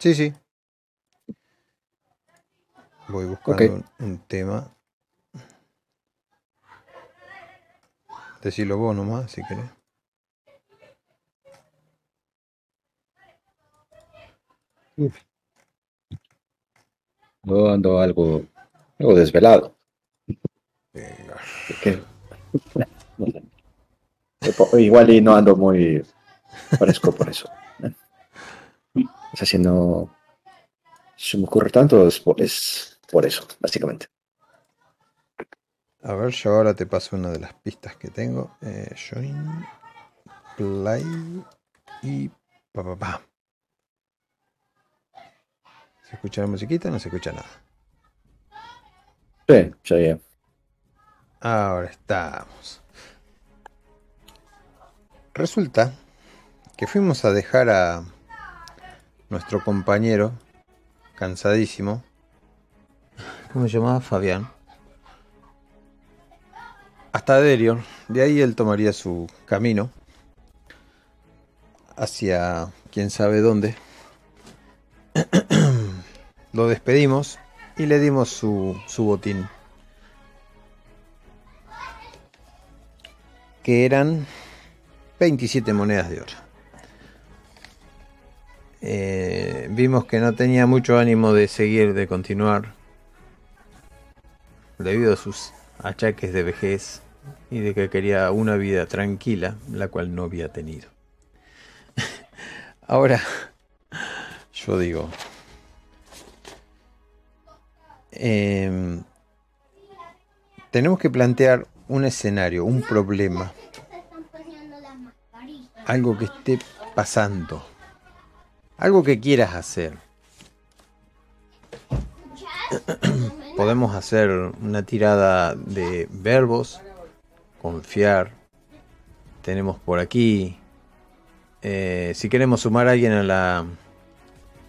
Sí, sí. Voy buscando un, un tema. Decilo vos nomás, si querés. Yo ando algo, algo desvelado. Venga. ¿Qué? No sé. Igual y no ando muy fresco por eso. O sea, si no se me ocurre tanto, es por, es por eso, básicamente. A ver, yo ahora te paso una de las pistas que tengo. Eh, join, play y pa pa pa. ¿Se escucha la musiquita? No se escucha nada. Sí, sí. Ahora estamos. Resulta que fuimos a dejar a nuestro compañero, cansadísimo. ¿Cómo se llamaba? Fabián. Hasta Derion. De ahí él tomaría su camino hacia quién sabe dónde. Lo despedimos y le dimos su, su botín. Que eran 27 monedas de oro. Eh, vimos que no tenía mucho ánimo de seguir, de continuar, debido a sus achaques de vejez y de que quería una vida tranquila, la cual no había tenido. Ahora, yo digo, em, tenemos que plantear un escenario, un problema, algo que esté pasando, algo que quieras hacer. Podemos hacer una tirada de verbos, confiar. Tenemos por aquí, eh, si queremos sumar a alguien a la,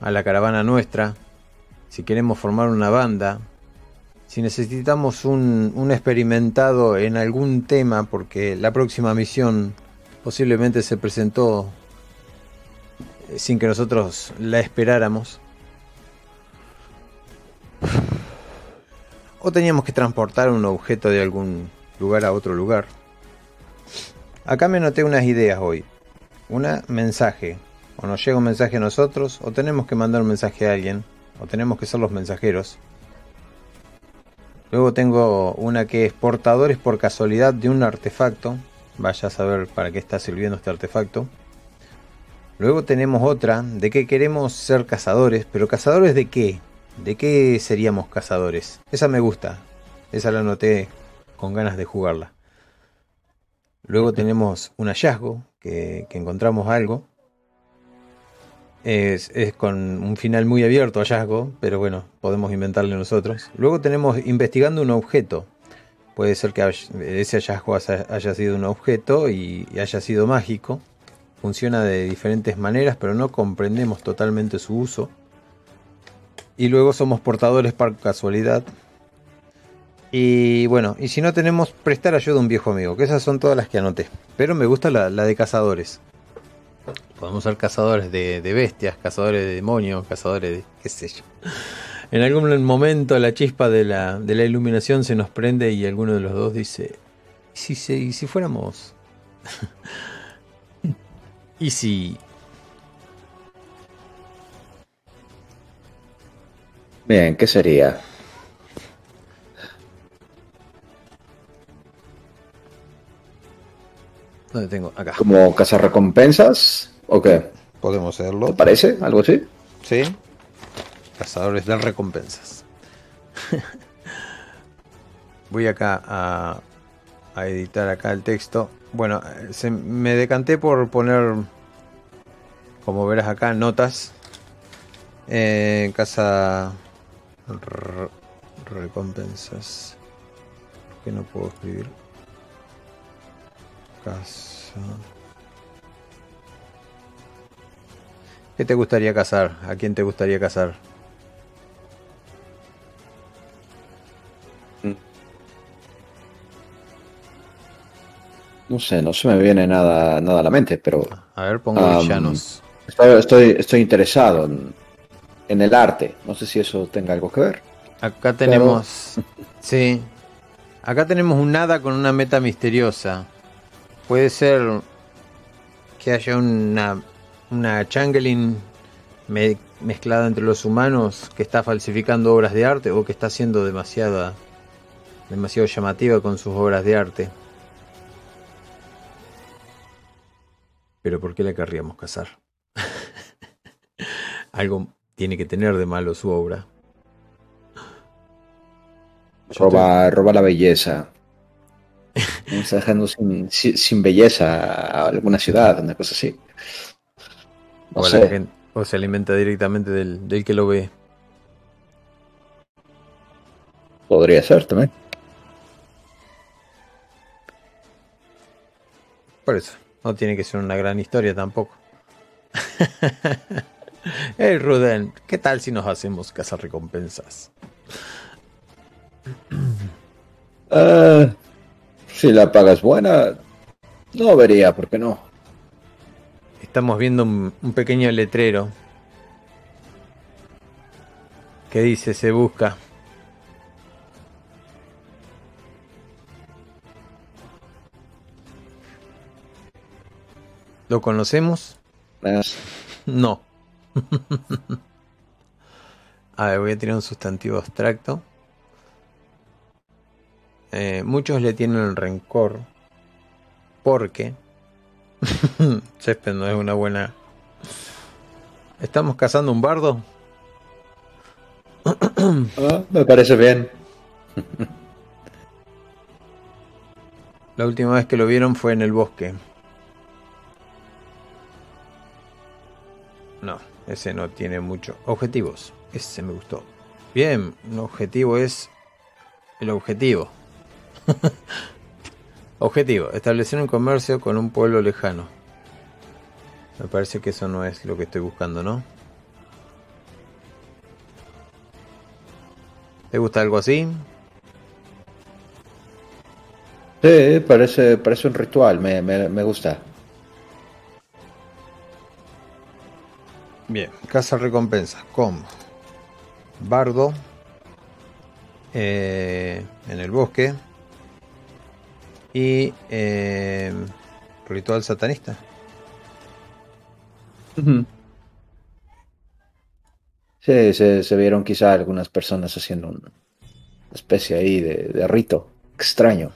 a la caravana nuestra, si queremos formar una banda, si necesitamos un, un experimentado en algún tema, porque la próxima misión posiblemente se presentó sin que nosotros la esperáramos. O teníamos que transportar un objeto de algún lugar a otro lugar. Acá me noté unas ideas hoy. Una, mensaje. O nos llega un mensaje a nosotros, o tenemos que mandar un mensaje a alguien, o tenemos que ser los mensajeros. Luego tengo una que es portadores por casualidad de un artefacto. Vaya a saber para qué está sirviendo este artefacto. Luego tenemos otra de que queremos ser cazadores, pero cazadores de qué? ¿De qué seríamos cazadores? Esa me gusta. Esa la anoté con ganas de jugarla. Luego tenemos un hallazgo, que, que encontramos algo. Es, es, con un final muy abierto hallazgo, pero bueno, podemos inventarle nosotros. Luego tenemos investigando un objeto. Puede ser que ese hallazgo haya sido un objeto y, y haya sido mágico. Funciona de diferentes maneras, pero no comprendemos totalmente su uso. Y luego somos portadores por casualidad. Y bueno, y si no tenemos prestar ayuda a un viejo amigo, que esas son todas las que anoté. Pero me gusta la, la de cazadores. Podemos ser cazadores de, de, bestias, cazadores de demonios, cazadores de qué sé yo. En algún momento la chispa de la, de la iluminación se nos prende y alguno de los dos dice, ¿y si, si, si fuéramos? ¿Y si... Bien, ¿qué sería? ¿Dónde tengo? Acá. ¿Como cazar recompensas o qué? Podemos hacerlo. ¿Te parece? ¿Algo así? Sí. Cazadores de recompensas. Voy acá a, a, editar acá el texto. Bueno, se, me decanté por poner, como verás acá, notas. Eh, casa recompensas. Que no puedo escribir. Casa. ¿Qué te gustaría casar? ¿A quién te gustaría casar? No sé, no se me viene nada, nada a la mente, pero. A ver, pongo um, villanos. Estoy, estoy, estoy interesado en, en el arte. No sé si eso tenga algo que ver. Acá tenemos. Sí. Acá tenemos un nada con una meta misteriosa. Puede ser que haya una, una changeling mezclada entre los humanos que está falsificando obras de arte o que está siendo demasiada demasiado llamativa con sus obras de arte. Pero ¿por qué la querríamos casar? Algo tiene que tener de malo su obra. Roba, roba la belleza. Está dejando sin, belleza a alguna ciudad, una cosa así. o, o, se alimenta directamente del, del que lo ve. Podría ser también. Por eso. No tiene que ser una gran historia tampoco. hey Ruden, ¿qué tal si nos hacemos cazar recompensas? Ah, si la paga es buena, no vería, ¿por qué no? Estamos viendo un, un pequeño letrero que dice se busca ¿Lo conocemos? No. a ver, voy a tirar un sustantivo abstracto. Eh, muchos le tienen rencor porque Césped no es una buena. ¿Estamos cazando un bardo? Ah, me parece bien. La última vez que lo vieron fue en el bosque. No, ese no tiene mucho. Objetivos. Ese me gustó. Bien, un objetivo es el objetivo. objetivo, establecer un comercio con un pueblo lejano. Me parece que eso no es lo que estoy buscando, ¿no? ¿Te gusta algo así? Sí, parece, parece un ritual, me, me gusta. Bien, casa recompensa con Bardo eh, en el bosque y eh, ritual satanista. Sí, se, vieron quizá algunas personas haciendo una especie ahí de, rito extraño.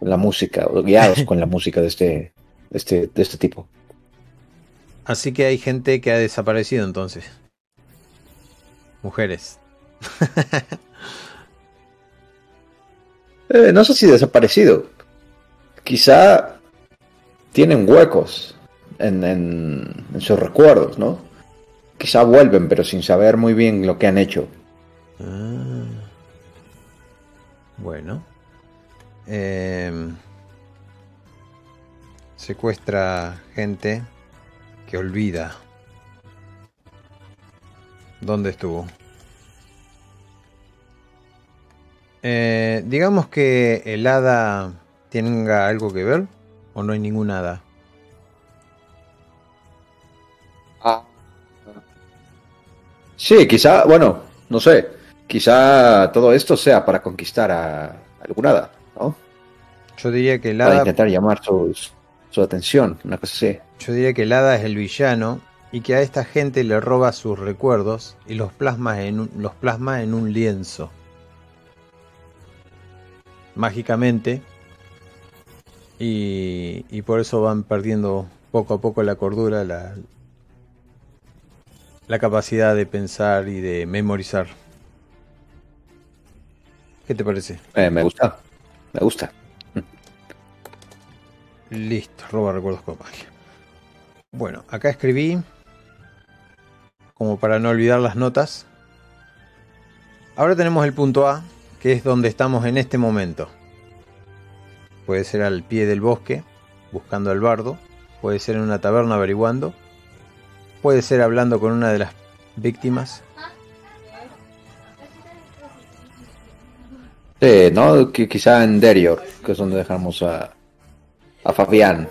La música, guiados con la música de este, este, de este tipo. Así que hay gente que ha desaparecido entonces. Mujeres. Eh, no sé si desaparecido. Quizá tienen huecos en, en, sus recuerdos, ¿no? Quizá vuelven, pero sin saber muy bien lo que han hecho. Ah. Bueno. Em, secuestra gente que olvida. ¿Dónde estuvo? Eh, digamos que el hada tenga algo que ver o no hay ningún hada. Ah. Sí, quizá, bueno, no sé, quizá todo esto sea para conquistar a algún hada, ¿no? Yo diría que el hada... Para intentar llamar sus, su atención, una cosa así. Yo diría que el hada es el villano y que a esta gente le roba sus recuerdos y los plasma en un, los plasma en un lienzo. Mágicamente. Y, y por eso van perdiendo poco a poco la cordura, la, la capacidad de pensar y de memorizar. ¿Qué te parece? Eh, me gusta, me gusta. Listo, roba recuerdos con magia. Bueno, acá escribí, como para no olvidar las notas. Ahora tenemos el punto A, que es donde estamos en este momento. Puede ser al pie del bosque, buscando al bardo. Puede ser en una taberna averiguando. Puede ser hablando con una de las víctimas. Sí, ¿no? quizá en Derior, que es donde dejamos a, a Fabián.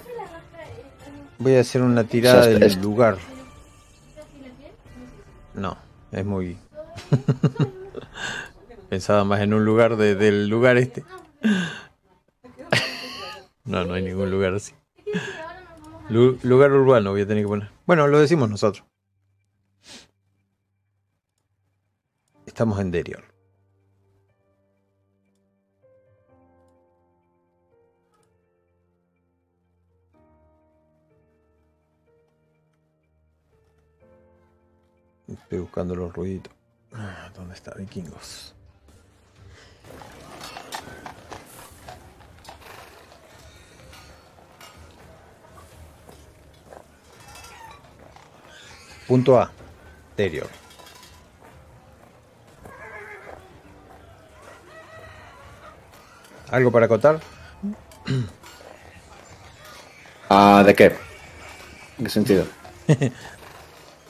Voy a hacer una tirada del lugar. No, es muy... Pensaba más en un lugar del lugar este. no, no hay ningún lugar así. lugar urbano voy a tener que poner. Bueno, lo decimos nosotros. Estamos en Derior. Estoy buscando los ruiditos. Ah, ¿Dónde está Vikingos? Punto A. Interior. ¿Algo para acotar? Ah, ¿De qué? ¿En qué sentido?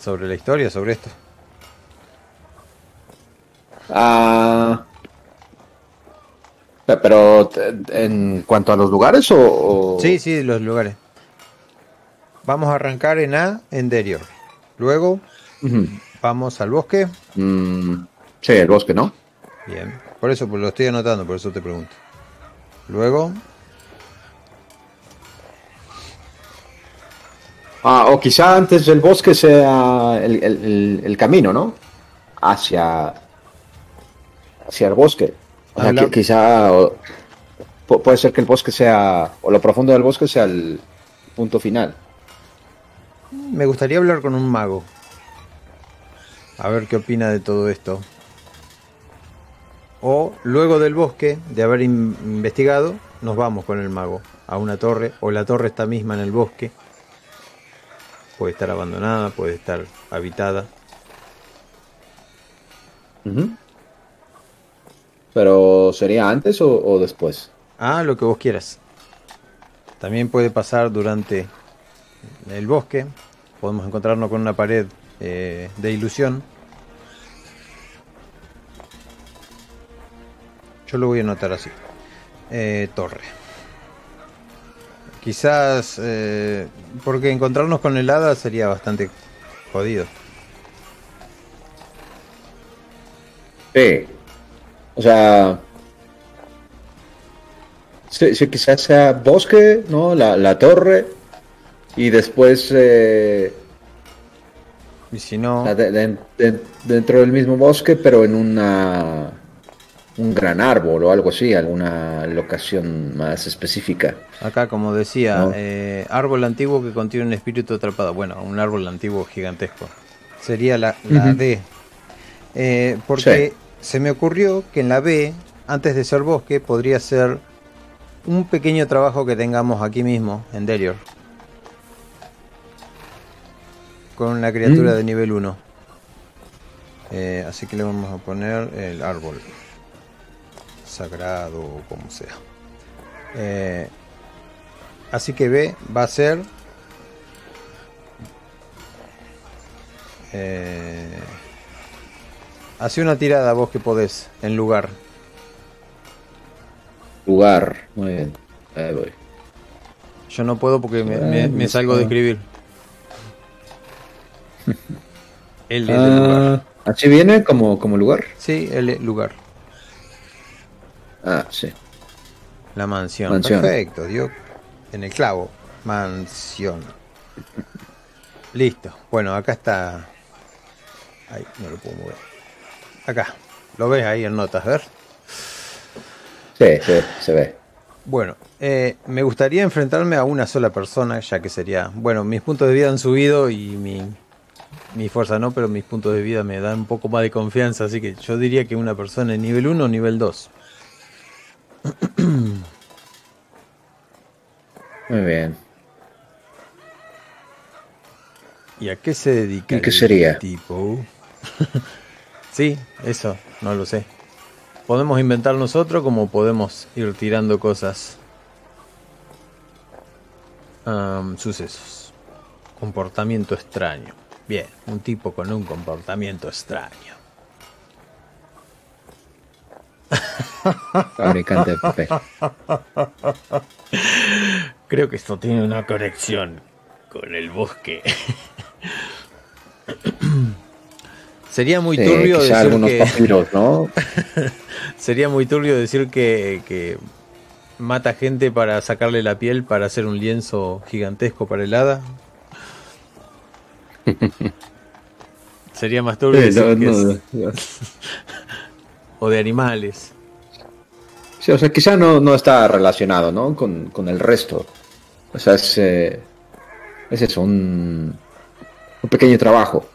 sobre la historia, sobre esto. Ah, pero en cuanto a los lugares o, Sí, sí, los lugares. Vamos a arrancar en A, en Derior. Luego vamos al bosque. Mm, sí, el bosque, ¿no? Bien. Por eso pues, lo estoy anotando, por eso te pregunto. Luego. Ah, o quizá antes del bosque sea el, camino, ¿no? Hacia, hacia el bosque. O sea, quizá puede ser que el bosque sea, o lo profundo del bosque sea el punto final. Me gustaría hablar con un mago. A ver qué opina de todo esto. O luego del bosque, de haber investigado, nos vamos con el mago a una torre. O la torre está misma en el bosque. Puede estar abandonada, puede estar habitada. Pero ¿sería antes o después? Ah, lo que vos quieras. También puede pasar durante el bosque, podemos encontrarnos con una pared eh, de ilusión. Yo lo voy a anotar así. Eh, torre. Quizás eh, porque encontrarnos con el hada sería bastante jodido. Sí. O sea, sí, quizás sea bosque, ¿no? La, la torre y después eh, y si no dentro del mismo bosque pero en una un gran árbol o algo así alguna locación más específica. Acá como decía eh, árbol antiguo que contiene un espíritu atrapado. Bueno un árbol antiguo gigantesco. Sería la, D. Eh, porque se me ocurrió que en la B antes de ser bosque podría ser un pequeño trabajo que tengamos aquí mismo en Delior. Con una criatura mm. de nivel 1. Eh, así que le vamos a poner el árbol sagrado o como sea. Eh, así que B va a ser eh, hace una tirada vos que podés en lugar. Lugar, muy bien. Ahí voy. Yo no puedo porque me salgo de escribir. El lugar. Ah, ¿Así viene como, como lugar? Sí, el lugar. Ah, sí. La mansión. Perfecto, dio en el clavo. Mansión. Listo. Bueno, acá está. Ahí, no lo puedo mover. Acá. ¿Lo ves ahí en notas? A ver. Sí, sí, se ve. Bueno, eh, me gustaría enfrentarme a una sola persona, ya que sería. Bueno, mis puntos de vida han subido y mi, mi fuerza no, pero mis puntos de vida me dan un poco más de confianza, así que yo diría que una persona en nivel 1 o nivel 2. Muy bien. ¿Y a qué se dedica? ¿Y qué sería? Tipo? sí, eso, no lo sé. Podemos inventar nosotros como podemos ir tirando cosas. sucesos. Comportamiento extraño. Bien, un tipo con un comportamiento extraño. Fabricante de papel. Creo que esto tiene una conexión con el bosque. Sería muy turbio decir algunos que... ¿no? Sería muy turbio decir que, que mata gente para sacarle la piel para hacer un lienzo gigantesco para el hada. Sería más turbio decir que o de animales. Sí, o sea, quizá no, no está relacionado, ¿no? Con, con el resto. O sea, es, eh, es eso, un, un pequeño trabajo.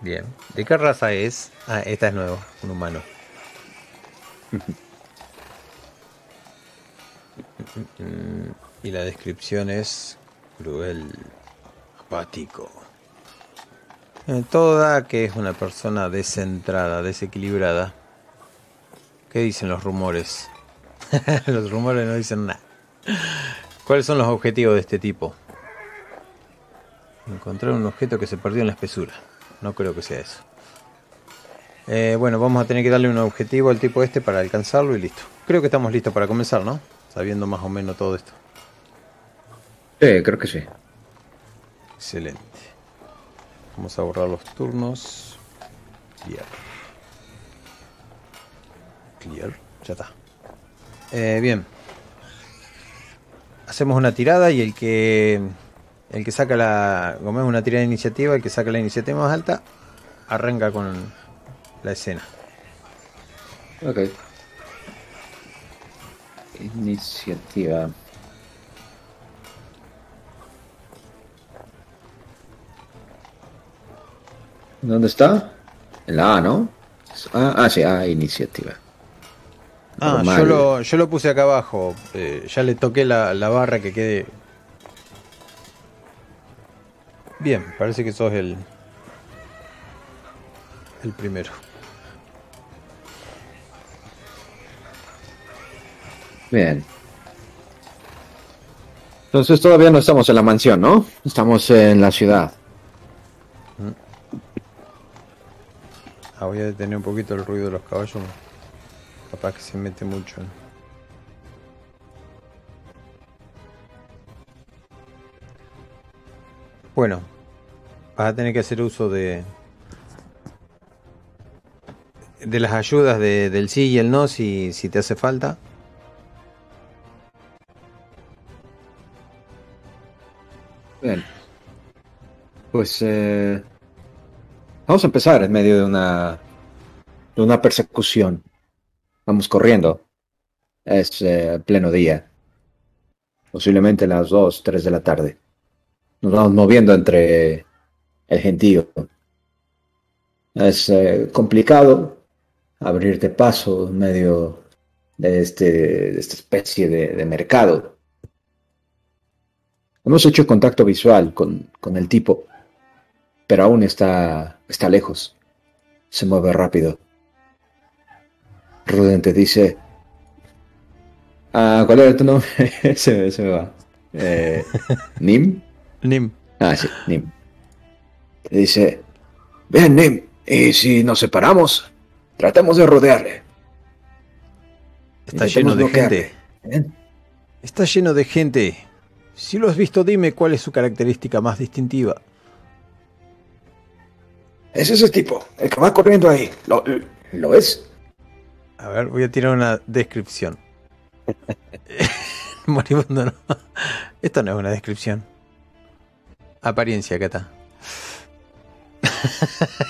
Bien. ¿De qué raza es? Ah, esta es nuevo, un humano. y la descripción es cruel, apático. Eh, toda que es una persona descentrada, desequilibrada. ¿Qué dicen los rumores? los rumores no dicen nada. ¿Cuáles son los objetivos de este tipo? Encontrar un objeto que se perdió en la espesura. No creo que sea eso. Eh, bueno, vamos a tener que darle un objetivo al tipo este para alcanzarlo y listo. Creo que estamos listos para comenzar, ¿no? Sabiendo más o menos todo esto. Sí, creo que sí. Excelente. Vamos a borrar los turnos. Clear. Clear. Ya está. Eh, bien. Hacemos una tirada y el que el que saca la como es una tirada de iniciativa, el que saca la iniciativa más alta arranca con la escena. Ok. Iniciativa. ¿Dónde está? En la A, ¿no? Ah, ah sí, A, iniciativa. Ah, yo lo, yo lo puse acá abajo. Eh, ya le toqué la, la barra que quede. Bien, parece que sos el. El primero. Bien. Entonces todavía no estamos en la mansión, ¿no? Estamos en la ciudad. Voy a detener un poquito el ruido de los caballos. Capaz que se mete mucho. Bueno, vas a tener que hacer uso de de las ayudas del sí y el no si, si te hace falta. Bien. Pues eh, Vamos a empezar en medio de una, de una persecución. Vamos corriendo. Es eh, pleno día. Posiblemente las 2, 3 de la tarde. Nos vamos moviendo entre el gentío. Es eh, complicado abrirte paso en medio de, este, de esta especie de, de, mercado. Hemos hecho contacto visual con, con el tipo pero aún está, está lejos. Se mueve rápido. Ruden te dice, ah, ¿cuál era tu nombre? se, se, me va. Eh, ¿Nim? Nim. Ah, sí, Nim. Te dice, ven, Nim, y si nos separamos, tratemos de rodearle. Está lleno de gente. Está lleno de gente. Si lo has visto, dime cuál es su característica más distintiva. Es ese tipo, el que va corriendo ahí. ¿Lo, lo es? A ver, voy a tirar una descripción. Moribundo no. Esto no es una descripción. Apariencia, acá está.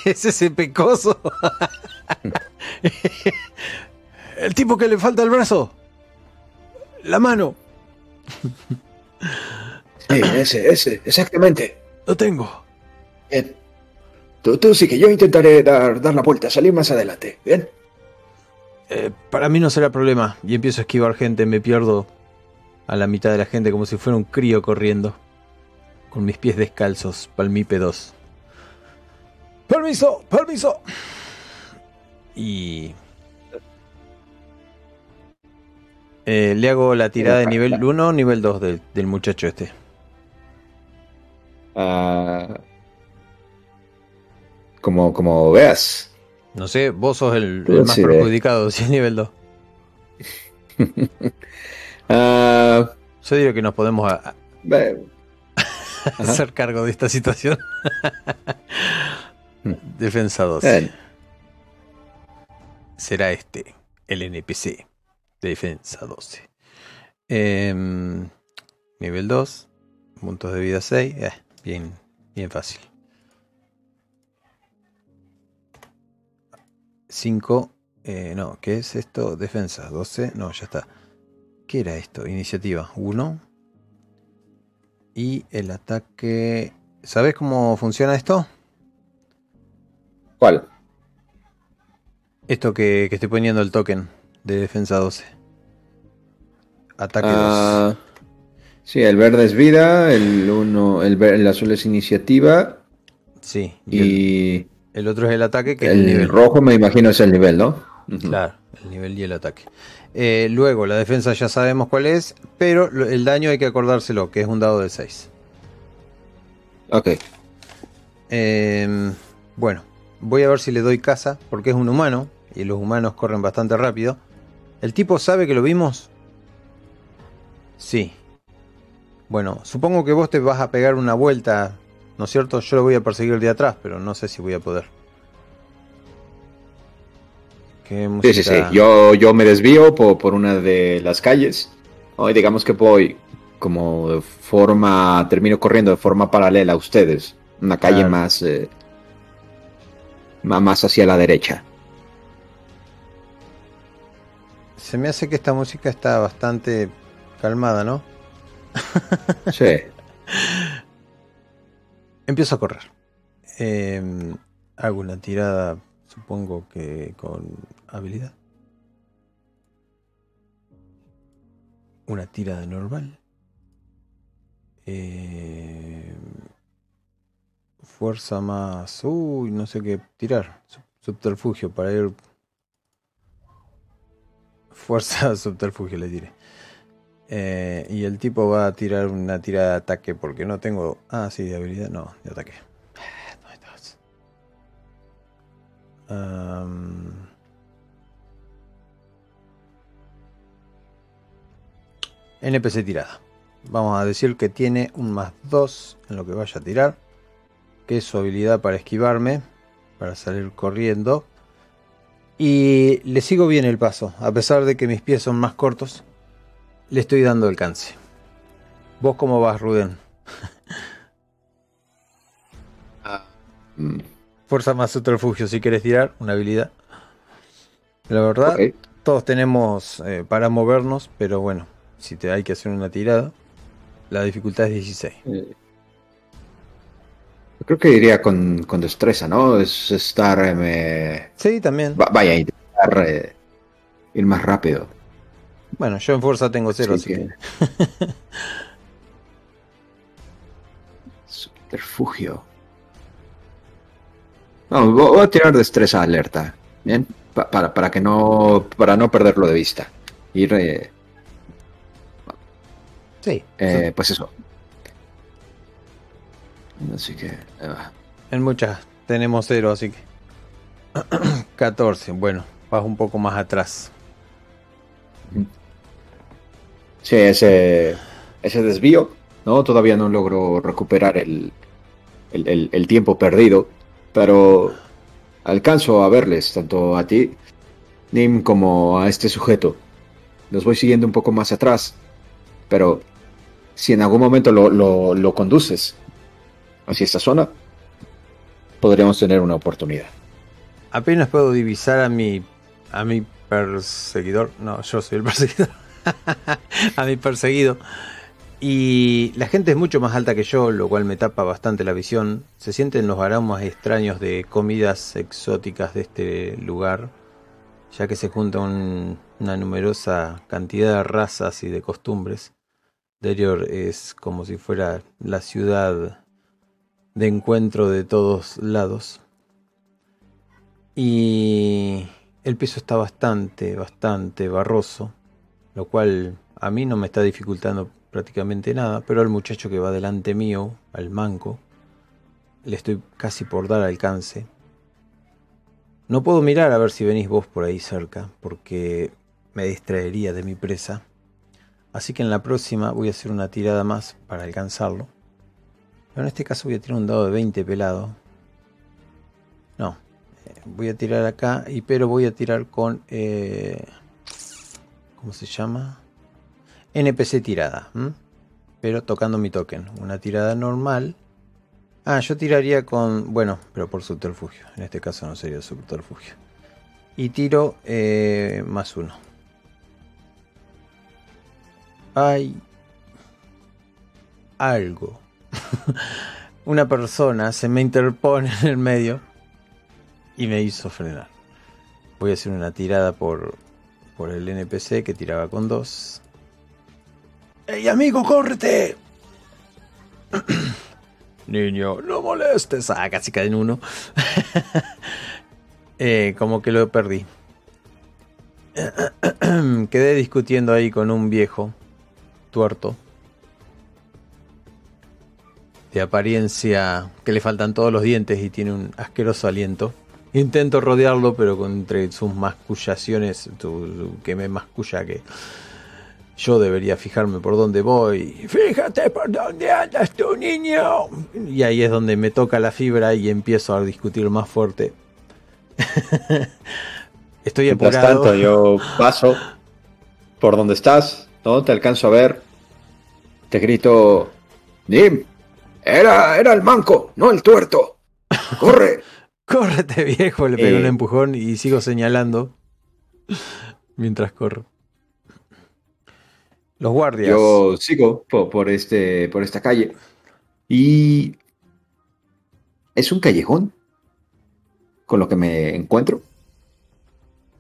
es ese pecoso. el tipo que le falta el brazo. La mano. sí, ese, ese, exactamente. Lo tengo. Bien. Tú, sí que yo intentaré dar, dar la vuelta, salir más adelante. ¿Bien? Eh, para mí no será problema. Y empiezo a esquivar gente, me pierdo a la mitad de la gente como si fuera un crío corriendo. Con mis pies descalzos, palmípedos. ¡Permiso! ¡Permiso! Y... Eh, le hago la tirada de nivel 1 o nivel 2 del, del muchacho este. Ah como, como veas. No sé, vos sos el, más perjudicado, si es nivel 2. Ah, Yo digo que nos podemos hacer cargo de esta situación. Defensa 12. Será este, el NPC. Defensa 12. Em, nivel 2. Puntos de vida 6. Eh, bien, bien fácil. 5. Eh, no, ¿qué es esto? Defensa 12. No, ya está. ¿Qué era esto? Iniciativa 1. Y el ataque... ¿Sabes cómo funciona esto? ¿Cuál? Esto que, estoy poniendo el token de defensa 12. Ataque 2. Ah, sí, el verde es vida, el, uno, el, azul es iniciativa. Sí. Y, el, otro es el ataque, que el, el nivel. rojo me imagino es el nivel, ¿no? Claro, el nivel y el ataque. Eh, luego, la defensa ya sabemos cuál es, pero el daño hay que acordárselo, que es un dado de 6. Ok. Em, bueno, voy a ver si le doy casa, porque es un humano, y los humanos corren bastante rápido. ¿El tipo sabe que lo vimos? Sí. Bueno, supongo que vos te vas a pegar una vuelta, ¿no es cierto? Yo lo voy a perseguir de atrás, pero no sé si voy a poder. Sí, sí, sí. Yo, yo me desvío por, una de las calles. Hoy digamos que voy como de forma, termino corriendo de forma paralela a ustedes. Una calle más, eh, más hacia la derecha. Se me hace que esta música está bastante calmada, ¿no? Sí. Empiezo a correr. Em, hago una tirada, supongo que con habilidad. Una tirada normal. Em, fuerza más... Uy, no sé qué tirar. Subterfugio para ir Fuerza subterfugio le diré. Eh, y el tipo va a tirar una tirada de ataque porque no tengo. Ah, sí, de habilidad. No, de ataque. NPC tirada. Vamos a decir que tiene un más 2 en lo que vaya a tirar. Que es su habilidad para esquivarme. Para salir corriendo. Y le sigo bien el paso, a pesar de que mis pies son más cortos, le estoy dando alcance. ¿Vos cómo vas, Ruden? Ah. Fuerza más subterfugio si quieres tirar, una habilidad. La verdad, todos tenemos eh, para movernos, pero bueno, si te hay que hacer una tirada, la dificultad es 16. Creo que iría con, con destreza, ¿no? Es estar... Eh, sí, también. vaya, intentar eh, ir más rápido. Bueno, yo en fuerza tengo cero, así que... Subterfugio. No, voy a tirar destreza alerta, ¿bien? para, para que no... para no perderlo de vista. Ir... Eh, sí. Pues eso, Así que. En muchas tenemos cero, así que. 14. Bueno, vas un poco más atrás. Sí, ese, ese desvío, ¿no? Todavía no logro recuperar el, el, tiempo perdido, pero alcanzo a verles, tanto a ti, Nim, como a este sujeto. Los voy siguiendo un poco más atrás, pero si en algún momento lo, lo, lo conduces hacia esta zona, podríamos tener una oportunidad. Apenas puedo divisar a mi a mi perseguidor, no, yo soy el perseguidor, a mi perseguido. Y la gente es mucho más alta que yo, lo cual me tapa bastante la visión. Se sienten los aromas extraños de comidas exóticas de este lugar, ya que se junta una numerosa cantidad de razas y de costumbres. Derior es como si fuera la ciudad de encuentro de todos lados. Y el piso está bastante, bastante barroso, lo cual a mí no me está dificultando prácticamente nada, pero al muchacho que va delante mío, al manco, le estoy casi por dar alcance. No puedo mirar a ver si venís vos por ahí cerca, porque me distraería de mi presa. Así que en la próxima voy a hacer una tirada más para alcanzarlo. Pero en este caso voy a tirar un dado de 20 pelado. No. eh, Voy a tirar acá, y pero voy a tirar con... eh, ¿Cómo se llama? NPC tirada. Pero tocando mi token. Una tirada normal. Ah, yo tiraría con... Bueno, pero por subterfugio. En este caso no sería subterfugio. Y tiro eh, más uno. Hay algo. Una persona se me interpone en el medio y me hizo frenar. Voy a hacer una tirada por, por el NPC que tiraba con dos. ¡Ey, amigo, córrete! Niño, no molestes. Ah, casi cae en uno. Eh, como que lo perdí. Quedé discutiendo ahí con un viejo tuerto. De apariencia que le faltan todos los dientes y tiene un asqueroso aliento. Intento rodearlo, pero con entre sus mascullaciones, tu- tu- que me masculla que yo debería fijarme por dónde voy. Fíjate por dónde andas tú, niño. Y ahí es donde me toca la fibra y empiezo a discutir más fuerte. Estoy Mientras apurado. tanto, yo paso por donde estás, ¿no? Te alcanzo a ver. Te grito, Nim, era, era el manco, no el tuerto. Corre. Córrete, viejo. Le pego Eh. un empujón y sigo señalando mientras corro. Los guardias. Yo sigo po- por, este, por esta calle. Y es un callejón con lo que me encuentro.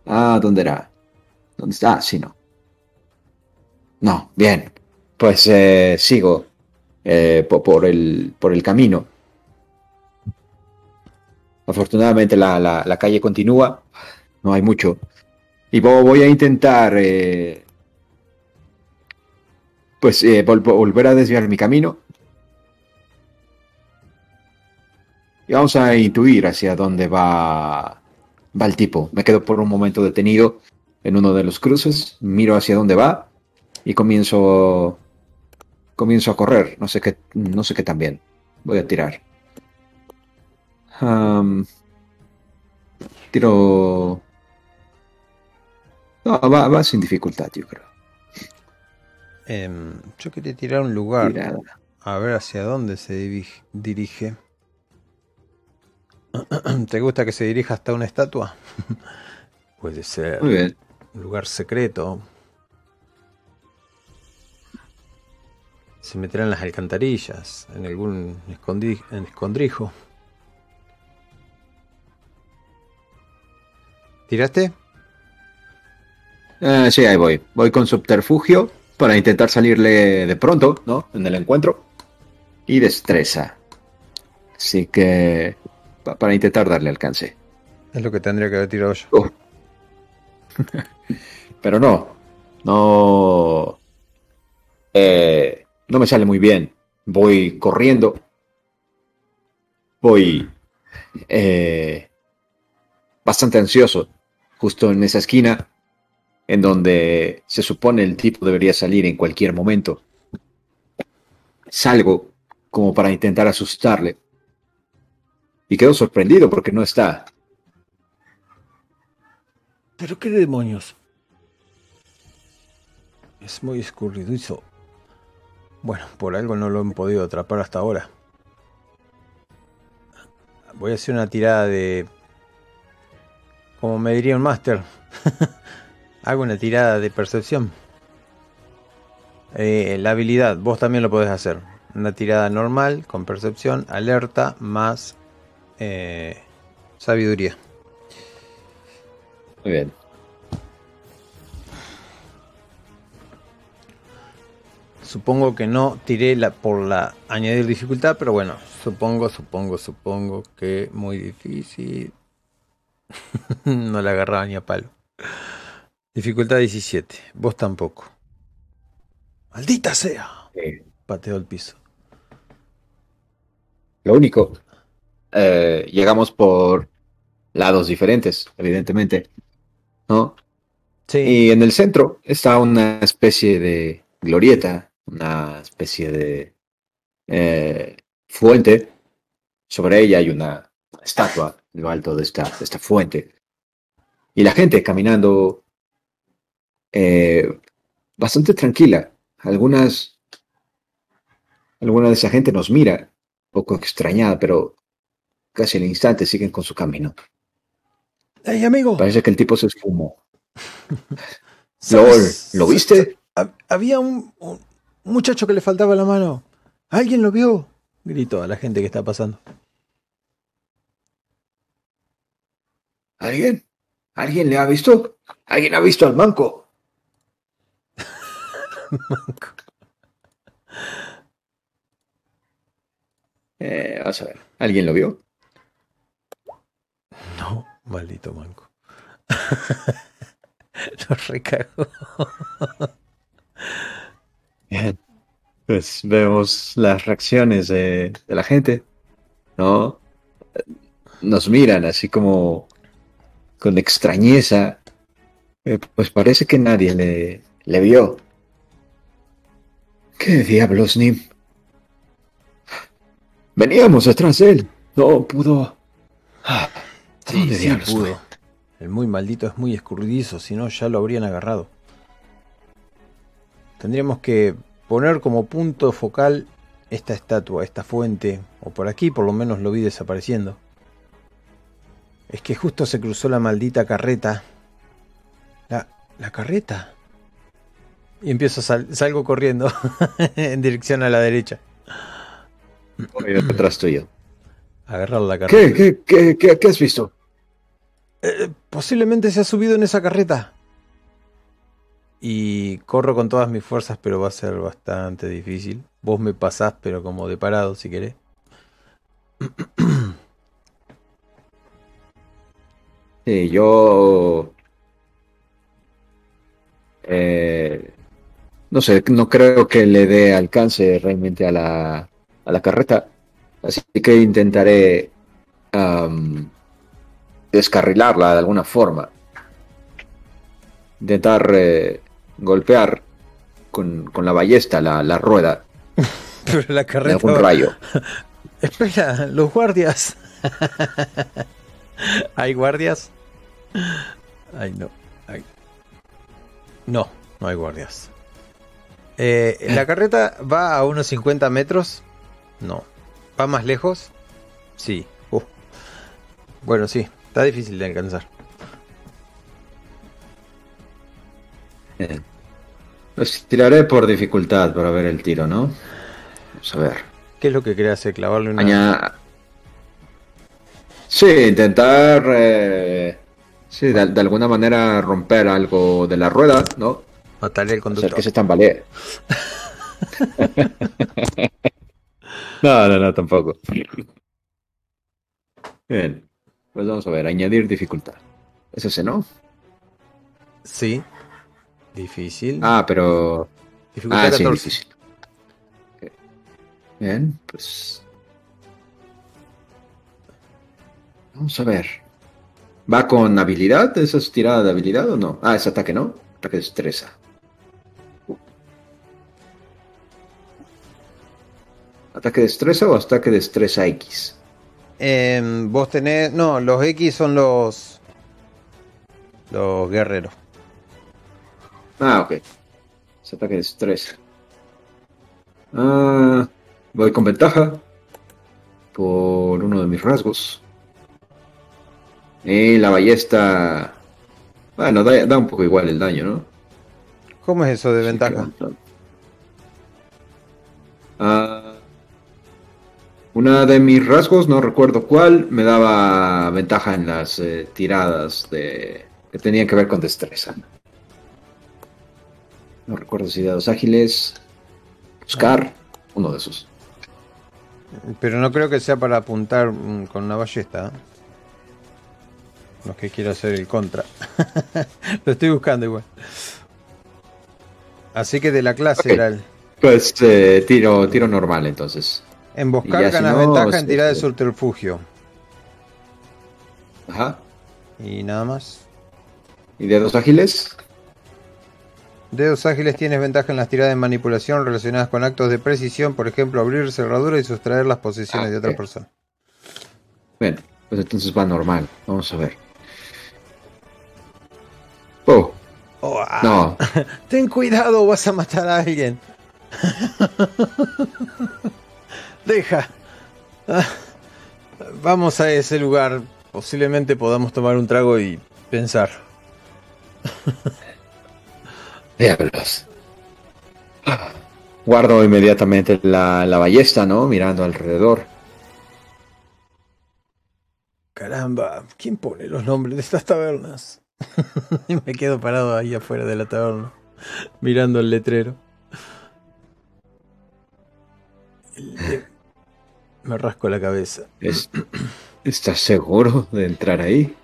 Ah, ¿dónde era? ¿Dónde está? Ah, sí, no. No, bien. Pues eh, sigo eh, po- por, el, por el camino. Afortunadamente la, la- calle continúa. No hay mucho. Y vo- voy a intentar eh, pues eh, vol- volver a desviar mi camino. Y vamos a intuir hacia dónde va, va el tipo. Me quedo por un momento detenido en uno de los cruces, miro hacia dónde va y comienzo comienzo a correr. No sé qué, no sé qué tan bien. Voy a tirar. Am, tiro. No, va, va sin dificultad, yo creo. Em, yo quería tirar un lugar. Tirada. A ver hacia dónde se dirige. ¿Te gusta que se dirija hasta una estatua? Puede ser. Muy bien. Un lugar secreto. Se meterá en las alcantarillas, en algún escondrijo. ¿Tiraste? Eh, sí, ahí voy. Voy con subterfugio para intentar salirle de pronto, ¿no? En el encuentro. Y destreza. Así que... pa- para intentar darle alcance. Es lo que tendría que haber tirado yo. Oh. Pero no. No... eh, no me sale muy bien. Voy corriendo. Voy... eh, bastante ansioso. Justo en esa esquina en donde se supone el tipo debería salir en cualquier momento. Salgo como para intentar asustarle. Y quedo sorprendido porque no está. ¿Pero qué demonios? Es muy escurridizo. Bueno, por algo no lo han podido atrapar hasta ahora. Voy a hacer una tirada de... Como me diría un máster. Hago una tirada de percepción. Eh, la habilidad, vos también lo podés hacer. Una tirada normal, con percepción, alerta, más eh, sabiduría. Muy bien. Supongo que no tiré la, por la añadir dificultad, pero bueno, supongo, supongo, supongo que muy difícil. no la agarraba ni a palo. Dificultad 17. Vos tampoco. ¡Maldita sea! Eh, Pateo el piso. lo único, eh, llegamos por lados diferentes, evidentemente. ¿No? Sí, Y en el centro está una especie de glorieta, una especie de eh, fuente. Sobre ella hay una estatua lo alto de esta, de esta fuente. Y la gente caminando eh, bastante tranquila. Algunas, alguna de esa gente nos mira, un poco extrañada, pero casi al instante siguen con su camino. ¡Hey, amigo! Parece que el tipo se esfumó. LOL, ¿lo viste? Había un, un, muchacho que le faltaba la mano. ¿Alguien lo vio? Gritó a la gente que está pasando. ¿Alguien? ¿Alguien le ha visto? ¿Alguien ha visto al manco? manco. Eh, vamos a ver. ¿Alguien lo vio? No, maldito manco. Lo recago. Bien. Pues vemos las reacciones de, de, la gente, ¿no? Nos miran así como con extrañeza. Eh, pues parece que nadie le, le vio. ¿Qué diablos, Nim? Veníamos detrás de él. No pudo. Sí, sí pudo. El muy maldito es muy escurridizo, si no ya lo habrían agarrado. Tendríamos que poner como punto focal esta estatua, esta fuente, o por aquí por lo menos lo vi desapareciendo. Es que justo se cruzó la maldita carreta. La, la carreta. Y empiezo a sal, salgo corriendo en dirección a la derecha. Voy detrás tuyo. Agarrar la carreta. ¿Qué, qué, qué, qué, qué has visto? Eh, posiblemente se ha subido en esa carreta. Y corro con todas mis fuerzas, pero va a ser bastante difícil. Vos me pasás, pero como de parado, si querés. Sí, yo... Eh, no sé, no creo que le dé alcance realmente a la, a la carreta. Así que intentaré um, descarrilarla de alguna forma. Intentar eh, golpear con, con, la ballesta la, la rueda. Pero la carreta. De algún rayo. Espera, los guardias. ¿Hay guardias? Ay, no. Ay. No, no hay guardias. Eh, ¿La carreta va a unos 50 metros? No. ¿Va más lejos? Sí. Uh. Bueno, sí. Está difícil de alcanzar. Bien. Pues tiraré por dificultad para ver el tiro, ¿no? Vamos a ver. ¿Qué es lo que quería hacer? ¿Clavarle una.? Aña... Sí, intentar. Eh... Sí, de, de, alguna manera romper algo de la rueda, ¿no? Matarle el conductor. Hacer que se tambalee. no, no, no, tampoco. Bien. Pues vamos a ver, añadir dificultad. ¿Es ese, no? Sí. Difícil. Ah, pero. Dificultad ah, 14. sí, difícil. Okay. Bien, pues. Vamos a ver. ¿Va con habilidad? ¿Esa es tirada de habilidad o no? Ah, es ataque, ¿no? Ataque de destreza. ¿Ataque de destreza o ataque de destreza X? Eh, vos tenés. No, los X son los. Los guerreros. Ah, ok. Es ataque de destreza. Ah, voy con ventaja. Por uno de mis rasgos. Y la ballesta. Bueno, da, da un poco igual el daño, ¿no? ¿Cómo es eso de ventaja? Ah, una de mis rasgos, no recuerdo cuál, me daba ventaja en las eh, tiradas de que tenían que ver con destreza. No recuerdo si dados ágiles, buscar, uno de esos. Pero no creo que sea para apuntar mm, con una ballesta. ¿eh? No que quiero hacer el contra. Lo estoy buscando igual. Así que de la clase era el. Pues eh, tiro, tiro normal entonces. Emboscar si ganas no, ventaja en este- tirada de subterfugio. Ajá. Y nada más. ¿Y dedos ágiles? Dedos ágiles tienes ventaja en las tiradas de manipulación relacionadas con actos de precisión, por ejemplo, abrir cerradura y sustraer las posesiones Ah, de otra persona. Bien, Pues entonces va normal. Vamos a ver. Oh. Oh, ah. No. Ten cuidado, vas a matar a alguien. Deja. Ah, Vamos a ese lugar. Posiblemente podamos tomar un trago y pensar. Diablos. Guardo inmediatamente la, la ballesta, ¿no? Mirando alrededor. Caramba, ¿quién pone los nombres de estas tabernas? y me quedo parado ahí afuera de la taberna, mirando el letrero. Le- Me rasco la cabeza. Es- ¿Estás seguro de entrar ahí?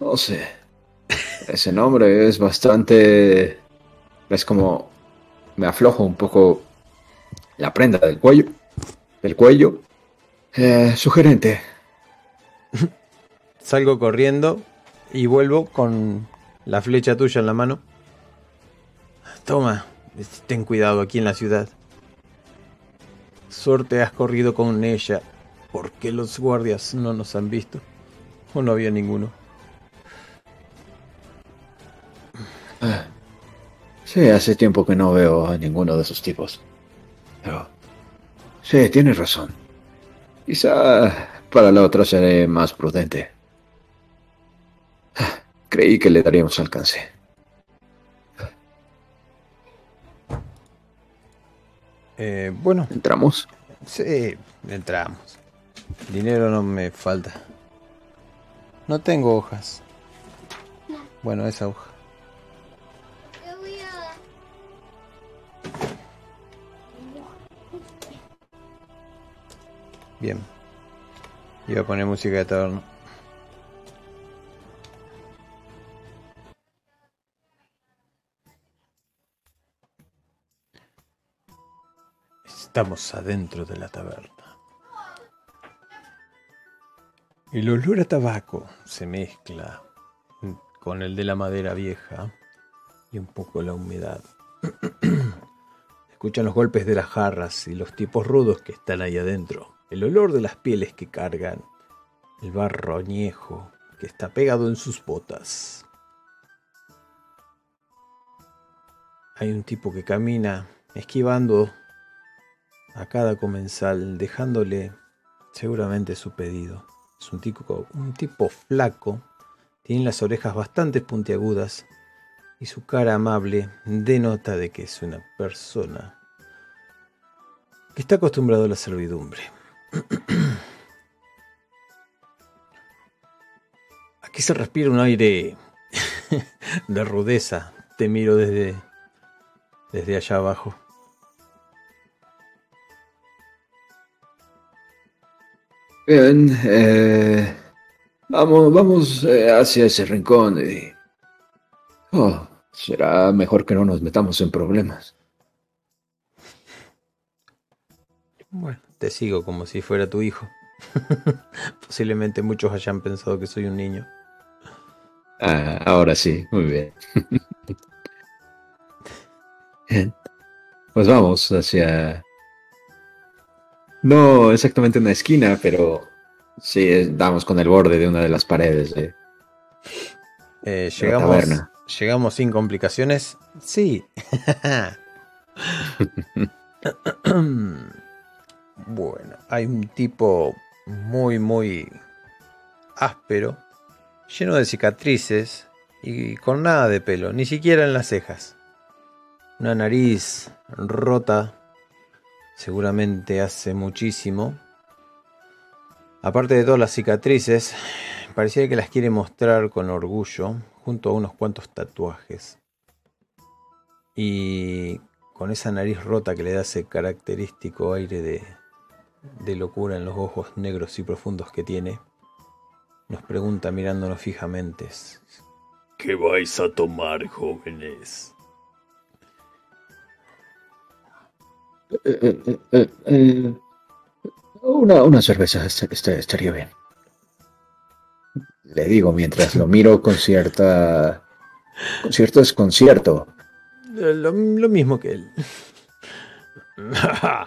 No sé. Ese nombre es bastante... Es como... Me aflojo un poco la prenda del cuello. Del cuello. Eh, sugerente. Salgo corriendo y vuelvo con la flecha tuya en la mano. Toma, ten cuidado aquí en la ciudad. Suerte has corrido con ella. ¿Por qué los guardias no nos han visto? ¿O no había ninguno? Ah, Sí, hace tiempo que no veo a ninguno de esos tipos. Pero... Sí, tienes razón. Quizá para la otra seré más prudente. Creí que le daríamos alcance. Eh, bueno, ¿Entramos? sí, entramos. Dinero no me falta. No tengo hojas. Bueno, esa hoja. Bien. Iba a poner música de taberna. Estamos adentro de la taberna. El olor a tabaco se mezcla con el de la madera vieja y un poco la humedad. Escuchan los golpes de las jarras y los tipos rudos que están ahí adentro. El olor de las pieles que cargan. El barro añejo que está pegado en sus botas. Hay un tipo que camina esquivando a cada comensal, dejándole seguramente su pedido. Es un tipo, un tipo flaco, tiene las orejas bastante puntiagudas y su cara amable denota de que es una persona que está acostumbrado a la servidumbre. Aquí se respira un aire de rudeza. Te miro desde, desde allá abajo. Bien, eh, vamos, vamos eh, hacia ese rincón y... Oh, será mejor que no nos metamos en problemas. Bueno, te sigo como si fuera tu hijo. Posiblemente muchos hayan pensado que soy un niño. Ah, ahora sí, muy bien. Bien. Pues vamos hacia... No exactamente una esquina, pero sí, es- damos con el borde de una de las paredes de, Eh, de la llegamos, taberna. llegamos sin complicaciones. Sí. bueno, hay un tipo muy, muy áspero, lleno de cicatrices y con nada de pelo, ni siquiera en las cejas. Una nariz rota, seguramente hace muchísimo. Aparte de todas las cicatrices, Parecía que las quiere mostrar con orgullo, junto a unos cuantos tatuajes. Y con esa nariz rota que le da ese característico aire de, de locura en los ojos negros y profundos que tiene, nos pregunta mirándonos fijamente. ¿Qué vais a tomar, jóvenes? Eh, eh, eh, una, una cerveza est- est- estaría bien. Le digo mientras lo miro con cierta. con cierto desconcierto. Lo, lo mismo que él.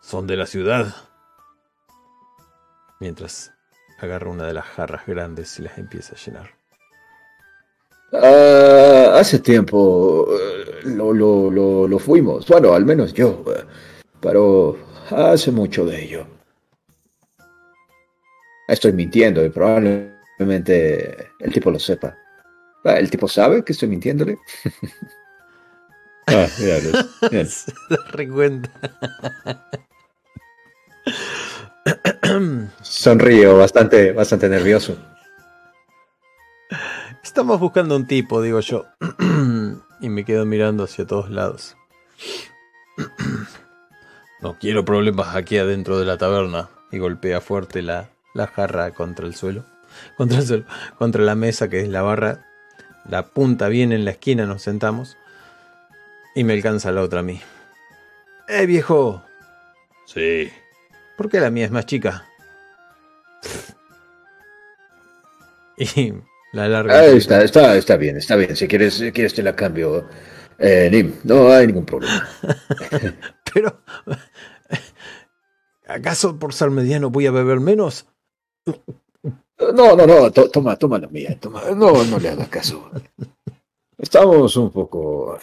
Son de la ciudad. Mientras agarra una de las jarras grandes y las empieza a llenar. Ah, hace tiempo eh, lo, lo, lo, lo, fuimos, bueno, al menos yo, eh, pero hace mucho de ello. Estoy mintiendo y probablemente el tipo lo sepa. Ah, ¿El tipo sabe que estoy mintiéndole? ah, mira, Se recuenta. Sonrío, bastante, bastante nervioso. Estamos buscando un tipo, digo yo. y me quedo mirando hacia todos lados. no quiero problemas aquí adentro de la taberna. Y golpea fuerte la, la jarra contra el suelo. Contra el suelo. Contra la mesa que es la barra. La punta bien en la esquina nos sentamos. Y me alcanza la otra a mí. ¡Eh, viejo! Sí. ¿Por qué la mía es más chica? Y la larga. Ah, está, está, está bien, está bien. Si quieres, si quieres te la cambio. Eh, Nim, no hay ningún problema. Pero, ¿acaso por ser mediano voy a beber menos? No, no, no, toma, toma la mía, toma. No, no le hagas caso. Estamos un poco...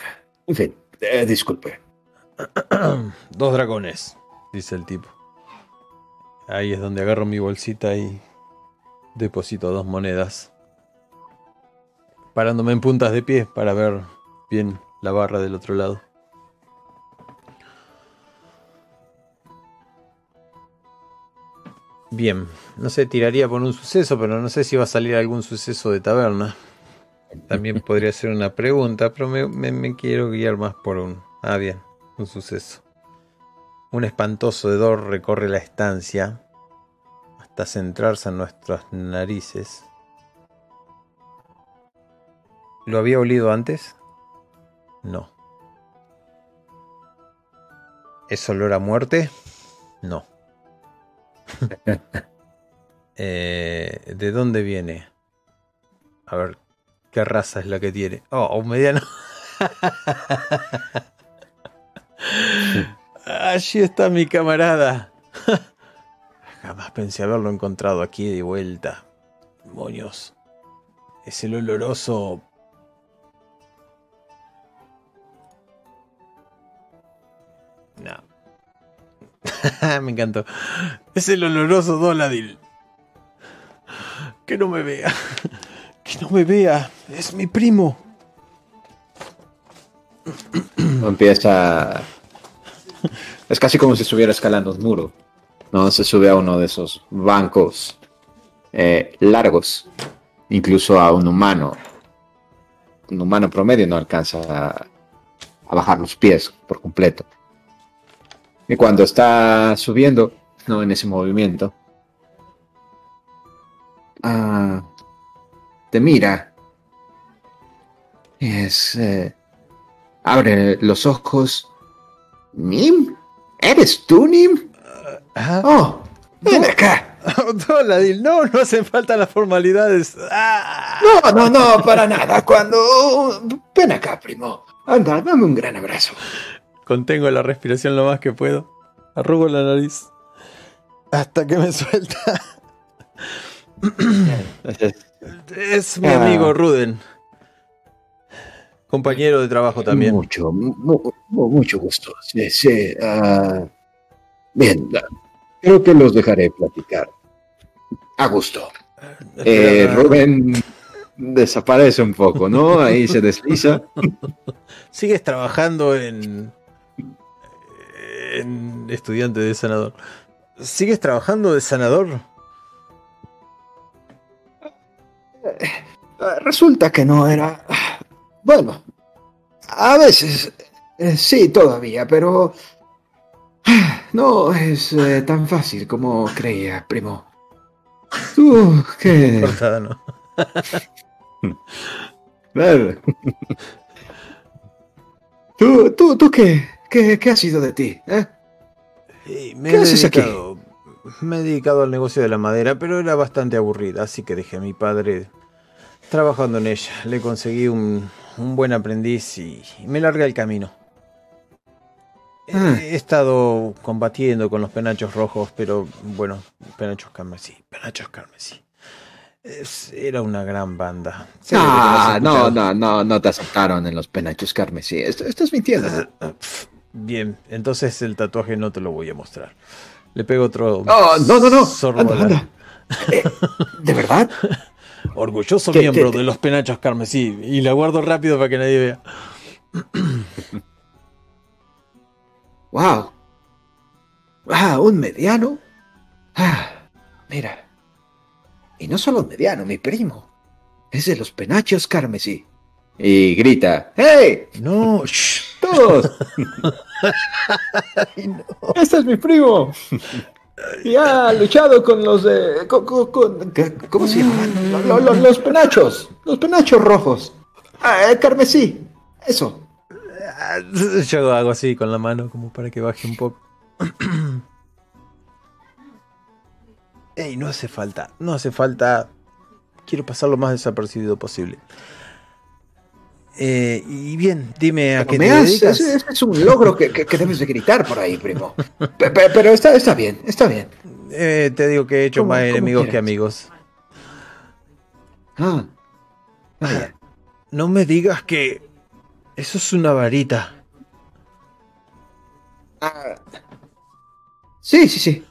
En fin, eh, disculpe. Dos dragones, dice el tipo. Ahí es donde agarro mi bolsita y deposito dos monedas parándome en puntas de pie para ver bien la barra del otro lado. Bien, no sé, tiraría por un suceso, pero no sé si va a salir algún suceso de taberna. También podría ser una pregunta, pero me, quiero guiar más por un... Ah, bien, un suceso. Un espantoso hedor recorre la estancia hasta centrarse en nuestras narices. ¿Lo había olido antes? No. ¿Es olor a muerte? No. Eh, ¿De dónde viene? A ver, ¿qué raza es la que tiene? Oh, un mediano. Allí está mi camarada. Jamás pensé haberlo encontrado aquí de vuelta. Moños. Es el oloroso me encantó. Es el oloroso Doladil. Que no me vea. Que no me vea. Es mi primo. Empieza. Es casi como si estuviera escalando un muro. No se sube a uno de esos bancos eh, largos. Incluso a un humano. Un humano promedio no alcanza a bajar los pies por completo. Y cuando está subiendo, no en ese movimiento, ah, te mira. Es. Eh, abre los ojos. ¿Nim? ¿Eres tú, Nim? Uh, oh, ven acá. No, no hacen falta las formalidades. Ah. No, no, no, para nada. Cuando. Ven acá, primo. Anda, dame un gran abrazo. Contengo la respiración lo más que puedo. Arrugo la nariz. Hasta que me suelta. es mi amigo ah. Ruden. Compañero de trabajo también. Mucho, mucho gusto. Sí, sí. Ah, bien, creo que los dejaré platicar. A gusto. Eh, Rubén desaparece un poco, ¿no? Ahí se desliza. ¿Sigues trabajando en estudiante de sanador. ¿Sigues trabajando de sanador? Eh, resulta que no era... Bueno, a veces eh, sí todavía, pero... No es eh, tan fácil como creía, primo. Tú, ¿qué? Cortada, ¿no? ¿Tú, tú, tú qué? ¿Qué, qué ha sido de ti? ¿eh? me ¿Qué he haces dedicado, aquí? Me he dedicado al negocio de la madera, pero era bastante aburrida, así que dejé a mi padre trabajando en ella. Le conseguí un, un buen aprendiz y, me largué el camino. Ah. He estado combatiendo con los penachos rojos, pero bueno, penachos carmesí, penachos carmesí. era una gran banda. Ah, no, no, no, no te aceptaron en los penachos carmesí. Estás mintiendo. Bien, entonces el tatuaje no te lo voy a mostrar. Le pego otro. no, no, no. Eh, ¿De verdad? Orgulloso miembro de los penachos carmesí. Y la guardo rápido para que nadie vea. ¡Wow! ¡Ah! ¿Un mediano? ¡Ah! Mira. Y no solo un mediano, mi primo. Es de los penachos carmesí. Y grita: ¡Hey! ¡No! Shh. ¡Todos! ¡Este es mi primo! Y ha luchado con los de. ¿Cómo se llaman? Los, los, penachos. Los penachos rojos. Ah, carmesí. Eso. Yo hago así con la mano como para que baje un poco. Ey, no hace falta, no hace falta. Quiero pasar lo más desapercibido posible. Eh, y bien, dime a qué te dedicas. Es, un logro que, debes de gritar por ahí, primo. Pero, está, está bien, está bien. Eh, te digo que he hecho más enemigos que amigos. Ah. No me digas que eso es una varita. Ah. Sí, sí, sí.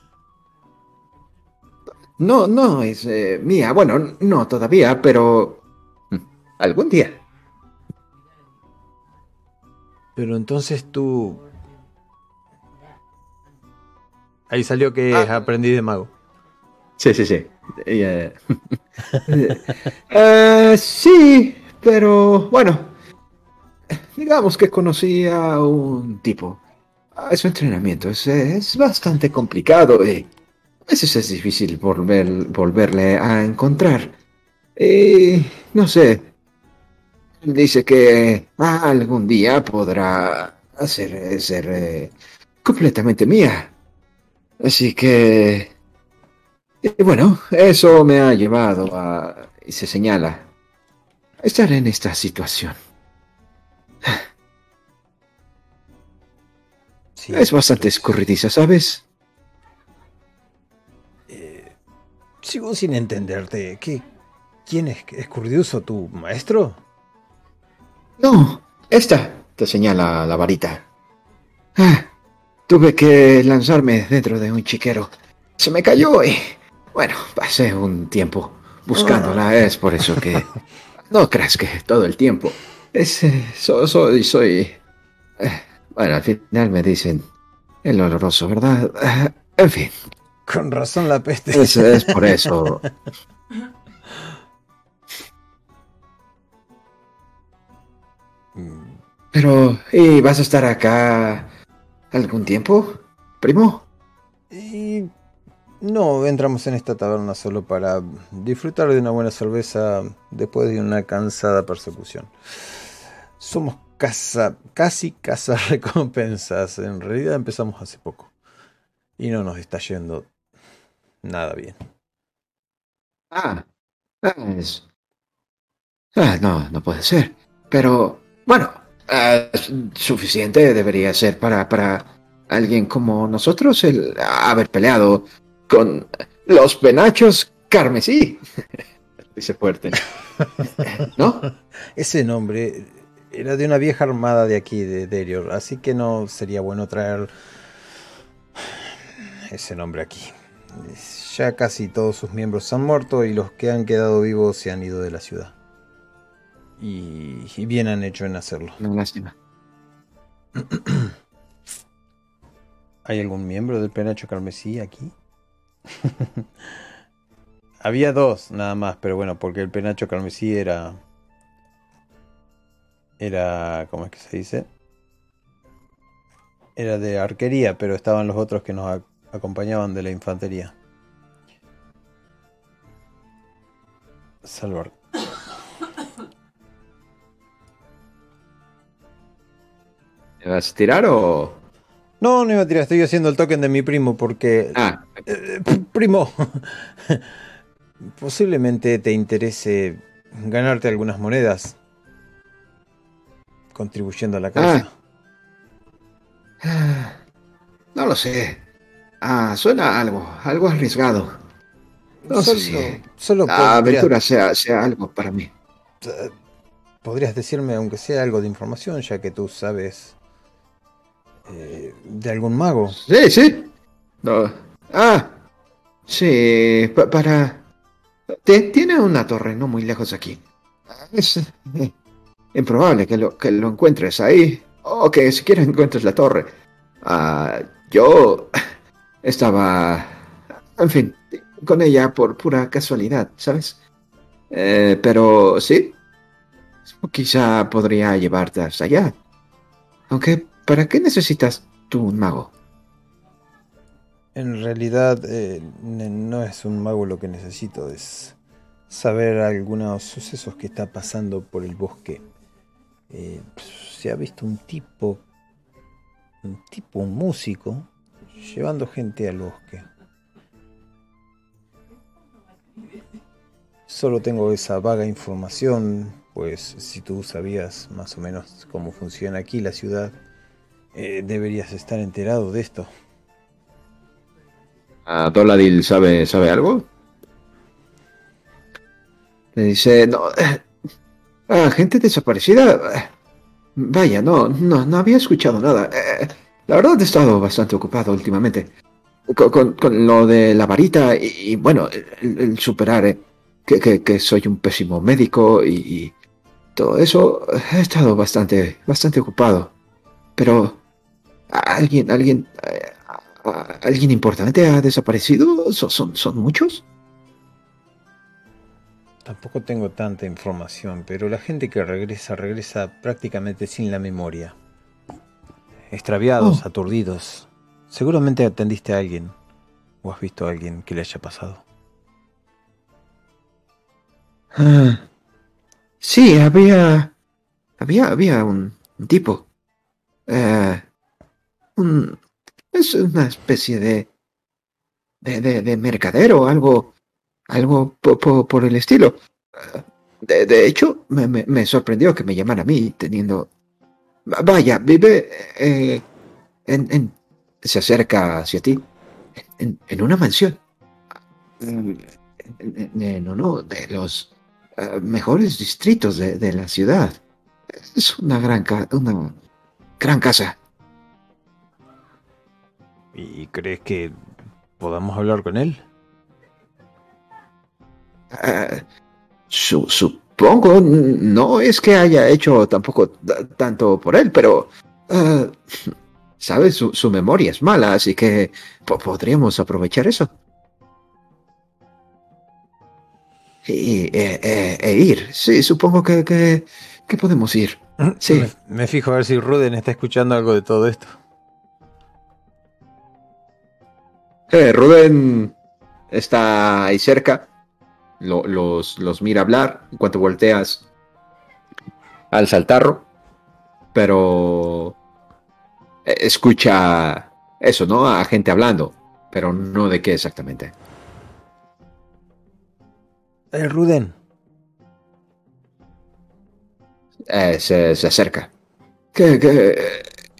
No, no es eh, mía. Bueno, no todavía, pero mm, algún día. Pero entonces tú... Ahí salió que ah. aprendí de mago. Sí, sí, sí. Eh, eh, sí, pero bueno, digamos que conocí a un tipo. A su entrenamiento es, bastante complicado y a veces es difícil volver, volverle a encontrar. Y no sé, dice que algún día podrá hacer, ser eh, completamente mía. Así que... Y bueno, eso me ha llevado a... y se señala. A estar en esta situación. es bastante escurridiza, ¿sabes? Eh, sigo sin entenderte. ¿Qué, ¿Quién es escurridizo? ¿Tu maestro? No, esta, te señala la varita. Ah, tuve que lanzarme dentro de un chiquero. Se me cayó y... Bueno, pasé un tiempo buscándola. Es por eso que... No creas que todo el tiempo. Es, eh, soy, soy, eh, bueno, al final me dicen el oloroso, ¿verdad? Eh, en fin. Con razón la peste. Es, es por eso. Pero, ¿y vas a estar acá algún tiempo, primo? Y no, entramos en esta taberna solo para disfrutar de una buena cerveza después de una cansada persecución. Somos casa, casi casa recompensas. En realidad empezamos hace poco. Y no nos está yendo nada bien. Ah, es... ah no, no puede ser. Pero, bueno, suficiente debería ser para, para alguien como nosotros el haber peleado con los penachos carmesí. Dice fuerte. ¿No? Ese nombre era de una vieja armada de aquí, de Derior, así que no sería bueno traer ese nombre aquí. Ya casi todos sus miembros han muerto y los que han quedado vivos se han ido de la ciudad. Y, bien han hecho en hacerlo. Una lástima. ¿Hay algún miembro del penacho carmesí aquí? Había dos nada más, pero bueno, porque el penacho carmesí era era, ¿cómo es que se dice? Era de arquería, pero estaban los otros que nos acompañaban de la infantería. Salvar. ¿Me vas a tirar o.? No, no iba a tirar, estoy haciendo el token de mi primo porque. Ah. Eh, primo. Posiblemente te interese ganarte algunas monedas contribuyendo a la casa. No lo sé. Ah, suena algo, algo arriesgado. No sé si solo la aventura sea, sea algo para mí. Podrías decirme, aunque sea algo de información, ya que tú sabes eh, de algún mago. Sí, sí. No. Ah, sí, para... tiene una torre no muy lejos de aquí. Es eh, improbable que lo, que lo encuentres ahí, o que siquiera encuentres la torre. Ah, yo estaba, en fin, con ella por pura casualidad, ¿sabes? Eh, pero sí, quizá podría llevarte hasta allá. Aunque, ¿para qué necesitas tú un mago? En realidad, eh, no es un mago lo que necesito, es saber algunos sucesos que está pasando por el bosque. Eh, se ha visto un tipo un tipo, un músico, llevando gente al bosque. Solo tengo esa vaga información, pues si tú sabías más o menos cómo funciona aquí la ciudad, eh, deberías estar enterado de esto. ¿A Doladil sabe, sabe algo? Le dice, no, eh, ah, gente desaparecida. Vaya, no, no, no había escuchado nada. Eh, la verdad he estado bastante ocupado últimamente. Con, lo de la varita y, bueno, el, superar que, que, soy un pésimo médico y, todo eso, he estado bastante, bastante ocupado. Pero, ¿alguien, alguien, eh, alguien importante ha desaparecido? son, son muchos? Tampoco tengo tanta información, pero la gente que regresa regresa prácticamente sin la memoria. Extraviados, oh. aturdidos. Seguramente atendiste a alguien o has visto a alguien que le haya pasado. Ah, sí, había, había, había un, tipo. Eh, un, es una especie de, de, de, de mercadero, algo algo por el estilo. De, hecho, me, sorprendió que me llamara a mí teniendo... Vaya, vive eh, en, Se acerca hacia ti. En, una mansión. En, uno de los eh, mejores distritos de, la ciudad. Es una gran, una gran casa. ¿Y crees que podamos hablar con él? Eh, supongo, no es que haya hecho tampoco tanto por él, pero... Uh, ¿Sabes? Su, memoria es mala, así que podríamos aprovechar eso. Y, e, e, e, ir. Sí, supongo que, que, podemos ir. Sí. Me, fijo a ver si Ruden está escuchando algo de todo esto. Eh, Ruden está ahí cerca los, los mira hablar en cuanto volteas al saltarro, pero escucha eso, ¿no? A gente hablando, pero no de qué exactamente. El eh, Ruden. Eh, se, acerca.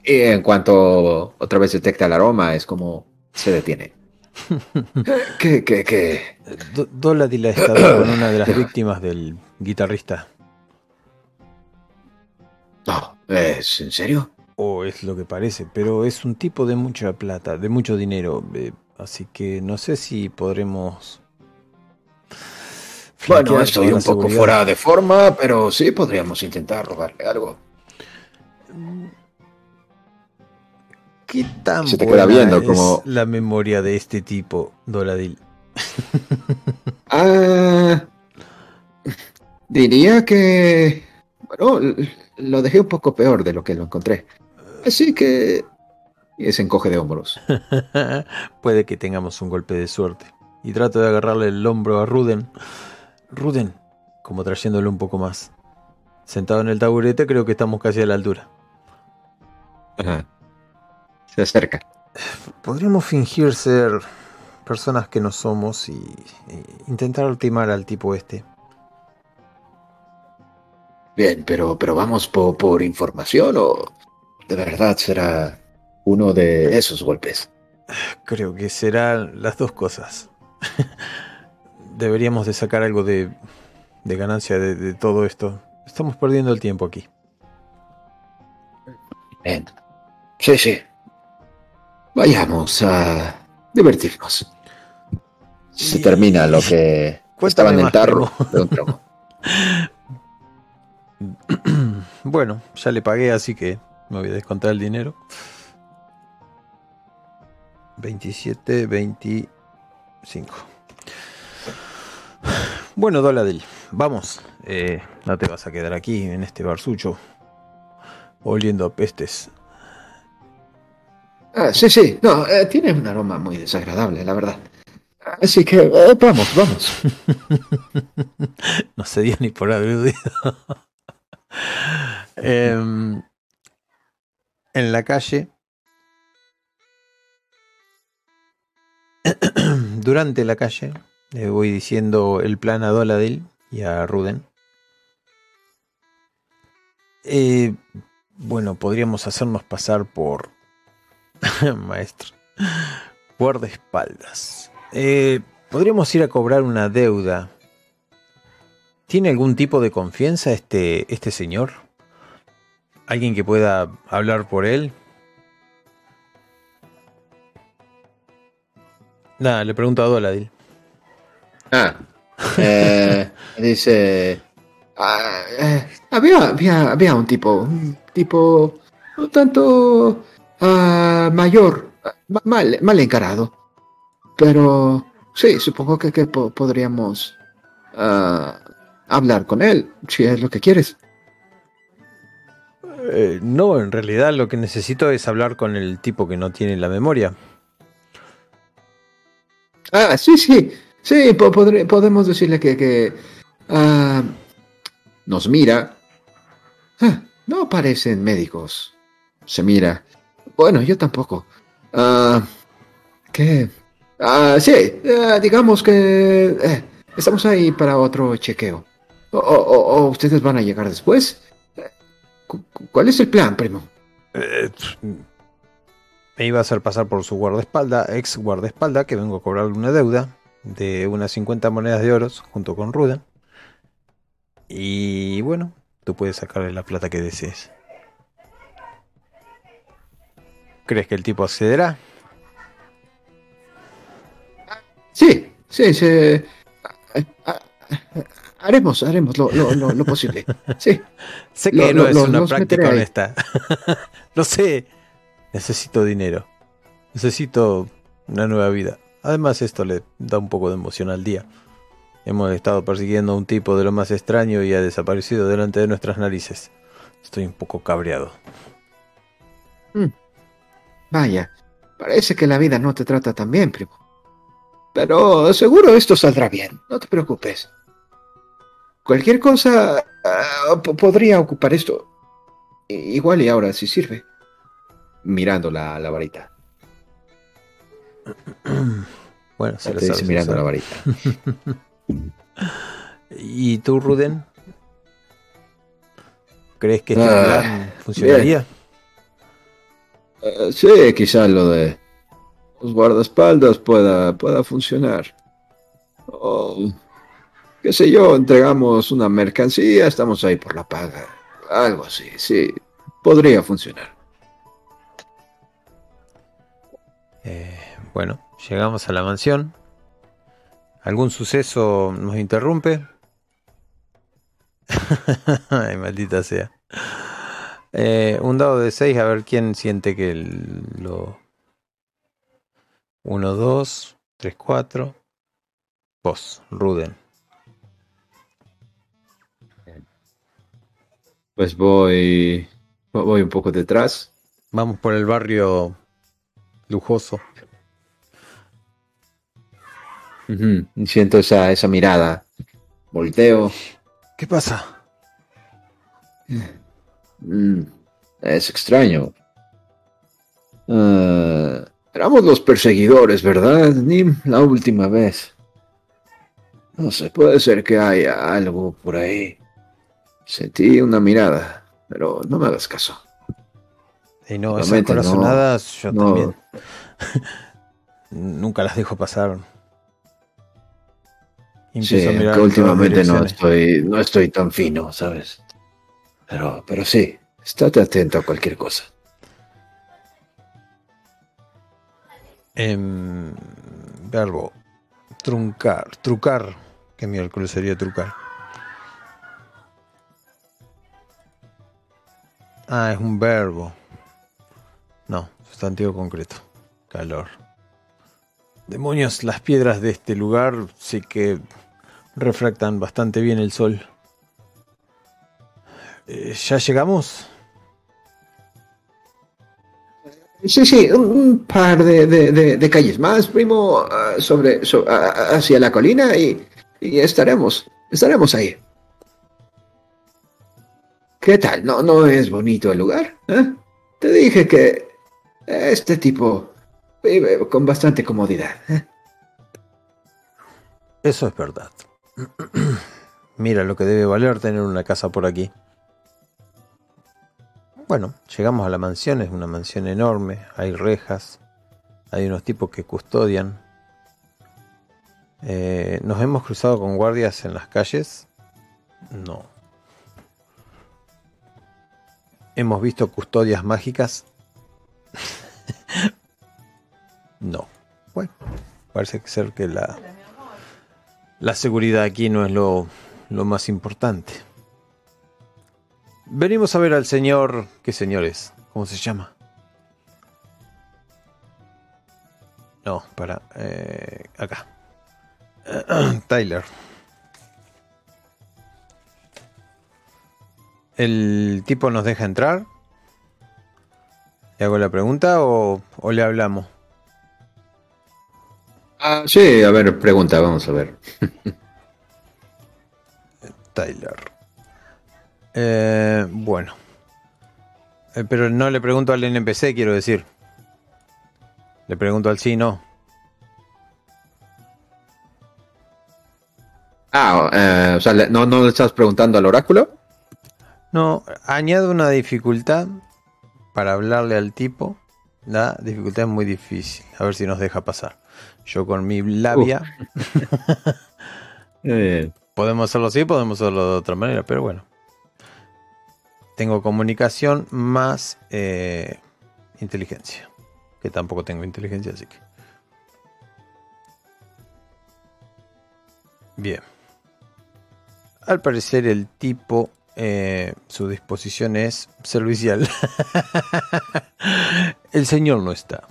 Y en cuanto otra vez detecta el aroma, es como se detiene. ¿Qué, qué, qué? Doladil ha estado con una de las víctimas del guitarrista. No, ¿es en serio? O es lo que parece, pero es un tipo de mucha plata, de mucho dinero. Eh, así que no sé si podremos. Bueno, estoy un poco fuera de forma, pero sí podríamos intentar robarle algo. ¿Qué tan Se te queda viendo como... la memoria de este tipo, Doladil? ah, diría que... Bueno, lo dejé un poco peor de lo que lo encontré. Así que... Y se encoge de hombros. Puede que tengamos un golpe de suerte. Y trato de agarrarle el hombro a Ruden. Ruden, como trayéndole un poco más. Sentado en el taburete, creo que estamos casi a la altura. Ajá se acerca. Podríamos fingir ser personas que no somos y, intentar ultimar al tipo este. Bien, pero, pero vamos por, información o de verdad será uno de esos golpes. Creo que serán las dos cosas. Deberíamos de sacar algo de, de ganancia de, de, todo esto. Estamos perdiendo el tiempo aquí. Bien. Sí, sí. Vayamos a divertirnos. Se termina lo que estaba en el tarro de un trono. bueno, ya le pagué, así que me voy a descontar el dinero. 27, 25. Bueno, Doladel, vamos. Eh, no te vas a quedar aquí en este barsucho oliendo a pestes. Ah, sí, sí, no, eh, tiene un aroma muy desagradable, la verdad. Así que eh, vamos, vamos. no se dio ni por aludido. eh, en la calle, durante la calle, le voy diciendo el plan a Doladil y a Ruden. Eh, bueno, podríamos hacernos pasar por maestro guardaespaldas. Eh, podríamos ir a cobrar una deuda. ¿Tiene algún tipo de confianza este, este señor? ¿Alguien que pueda hablar por él? Nada, le pregunto a Doladil. Ah, eh, dice. Ah, eh, había, había, había un tipo, un tipo un tanto uh, mayor, mal, mal encarado. Pero sí, supongo que, que po podríamos uh, hablar con él, si es lo que quieres. Eh, no, en realidad lo que necesito es hablar con el tipo que no tiene la memoria. Ah, sí, sí. Sí, po podemos decirle que, que uh, nos mira. Ah, no parecen médicos. Se mira. Bueno, yo tampoco. Uh, ¿Qué? Uh, sí, uh, digamos que eh, estamos ahí para otro chequeo. O, o, ustedes van a llegar después. ¿Cuál es el plan, primo? Eh, me iba a hacer pasar por su guardaespalda, ex guardaespalda, que vengo a cobrarle una deuda de unas 50 monedas de oro junto con Ruda. Y bueno, tú puedes sacarle la plata que desees. ¿Crees que el tipo accederá? Sí, sí, sí. Haremos, haremos lo, lo, lo, lo posible. Sí. sé que no es una práctica honesta. lo sé. Necesito dinero. Necesito una nueva vida. Además, esto le da un poco de emoción al día. Hemos estado persiguiendo a un tipo de lo más extraño y ha desaparecido delante de nuestras narices. Estoy un poco cabreado. Mm. Vaya, parece que la vida no te trata tan bien, primo. Pero seguro esto saldrá bien, no te preocupes. Cualquier cosa uh, podría ocupar esto. Igual y ahora sí sirve. Mirando la, la varita. bueno, se lo dice mirando la varita. ¿Y tú, Ruden? ¿Crees que este ah, plan funcionaría? Uh, sí, quizás lo de los guardaespaldas pueda, pueda funcionar. O, qué sé yo, entregamos una mercancía, estamos ahí por la paga. Algo así, sí, podría funcionar. Eh, bueno, llegamos a la mansión. ¿Algún suceso nos interrumpe? Ay, maldita sea. Eh, un dado de 6, a ver quién siente que el, lo... 1, 2, 3, 4. Vos, Ruden. Pues voy. Voy un poco detrás. Vamos por el barrio lujoso. Uh -huh. Siento esa, esa mirada. Volteo. ¿Qué pasa? Mm, es extraño. Uh, éramos los perseguidores, ¿verdad, Nim? La última vez. No sé, puede ser que haya algo por ahí. Sentí una mirada, pero no me hagas caso. Y no, esas corazonadas yo también. Nunca las dejo pasar. Sí, que últimamente no estoy, no estoy tan fino, ¿sabes? Pero, pero sí, estate atento a cualquier cosa. Em, verbo. Truncar. Trucar. ¿Qué miércoles sería trucar? Ah, es un verbo. No, sustantivo concreto. Calor. Demonios, las piedras de este lugar sí que refractan bastante bien el sol. Eh, ¿Ya llegamos? Sí, sí, un, par de, calles más, primo, ah, sobre, hacia la colina y, estaremos, estaremos ahí. ¿Qué tal? ¿No, no es bonito el lugar? ¿Eh? Te dije que este tipo vive con bastante comodidad. ¿eh? Eso es verdad. Mira lo que debe valer tener una casa por aquí. Bueno, llegamos a la mansión, es una mansión enorme, hay rejas, hay unos tipos que custodian. Eh, ¿Nos hemos cruzado con guardias en las calles? No. ¿Hemos visto custodias mágicas? no. Bueno, parece ser que la, la seguridad aquí no es lo, lo más importante. Venimos a ver al señor... ¿Qué señor es? ¿Cómo se llama? No, para... Eh, acá. Tyler. ¿El tipo nos deja entrar? ¿Le hago la pregunta o, o le hablamos? Ah, sí, a ver, pregunta, vamos a ver. Tyler. Eh, bueno. Eh, pero no le pregunto al NPC, quiero decir. Le pregunto al sí, no. Ah, eh, o sea, ¿no, ¿no le estás preguntando al oráculo? No, añado una dificultad para hablarle al tipo. La dificultad es muy difícil. A ver si nos deja pasar. Yo con mi labia. podemos hacerlo así, podemos hacerlo de otra manera, pero bueno. Tengo comunicación más eh, inteligencia. Que tampoco tengo inteligencia, así que. Bien. Al parecer el tipo, eh, su disposición es servicial. el señor no está.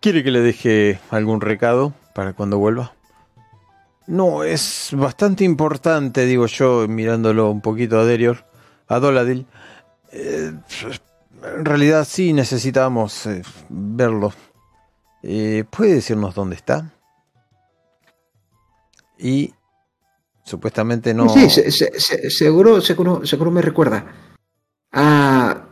¿Quiere que le deje algún recado para cuando vuelva? No, es bastante importante, digo yo, mirándolo un poquito a Derior, a Doladil. Eh, en realidad sí necesitamos eh, verlo. Eh, ¿Puede decirnos dónde está? Y supuestamente no. Sí, seguro, seguro, seguro me recuerda. Ah,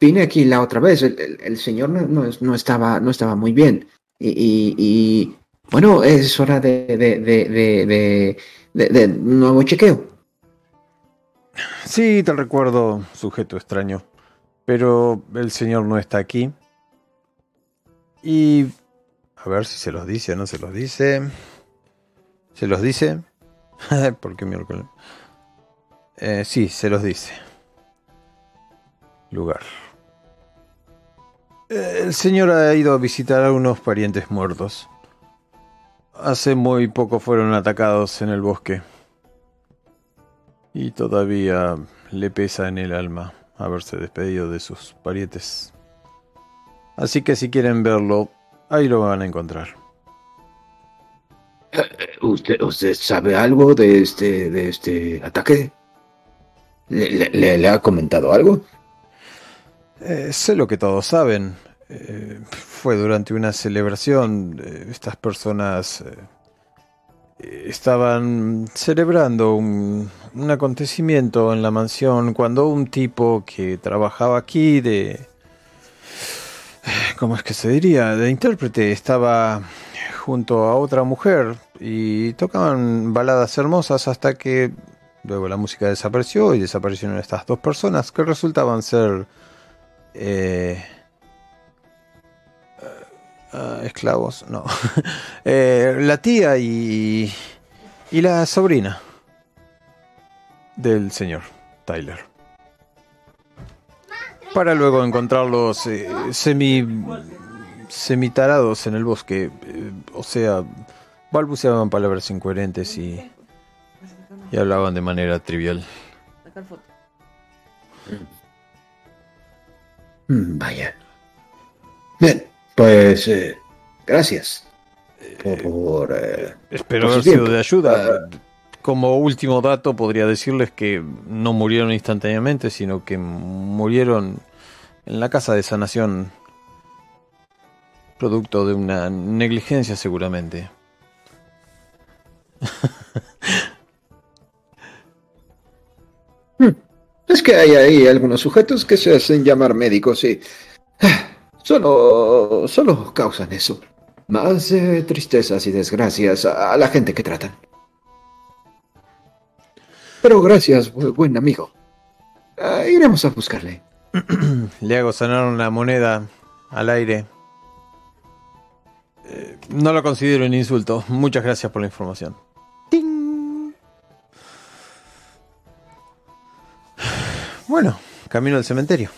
vine aquí la otra vez, el, señor no, estaba, no estaba muy bien. Y, bueno, es hora de, de, de, nuevo chequeo. Sí, te recuerdo, sujeto extraño. Pero el señor no está aquí. Y... A ver si se los dice o no se los dice. ¿Se los dice? ¿Por qué miércoles? Eh, sí, se los dice. Lugar. El señor ha ido a visitar a unos parientes muertos. Hace muy poco fueron atacados en el bosque. Y todavía le pesa en el alma haberse despedido de sus parientes. Así que si quieren verlo, ahí lo van a encontrar. Eh, ¿Usted, usted sabe algo de este, de este ataque? le ha comentado algo? Eh, sé lo que todos saben. Eh, fue durante una celebración. Eh, estas personas estaban celebrando un, acontecimiento en la mansión cuando un tipo que trabajaba aquí de... ¿Cómo es que se diría? De intérprete estaba junto a otra mujer y tocaban baladas hermosas hasta que Luego la música desapareció y desaparecieron estas dos personas que resultaban ser eh, uh, esclavos, no. eh, la tía y, y la sobrina del señor Tyler. Para luego encontrarlos eh, semi semitarados en el bosque, eh, o sea, balbuceaban palabras incoherentes y, y hablaban de manera trivial. Mm, Vaya. Bien, pues eh, gracias por... por, eh, Espero por su haber sido tiempo. de ayuda. Ah, Como último dato, podría decirles que no murieron instantáneamente, sino que murieron en la casa de sanación, producto de una negligencia seguramente. es que hay ahí algunos sujetos que se hacen llamar médicos y ah, solo, solo causan eso. Más eh, tristezas y desgracias a, a la gente que tratan. Pero gracias, bu- buen amigo. Ah, iremos a buscarle. Le hago sonar una moneda al aire. Eh, no lo considero un insulto. Muchas gracias por la información. ¡Ting! Bueno, camino al cementerio.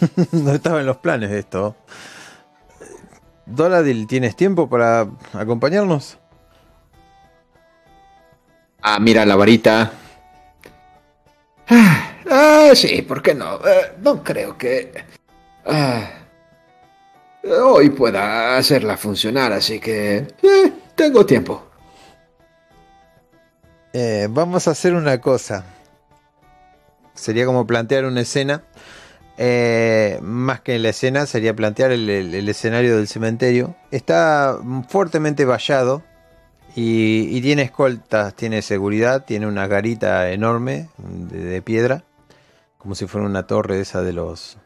no estaba en los planes de esto. Doladil, ¿tienes tiempo para acompañarnos? Ah, mira la varita. Ah, ah, sí, ¿por qué no? Eh, no creo que... ah, hoy pueda hacerla funcionar, así que... eh, tengo tiempo. Eh, vamos a hacer una cosa. Sería como plantear una escena. Eh, más que la escena, sería plantear el, escenario del cementerio. Está fuertemente vallado y, y tiene escoltas, tiene seguridad, tiene una garita enorme de, de piedra, como si fuera una torre esa de los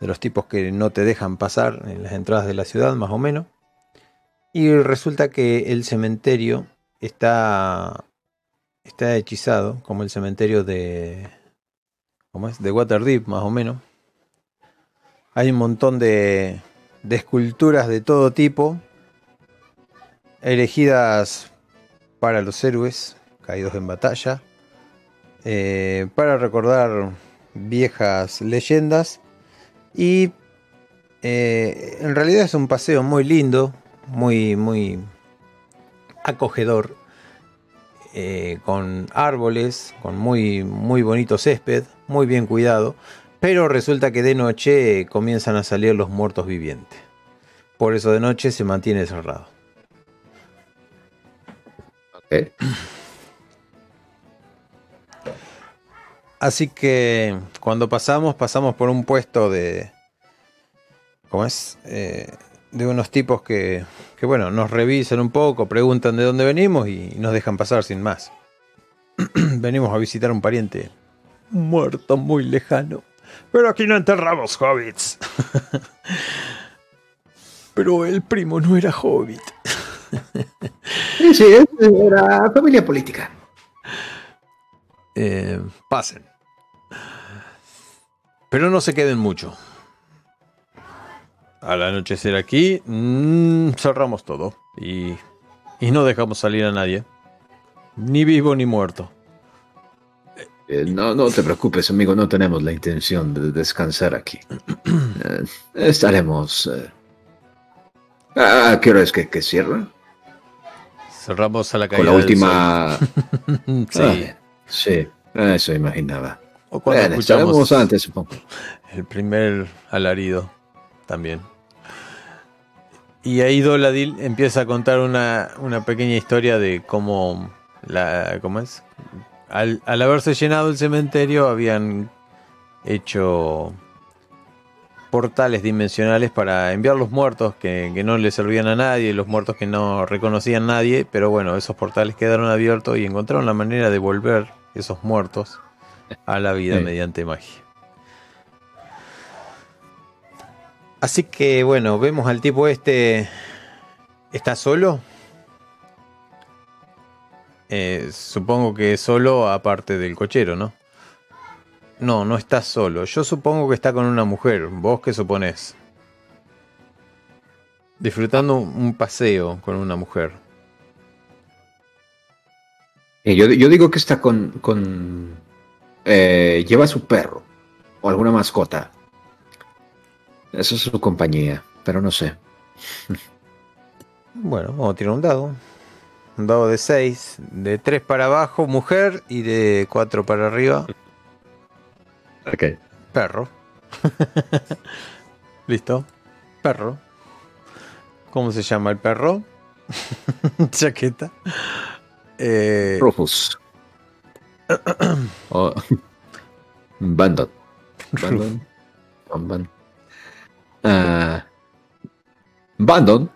de los tipos que no te dejan pasar en las entradas de la ciudad, más o menos. Y resulta que el cementerio está está hechizado, como el cementerio de. ¿Cómo es? De Waterdeep, más o menos. Hay un montón de, esculturas de todo tipo, elegidas para los héroes caídos en batalla, eh, para recordar viejas leyendas y eh, en realidad es un paseo muy lindo, muy, muy acogedor eh, con árboles, con muy, muy bonito césped, muy bien cuidado, pero resulta que de noche comienzan a salir los muertos vivientes. Por eso de noche se mantiene cerrado. Ok. Así que cuando pasamos, pasamos por un puesto de... ¿Cómo es? Eh, de unos tipos que, que, bueno, nos revisan un poco, preguntan de dónde venimos y nos dejan pasar sin más. Venimos a visitar a un pariente muerto muy lejano. Pero aquí no enterramos hobbits. Pero el primo no era hobbit. Sí, sí, era familia política. Eh, pasen. Pero no se queden mucho. Al anochecer aquí, mm, cerramos todo. Y, y no dejamos salir a nadie. Ni vivo ni muerto. Eh, no, no te preocupes, amigo, no tenemos la intención de descansar aquí. Eh, estaremos... eh, ¿A qué hora es que, que cierra? Cerramos a la caída Con la del última... sol. sí. Ah, bien. sí, eso imaginaba. o cuando Bueno, escuchamos antes, supongo. el primer alarido también. Y ahí Doladil empieza a contar una, una pequeña historia de cómo, la, ¿cómo es? Al, al haberse llenado el cementerio habían hecho portales dimensionales para enviar los muertos que, que no le servían a nadie, los muertos que no reconocían a nadie, pero bueno, esos portales quedaron abiertos y encontraron la manera de volver esos muertos a la vida Sí. mediante magia. Así que bueno, vemos al tipo este. ¿Está solo? Eh, supongo que solo aparte del cochero, ¿no? No, no está solo. Yo supongo que está con una mujer. ¿Vos qué suponés? Disfrutando un paseo con una mujer. Eh, yo, yo, digo que está con... con eh, lleva a su perro o alguna mascota. Esa es su compañía, pero no sé. Bueno, vamos a tirar un dado. Un dado de 6. De 3 para abajo, mujer. Y de 4 para arriba. Ok. Perro. ¿Listo? Perro. ¿Cómo se llama el perro? Chaqueta. Eh... Rufus. oh. Bandon. Bandon. Bandon. Uh, Bandon.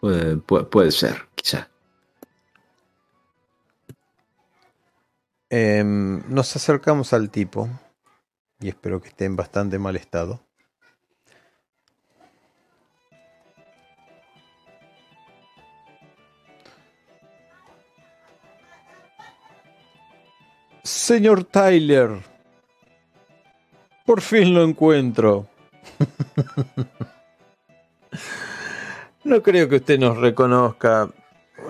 Puede, puede, puede, ser, quizá. Eh, nos acercamos al tipo y espero que esté en bastante mal estado. Señor Tyler, por fin lo encuentro. no creo que usted nos reconozca,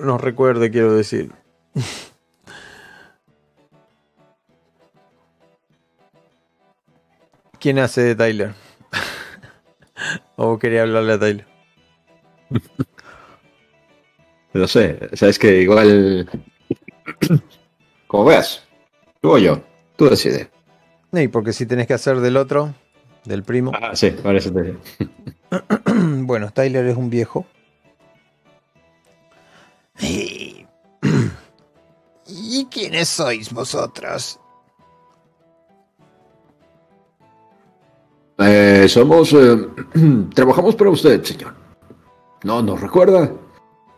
nos recuerde, quiero decir. ¿Quién hace de Tyler? ¿O quería hablarle a Tyler? No sé, sabes que igual. Como veas, tú o yo, tú decides. Sí, porque si tenés que hacer del otro, del primo. Ah, sí, parece te Bueno, Tyler es un viejo. ¿Y quiénes sois vosotros? Eh, somos... Eh, trabajamos para usted, señor. ¿No nos recuerda?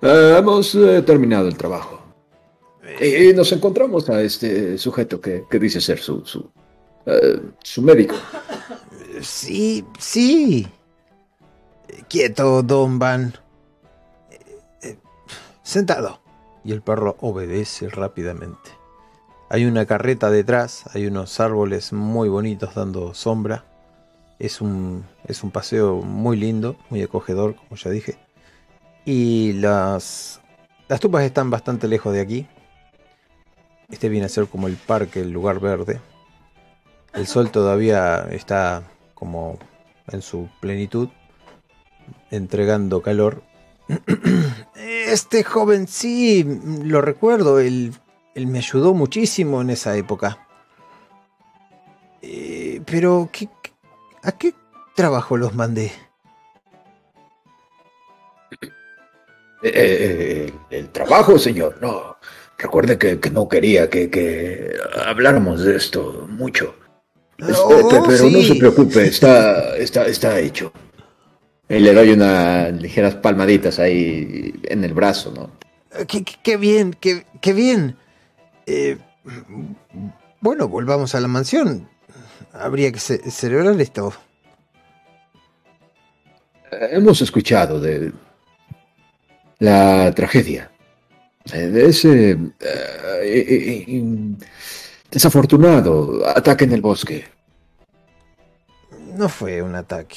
Eh, hemos eh, terminado el trabajo. Y, nos encontramos a este sujeto que, dice ser su, su, su médico. Sí, sí. Quieto, Don Van. Sentado. Y el perro obedece rápidamente. Hay una carreta detrás, hay unos árboles muy bonitos dando sombra es un, es un paseo muy lindo, muy acogedor, como ya dije. Y las, las tumbas están bastante lejos de aquí. Este viene a ser como el parque, el lugar verde. El sol todavía está como en su plenitud, entregando calor. Este joven sí, lo recuerdo, él, él me ayudó muchísimo en esa época. Eh, pero, ¿qué, ¿A qué trabajo los mandé? Eh, eh, el trabajo, señor. No. Recuerde que, no quería que, habláramos de esto mucho. Oh, pero no se preocupe, está, está, está hecho. Y le doy unas ligeras palmaditas ahí en el brazo, ¿no? Qué, bien, qué, bien. Eh, bueno, volvamos a la mansión habría que celebrar esto. Hemos escuchado de la tragedia, de ese eh, eh, eh, desafortunado ataque en el bosque. No fue un ataque.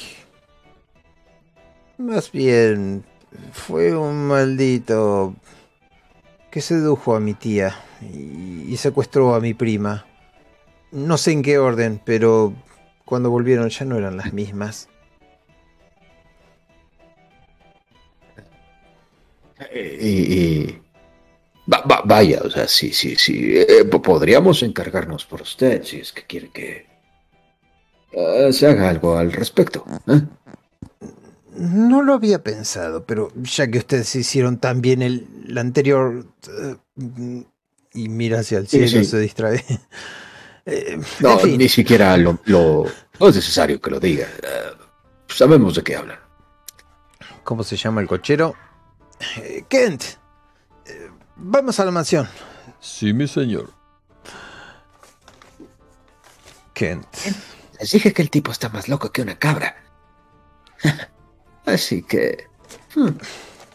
Más bien fue un maldito que sedujo a mi tía y secuestró a mi prima. No sé en qué orden, pero cuando volvieron ya no eran las mismas. Y, vaya, o sea, sí, sí, sí. Eh, podríamos encargarnos por usted si es que quiere que eh, se haga algo al respecto. ¿eh? No lo había pensado, pero ya que ustedes hicieron tan bien el, anterior... y mira hacia el cielo, y se distrae. Eh, no, ni siquiera lo, no es necesario que lo diga. Eh, sabemos de qué habla. ¿Cómo se llama el cochero? Eh, Kent. vamos a la mansión. Sí, mi señor. Kent. Les dije que el tipo está más loco que una cabra. Así que... Hmm,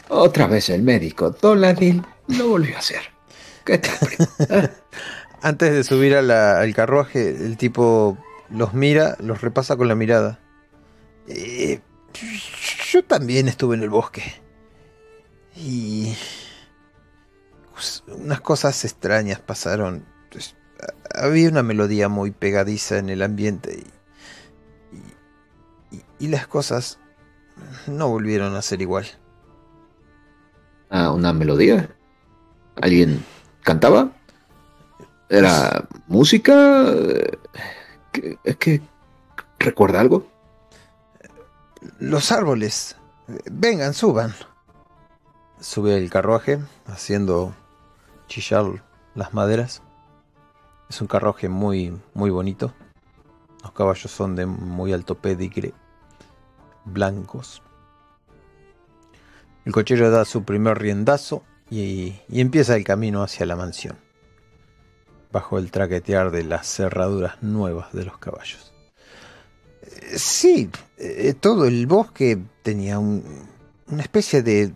otra vez el médico Doladil lo volvió a hacer. ¿Qué tal, Antes de subir al carruaje, el tipo los mira, los repasa con la mirada. Eh, yo también estuve en el bosque. Y... Unas cosas extrañas pasaron. Había una melodía muy pegadiza en el ambiente y, y, las cosas no volvieron a ser igual. Ah, una melodía. ¿Alguien cantaba? ¿Era música? ¿Es que recuerda algo? Los árboles. Vengan, suban. Sube el carruaje, haciendo chillar las maderas. Es un carruaje muy, muy bonito. Los caballos son de muy alto pedigre, blancos. El cochero da su primer riendazo y, y empieza el camino hacia la mansión, bajo el traquetear de las cerraduras nuevas de los caballos. Eh, sí, eh, todo el bosque tenía un, una especie de...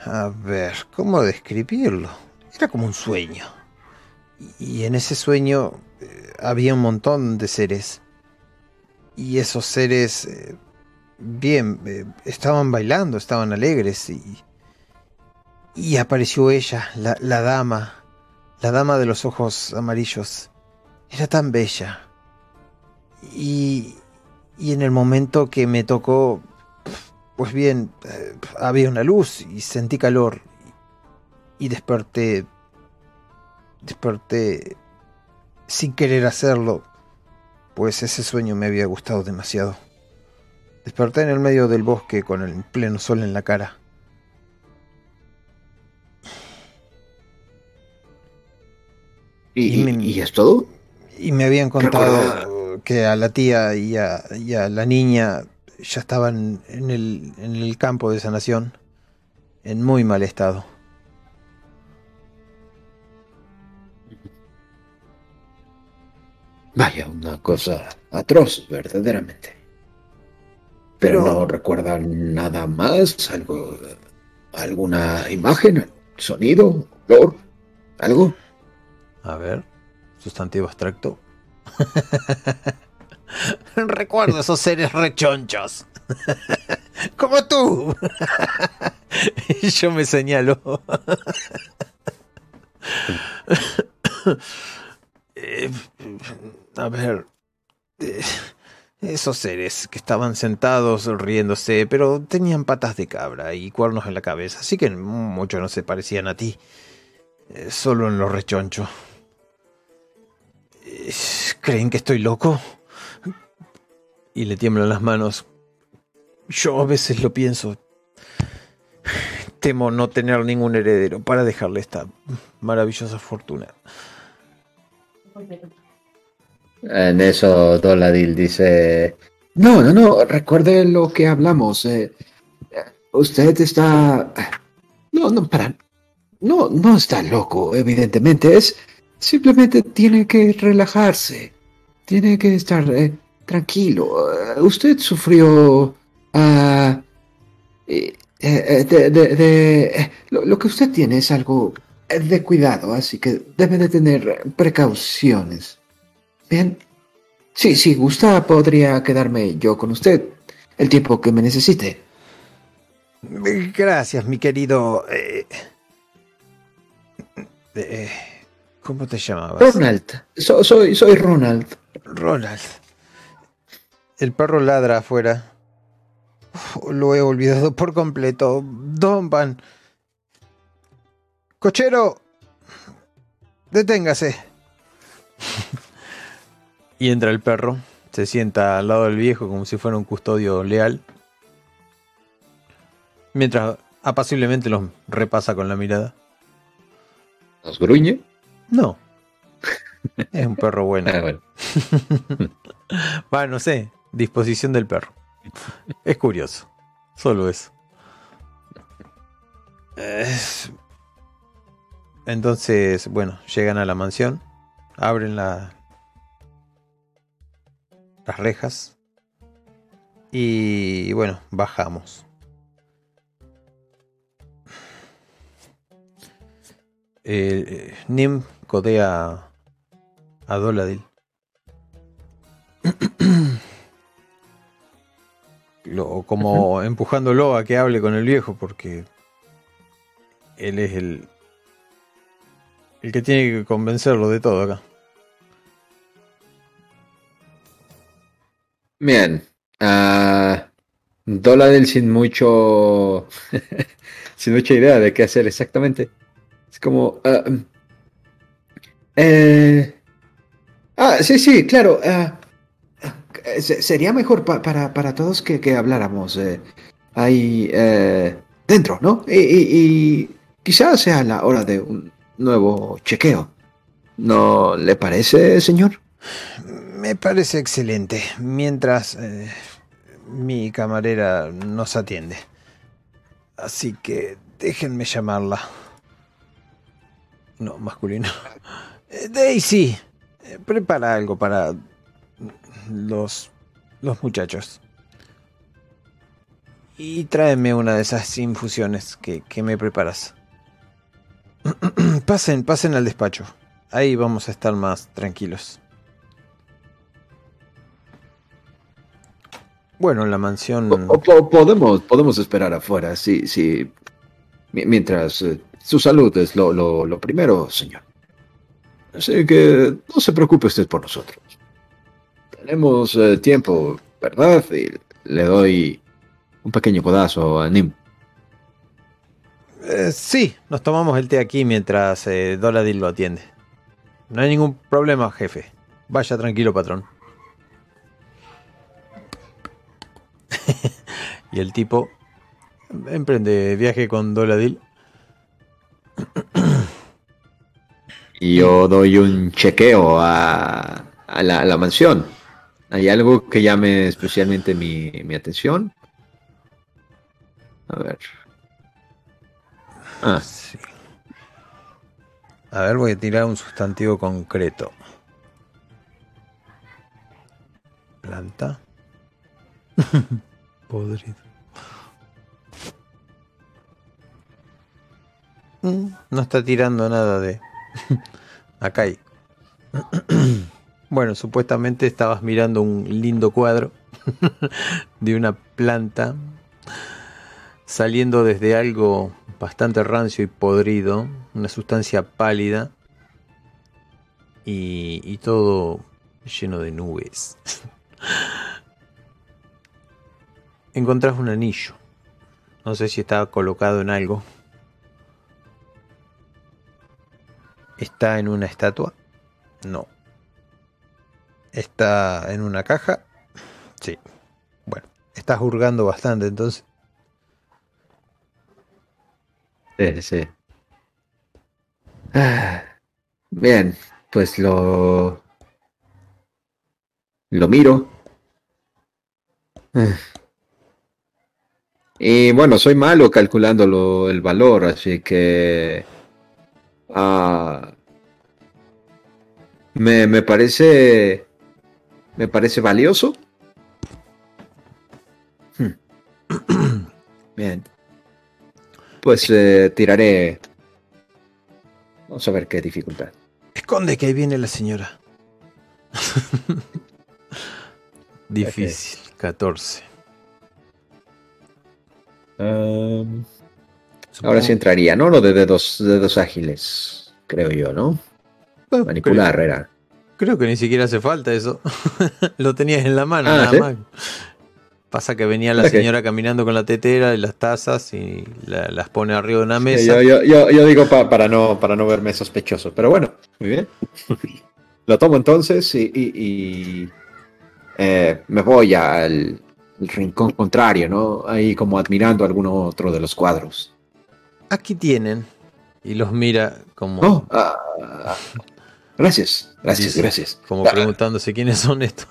A ver, ¿cómo describirlo? Era como un sueño. Y en ese sueño eh, había un montón de seres. Y esos seres, eh, bien, estaban bailando, estaban alegres. Y, y apareció ella, la, la dama, la dama de los ojos amarillos. Era tan bella. Y, y en el momento que me tocó, pues bien, había una luz y sentí calor. Y desperté desperté sin querer hacerlo, pues ese sueño me había gustado demasiado. Desperté en el medio del bosque con el pleno sol en la cara. ¿Y, es todo? Y me habían contado que a la tía y a, y a, la niña ya estaban en el, en el campo de sanación, en muy mal estado. Vaya, una cosa atroz, verdaderamente. Pero, no recuerdan nada más, algo, alguna imagen, sonido, olor, algo. A ver, sustantivo abstracto. Recuerdo esos seres rechonchos. Como tú. y yo me señalo. Eh, a ver, eh, esos seres que estaban sentados riéndose, pero tenían patas de cabra y cuernos en la cabeza, así que mucho no se parecían a ti, eh, solo en los rechonchos. ¿Creen que estoy loco? Y le tiemblan las manos. Yo a veces lo pienso. Temo no tener ningún heredero para dejarle esta maravillosa fortuna. En eso Doladil dice, no, no, no, recuerde lo que hablamos. Eh, usted está... No, no, para... No, no está loco, evidentemente. Es... Simplemente tiene que relajarse. Tiene que estar eh, tranquilo. Eh, usted sufrió... Uh, de, de, lo, lo que usted tiene es algo de cuidado, así que debe de tener precauciones. Bien. Sí, si gusta, podría quedarme yo con usted el tiempo que me necesite. Gracias, mi querido. Eh, eh, ¿Cómo te llamabas? Ronald. soy, soy Ronald. Ronald. El perro ladra afuera. lo he olvidado por completo. Don Van. Cochero. Deténgase. Y entra el perro, se sienta al lado del viejo como si fuera un custodio leal. Mientras apaciblemente los repasa con la mirada. ¿Los gruñe? No. Es un perro bueno. Ah, bueno. bueno, no sé. Disposición del perro. Es curioso. Solo eso. Entonces, bueno, llegan a la mansión. Abren la, las rejas. Y bueno, bajamos. Eh, Nim codea a Doladil. Lo, como empujándolo a que hable con el viejo, porque él es el, el que tiene que convencerlo de todo acá. Bien. Uh, Doladil sin mucho. sin mucha idea de qué hacer exactamente. Es como. Uh, eh, ah, sí, sí, claro. Uh, sería mejor pa para, para, todos que, que habláramos eh, ahí eh, dentro, ¿no? Y, y, quizás sea la hora de un nuevo chequeo. ¿No le parece, señor? Me parece excelente. Mientras eh, mi camarera nos atiende. Así que déjenme llamarla. No, masculino. Eh, Daisy, eh, prepara algo para los, los muchachos. Y tráeme una de esas infusiones que, que me preparas. pasen, pasen al despacho. Ahí vamos a estar más tranquilos. Bueno, en la mansión. O, podemos, podemos esperar afuera, sí, sí. Mientras eh, su salud es lo, lo, lo, primero, señor. Así que no se preocupe usted por nosotros. Tenemos eh, tiempo, ¿verdad? Y le doy un pequeño codazo a Nim. Eh, sí, nos tomamos el té aquí mientras eh, Doladil lo atiende. No hay ningún problema, jefe. Vaya tranquilo, patrón. y el tipo emprende viaje con Doladil. Y yo doy un chequeo a, a, la, a, la, mansión. ¿Hay algo que llame especialmente mi, mi atención? A ver. Ah. Sí. A ver, voy a tirar un sustantivo concreto. Planta. Podrido. Mm, no está tirando nada de... Acá hay. bueno, supuestamente estabas mirando un lindo cuadro de una planta saliendo desde algo bastante rancio y podrido, una sustancia pálida y, todo lleno de nubes. Encontrás un anillo. No sé si estaba colocado en algo. ¿Está en una estatua? No. ¿Está en una caja? Sí. Bueno, estás hurgando bastante entonces. Sí, sí. Ah, bien, pues lo. Lo miro. Ah. Y bueno, soy malo calculando el valor, así que. Ah, me, me parece. Me parece valioso. Hmm. Bien. Pues eh, tiraré. Vamos a ver qué dificultad. Esconde que ahí viene la señora. Difícil, okay. 14. Um, ahora sí entraría, ¿no? Lo de dedos, dedos ágiles, creo yo, ¿no? Bueno, Manipular creo, era. Creo que ni siquiera hace falta eso. Lo tenías en la mano, ah, nada ¿sí? más. Pasa que venía la okay. señora caminando con la tetera y las tazas y la, las pone arriba de una mesa. Sí, yo, yo, yo, yo, digo pa, para, no, para no verme sospechoso, pero bueno, muy bien. Lo tomo entonces y, y, y eh, me voy al rincón contrario, ¿no? Ahí como admirando alguno otro de los cuadros. Aquí tienen. Y los mira como... Oh, ah, gracias, gracias, gracias. Como preguntándose quiénes son estos.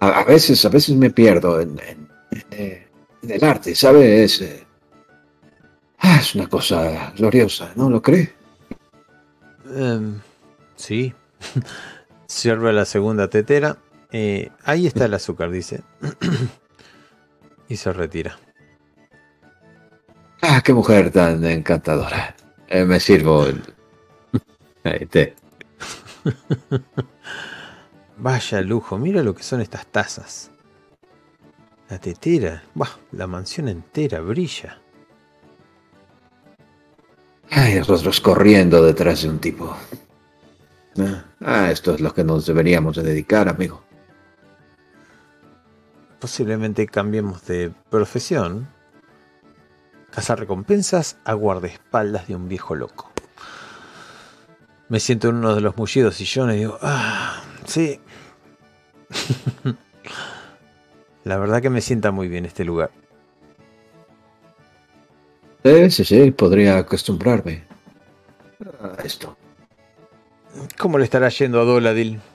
A, a, veces, a veces me pierdo en, en, en, en el arte, ¿sabes? Es, ah, es, una cosa gloriosa, ¿no lo cree? Um, sí. Sirve la segunda tetera. Eh, ahí está el azúcar, dice. y se retira. Ah, qué mujer tan encantadora. Eh, me sirvo el... té. Vaya lujo, mira lo que son estas tazas. La tetera, bah, la mansión entera brilla. Ay, nosotros corriendo detrás de un tipo. Ah, esto es lo que nos deberíamos de dedicar, amigo. Posiblemente cambiemos de profesión. Cazar recompensas a guardaespaldas de un viejo loco. Me siento en uno de los mullidos sillones y digo, ah, sí. La verdad que me sienta muy bien este lugar. Sí, sí, sí, podría acostumbrarme a esto. ¿Cómo le estará yendo a Doladil?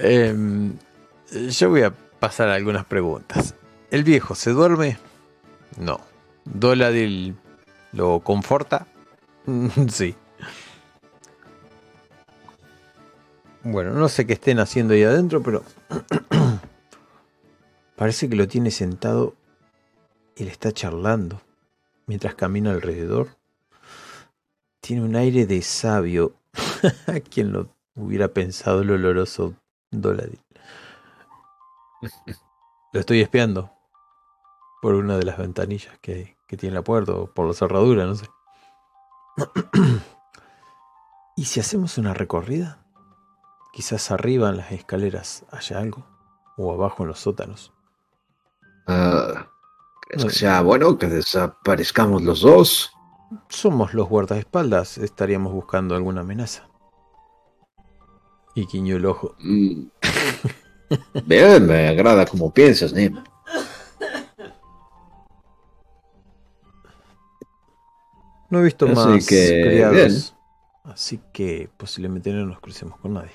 Em, yo voy a pasar algunas preguntas. ¿El viejo se duerme? No. ¿Doladil lo conforta? sí. Bueno, no sé qué estén haciendo ahí adentro, pero parece que lo tiene sentado y le está charlando mientras camina alrededor. Tiene un aire de sabio. ¿Quién lo hubiera pensado el oloroso Doladil? Lo estoy espiando por una de las ventanillas que, que tiene la puerta o por la cerradura, no sé. ¿Y si hacemos una recorrida? Quizás arriba en las escaleras haya algo, o abajo en los sótanos. Uh, ¿Crees que sea bueno que desaparezcamos los dos? Somos los guardaespaldas, estaríamos buscando alguna amenaza. Y quiñó el ojo. Mm. Bien, me agrada como piensas, Nim. No he visto así más que, criados, así que posiblemente no nos crucemos con nadie.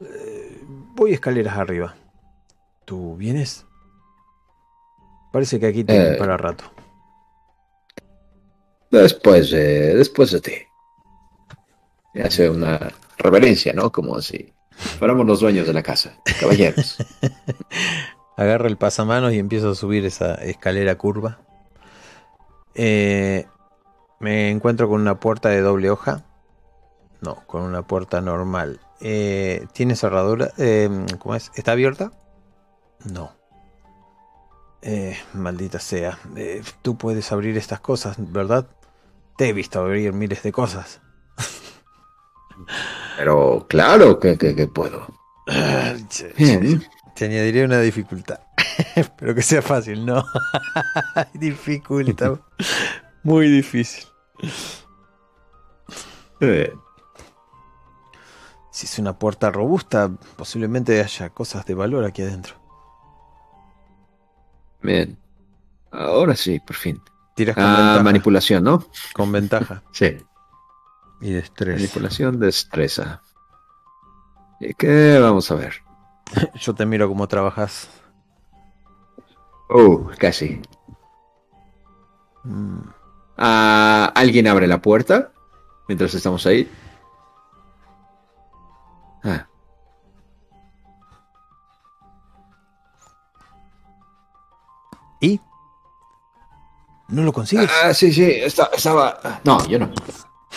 Eh, voy escaleras arriba. ¿Tú vienes? Parece que aquí tengo eh, para rato. Después, después de ti. Y hace una reverencia, ¿no? Como si fuéramos los dueños de la casa, caballeros. Agarro el pasamanos y empiezo a subir esa escalera curva. Eh, me encuentro con una puerta de doble hoja. No, con una puerta normal. Eh, ¿Tiene cerradura? Eh, ¿Cómo es? ¿Está abierta? No. maldita sea. tú puedes abrir estas cosas, ¿verdad? Te he visto abrir miles de cosas. Pero claro que, puedo. Te añadiré una dificultad. Espero que sea fácil, ¿no? Dificultad. Muy difícil. Si es una puerta robusta, posiblemente haya cosas de valor aquí adentro. Bien. Ahora sí, por fin. Tiras con ah, manipulación, ¿no? Con ventaja. sí. Y destreza. Manipulación, destreza. ¿Y qué vamos a ver? Yo te miro cómo trabajas. Oh, casi. Mm. Ah, ¿Alguien abre la puerta mientras estamos ahí? Ah. ¿Y? ¿No lo consigues? Ah, sí, sí, estaba... No, yo no.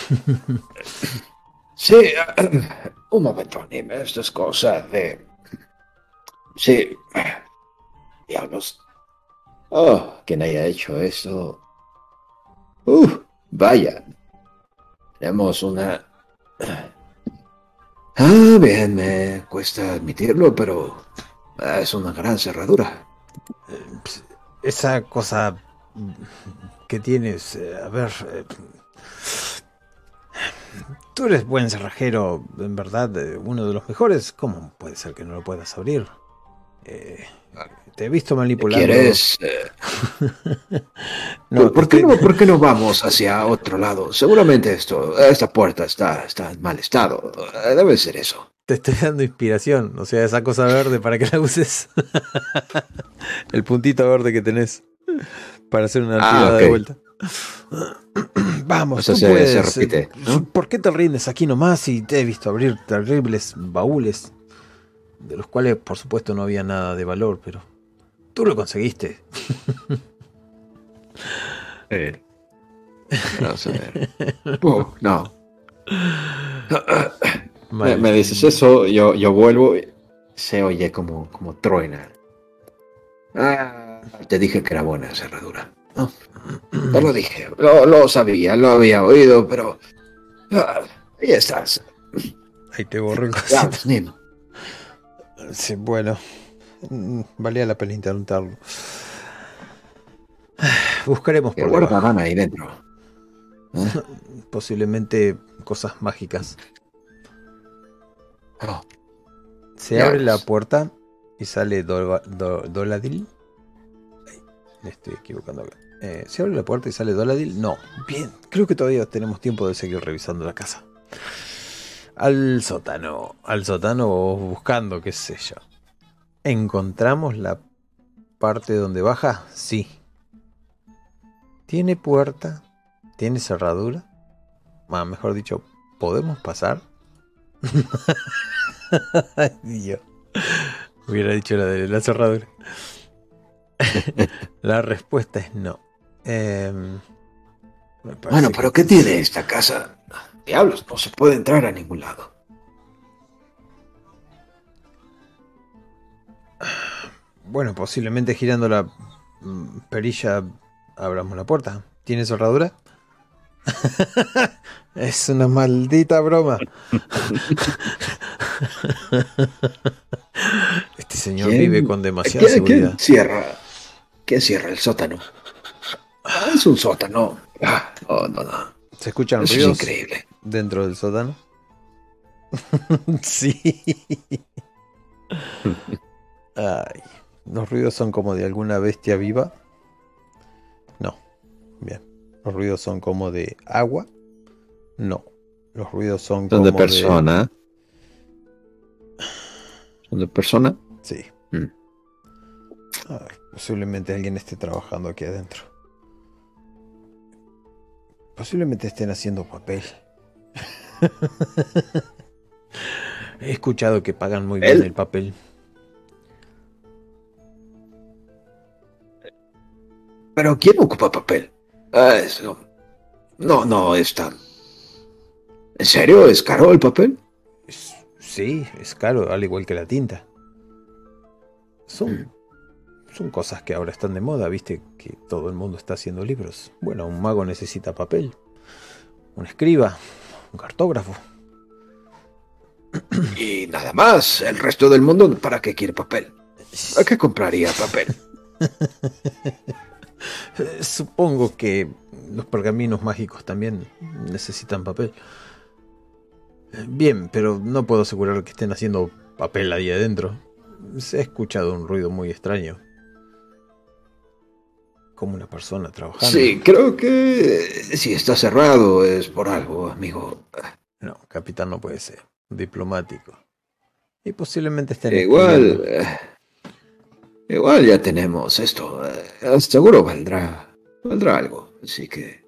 sí, un momento, anime, esto es cosa de... Sí, diablos. Oh, quien haya hecho eso. Uh, vaya. Tenemos una... Ah, bien, me cuesta admitirlo, pero es una gran cerradura. Esa cosa que tienes, eh, a ver... Eh, tú eres buen cerrajero, en verdad, eh, uno de los mejores. ¿Cómo puede ser que no lo puedas abrir? Te he visto manipulando. ¿Quieres? no, ¿Por, qué no, ¿Por qué no vamos hacia otro lado? Seguramente esto, esta puerta está, está en mal estado. Debe ser eso. Te estoy dando inspiración, o sea, esa cosa verde para que la uses. El puntito verde que tenés para hacer una ah, de vuelta. Vamos, tú puedes, repite, ¿Por qué te rindes aquí nomás y te he visto abrir terribles baúles? De los cuales, por supuesto, no había nada de valor, pero tú lo conseguiste. Eh. Vamos a ver. Uh, no. Me, me, dices eso, yo, yo vuelvo y se oye como, como truena. Ah, te dije que era buena cerradura. No, te lo dije, lo, lo, sabía, lo había oído, pero... Ah, ahí estás. Ahí te borro el Sí, bueno, mm, valía la pena intentarlo. Buscaremos por guardaban ahí dentro? ¿Eh? Posiblemente cosas mágicas. Oh. Se abre la puerta y sale Doladil. me estoy equivocando acá. Eh, ¿Se abre la puerta y sale Doladil? No. Bien, creo que todavía tenemos tiempo de seguir revisando la casa. Al sótano, al sótano buscando, qué sé yo. ¿Encontramos la parte donde baja? Sí. ¿Tiene puerta? ¿Tiene cerradura? Ah, mejor dicho, ¿podemos pasar? Dios. Hubiera dicho la de la cerradura. la respuesta es no. Em, bueno, pero ¿qué tiene esta casa? Diablos, no se puede entrar a ningún lado. Bueno, posiblemente girando la mm, perilla abramos la puerta. ¿Tiene cerradura? es una maldita broma. este señor vive con demasiada seguridad. ¿Quién cierra? ¿Quién cierra el sótano? Ah, es un sótano. Ah, no, no, no. ¿Se escuchan Eso ruidos es increíble. dentro del sótano? sí. Ay, los ruidos son como de alguna bestia viva. No. Bien. Los ruidos son como de agua. No. Los ruidos son, ¿Son como de persona? ¿Son de persona? Sí. Mm. Ay, posiblemente alguien esté trabajando aquí adentro. Posiblemente estén haciendo papel. He escuchado que pagan muy bien el papel. ¿Pero quién ocupa papel? Ah, eso. No, no, es tan... ¿En serio? ¿Es caro el papel? Es- sí, es caro, al igual que la tinta. Son, son cosas que ahora están de moda, viste que todo el mundo está haciendo libros. Bueno, un mago necesita papel, un escriba, un cartógrafo. Y nada más. El resto del mundo, ¿para qué quiere papel? ¿A qué compraría papel? Supongo que los pergaminos mágicos también necesitan papel. Bien, pero no puedo asegurar que estén haciendo papel ahí adentro. Se ha escuchado un ruido muy extraño. Como una persona trabajando. Sí, creo que si está cerrado es por algo, amigo. No, capitán no puede ser. Diplomático. Y posiblemente estén Igual, eh, igual ya tenemos esto. eh, Seguro valdrá, valdrá algo. Así que,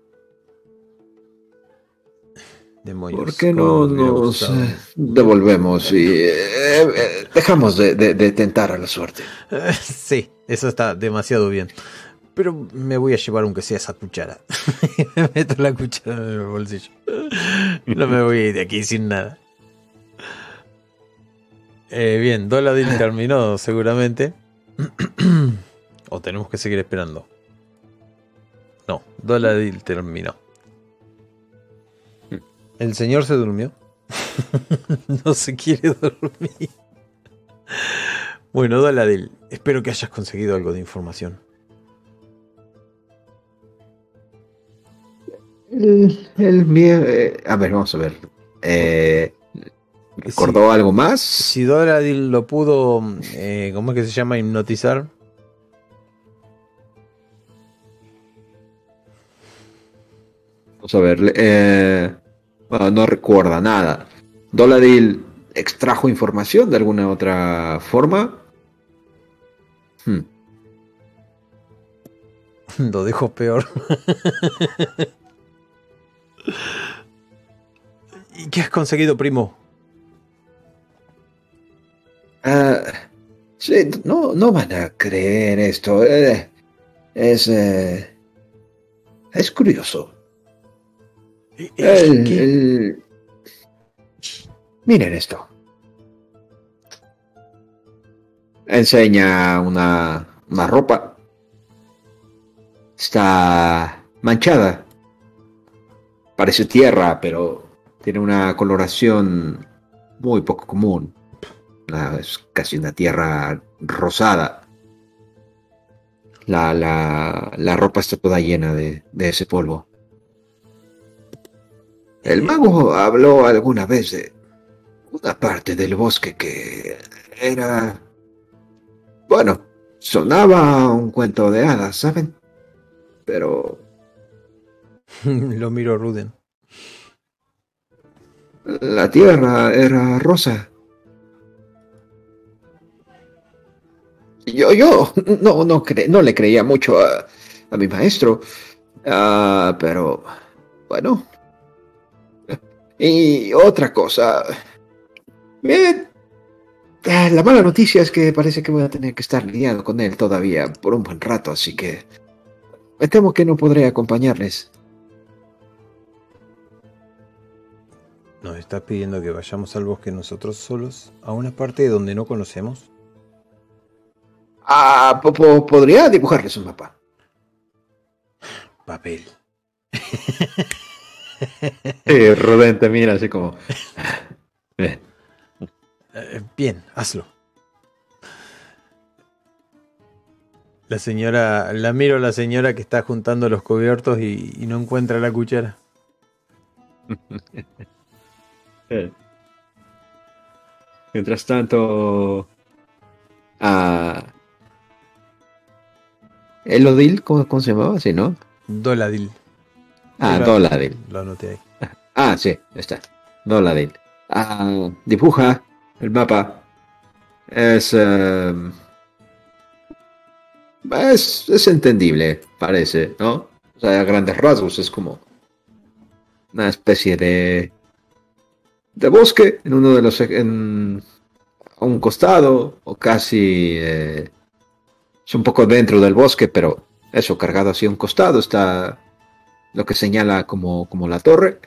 Demonios, ¿por qué no nos eh, devolvemos y eh, eh, dejamos de, de- de tentar a la suerte? Sí, eso está demasiado bien. Pero me voy a llevar aunque sea esa cuchara. me meto la cuchara en el bolsillo. No me voy a ir de aquí sin nada. Eh, bien, Doladil terminó seguramente. o tenemos que seguir esperando. No, Doladil terminó. El señor se durmió. no se quiere dormir. Bueno, Doladil, espero que hayas conseguido algo de información. El, el mie- eh, a ver, vamos a ver. Eh, ¿Recordó algo más? Si Doladil lo pudo, eh, ¿cómo es que se llama? Hipnotizar. Vamos a ver. eh, bueno, no recuerda nada. Doladil extrajo información de alguna otra forma. Hmm. Lo dejo peor. ¿Y qué has conseguido, primo? Ah, sí, no, no van a creer esto. eh, es. eh, Es curioso. El, Miren esto. Enseña una, una ropa. Está manchada. Parece tierra, pero tiene una coloración muy poco común. Es casi una tierra rosada. La, la, la ropa está toda llena de, de ese polvo. El mago habló alguna vez de una parte del bosque que era... Bueno, sonaba un cuento de hadas, ¿saben? Pero... Lo miro Ruden. La tierra era rosa. Yo, yo no, no, no le creía mucho a, a mi maestro. Uh, pero, bueno. Y otra cosa. Ah, la mala noticia es que parece que voy a tener que estar lidiando con él todavía por un buen rato, así que me temo que no podré acompañarles. ¿Nos está pidiendo que vayamos al bosque nosotros solos a una parte donde no conocemos? Ah, podría dibujarles un mapa. Papel. Rubén mira así como. Bien. Eh, bien, hazlo. La señora, la miro a la señora que está juntando los cubiertos y, y no encuentra la cuchara. Mientras tanto, a Elodil, ¿cómo, ¿cómo, se llamaba? Sí, ¿no? Doladil. Ah, Doladil. Lo anoté ahí. Ah, sí, está. Doladil. Ah, dibuja el mapa. Es, uh, es, es entendible, parece, ¿no? O sea, a grandes rasgos es como una especie de de bosque en uno de los en a un costado o casi eh, es un poco dentro del bosque pero eso cargado hacia un costado está lo que señala como, como la torre.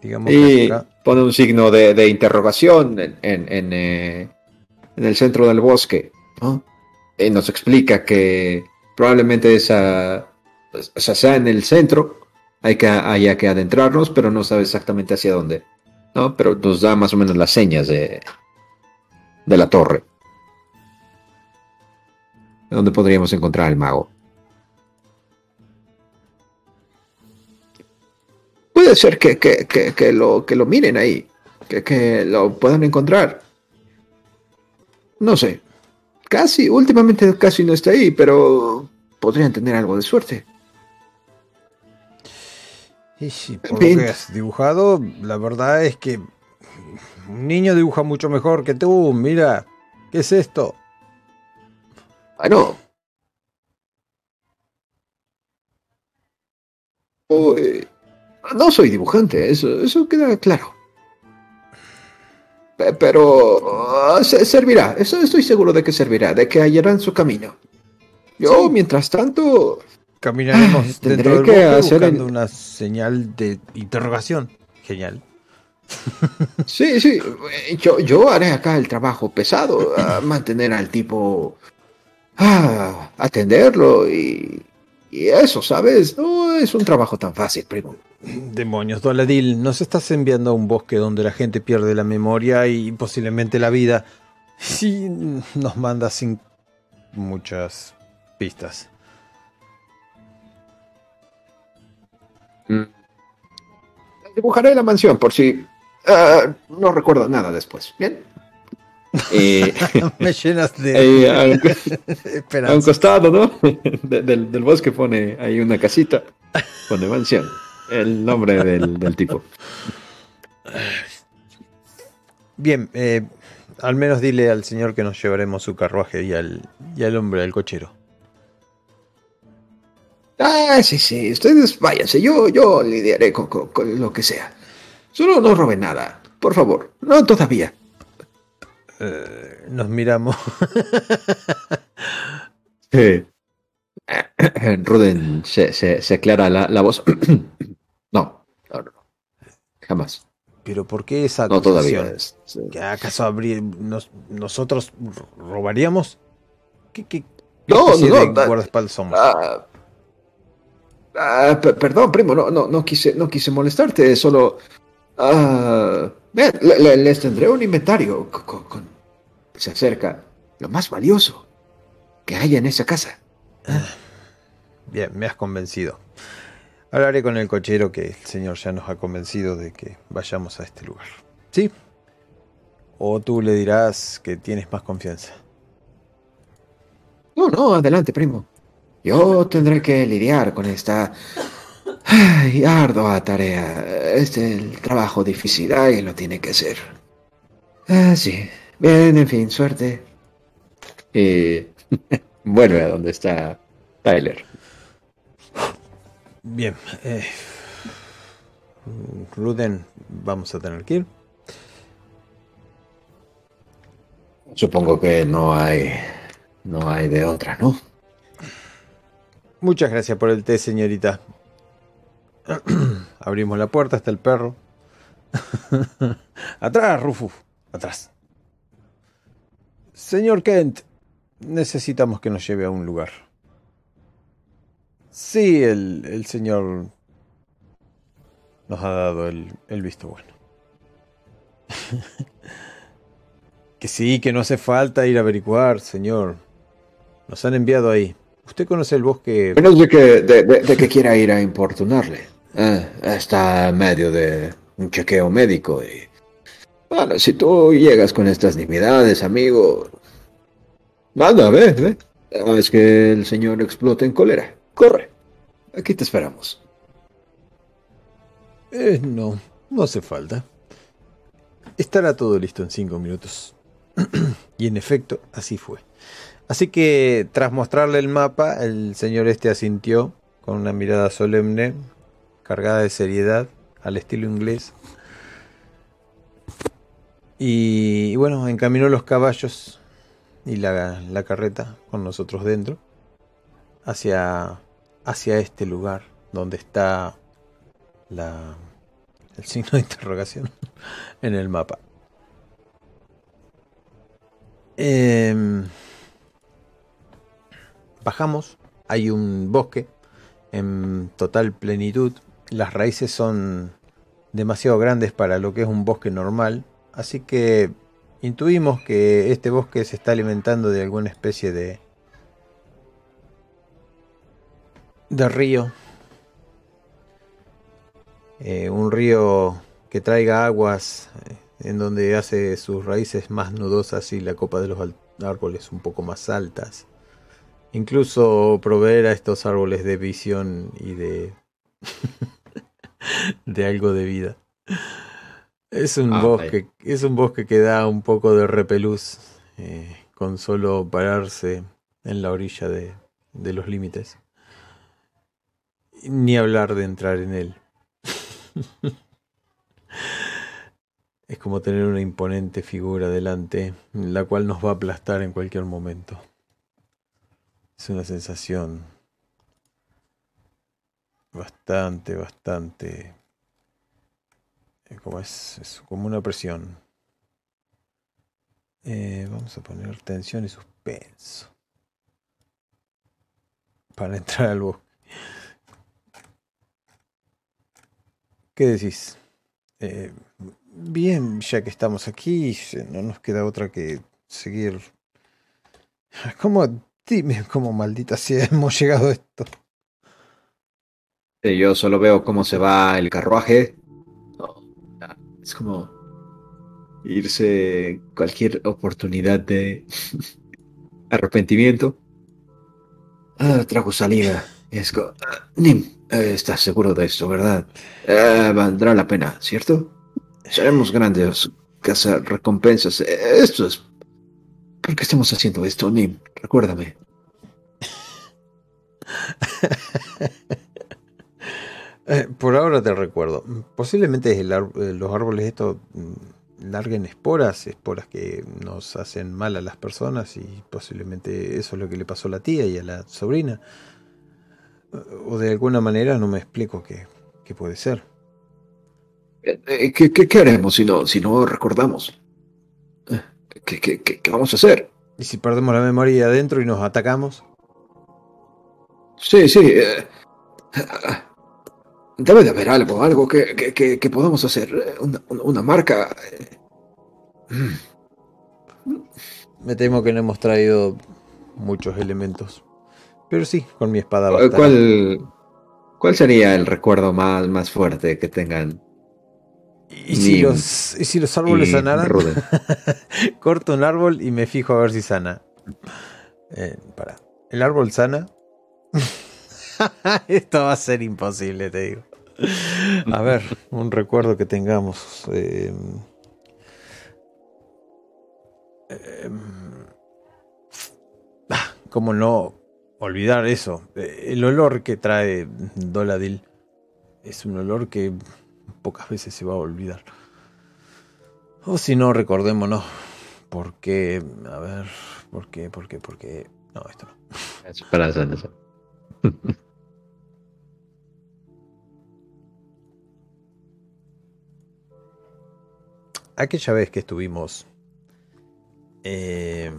Digamos y pone un signo de, de interrogación en, en, en, eh, en, el centro del bosque ¿no? y nos explica que probablemente esa, esa sea en el centro hay que haya que adentrarnos pero no sabe exactamente hacia dónde ¿no? Pero nos da más o menos las señas de, de la torre. ¿Dónde podríamos encontrar al mago? Puede ser que, que, que, lo, que lo miren ahí, que, que lo puedan encontrar. No sé. Casi, últimamente casi no está ahí, pero podrían tener algo de suerte. Y sí, por lo que has dibujado, la verdad es que un niño dibuja mucho mejor que tú. Mira, ¿qué es esto? Bueno. no soy dibujante, eso, eso queda claro. Pero uh, servirá, eso estoy seguro de que servirá, de que hallarán su camino. Yo, mientras tanto, Caminaremos dentro del que bosque buscando una señal de interrogación. Genial. Sí, sí. Yo, yo haré acá el trabajo pesado, a mantener al tipo, a atenderlo y, y, eso, ¿sabes? No es un trabajo tan fácil, primo. Demonios, Doladil, nos estás enviando a un bosque donde la gente pierde la memoria y posiblemente la vida. Si nos mandas sin muchas pistas. Dibujaré la mansión por si uh, no recuerdo nada después. Bien. Eh, Me llenas de eh, a, un, costado, ¿no? del, del, bosque pone ahí una casita, pone mansión, el nombre del, del tipo. Bien, eh, al menos dile al señor que nos llevaremos su carruaje y al, y al hombre, al cochero. Ah, sí, sí, ustedes váyanse, yo, yo lidiaré con, con, lo que sea. Solo no roben nada, por favor, no todavía. Eh, nos miramos. sí. Ruden se, se, aclara la, voz. no, no, no, jamás. Pero ¿por qué esa No todavía. ¿Acaso nosotros robaríamos? ¿Qué, qué, no, no, no. Ah, ah, perdón, primo, no, no, no, quise, no quise molestarte, solo... Uh, les tendré un inventario. se acerca lo más valioso que haya en esa casa. Ah, bien, me has convencido. Hablaré con el cochero que el señor ya nos ha convencido de que vayamos a este lugar. ¿Sí? ¿O tú le dirás que tienes más confianza? No, no, adelante, primo. Yo tendré que lidiar con esta ay, ardua tarea. Es el trabajo difícil, y lo tiene que hacer. Ah, sí. Bien, en fin, suerte. Y vuelve a donde está Tyler. Bien. Eh, Ruden, vamos a tener que ir. Supongo que no hay. No hay de otra, ¿no? Muchas gracias por el té, señorita. Abrimos la puerta, está el perro. atrás, Rufus, atrás. Señor Kent, necesitamos que nos lleve a un lugar. Sí, el, señor nos ha dado el, el visto bueno. que sí, que no hace falta ir a averiguar, señor. Nos han enviado ahí. ¿Usted conoce el bosque? Menos de que, de, que quiera ir a importunarle. Eh, está en medio de un chequeo médico y... Bueno, si tú llegas con estas nimiedades, amigo... Manda, ve, ve. Es que el señor explote en cólera. Corre. Aquí te esperamos. Eh, no, no hace falta. Estará todo listo en cinco minutos. y en efecto, así fue. Así que, tras mostrarle el mapa, el señor este asintió con una mirada solemne, cargada de seriedad, al estilo inglés. Y, bueno, encaminó los caballos y la, carreta con nosotros dentro hacia hacia este lugar donde está la, el signo de interrogación en el mapa. Em, bajamos, hay un bosque en total plenitud. Las raíces son demasiado grandes para lo que es un bosque normal, así que intuimos que este bosque se está alimentando de alguna especie de de río. Eh, un río que traiga aguas eh, en donde hace sus raíces más nudosas y la copa de los árboles un poco más altas. Incluso proveer a estos árboles de visión y de de algo de vida. Es un ah, bosque, es un bosque que da un poco de repelús eh, con solo pararse en la orilla de, de los límites. Ni hablar de entrar en él. es como tener una imponente figura delante, la cual nos va a aplastar en cualquier momento. Es una sensación bastante, bastante... Eh, como es, como una presión. Eh, vamos a poner tensión y suspenso. Para entrar al bosque. ¿Qué decís? Eh, bien, ya que estamos aquí, no nos queda otra que seguir. ¿Cómo? Dime cómo maldita sea hemos llegado a esto. Yo solo veo cómo se va el carruaje. es como irse cualquier oportunidad de arrepentimiento. Ah, trago salida. Nim, eh, estás seguro de esto, ¿verdad? Eh, valdrá la pena, ¿cierto? Seremos grandes cazar recompensas. Eh, esto es... ¿Por qué estamos haciendo esto, Nim? Recuérdame. por ahora te recuerdo. Posiblemente los árboles estos mm, larguen esporas, esporas que nos hacen mal a las personas y posiblemente eso es lo que le pasó a la tía y a la sobrina. O de alguna manera no me explico qué, puede ser. Eh, eh, ¿Qué, qué, haremos si no, si no recordamos? Eh, ¿Qué, qué, vamos a hacer? ¿Y si perdemos la memoria adentro y nos atacamos? Sí, sí. Debe de haber algo, algo que, que, podamos hacer. Una, marca. Me temo que no hemos traído muchos elementos. Pero sí, con mi espada. ¿Cuál, ¿Cuál sería el recuerdo más, más fuerte que tengan? ¿Y si, los, ¿Y si los árboles sanaran? Corto un árbol y me fijo a ver si sana. Eh, para. ¿El árbol sana? Esto va a ser imposible, te digo. A ver, un recuerdo que tengamos. Eh, ¿Cómo no olvidar eso? El olor que trae Doladil es un olor que pocas veces se va a olvidar. O si no, recordémonos. ¿Por qué? A ver, ¿por qué? ¿Por qué? ¿Por qué? No, esto no. Espera, eso. aquella vez que estuvimos... Eh,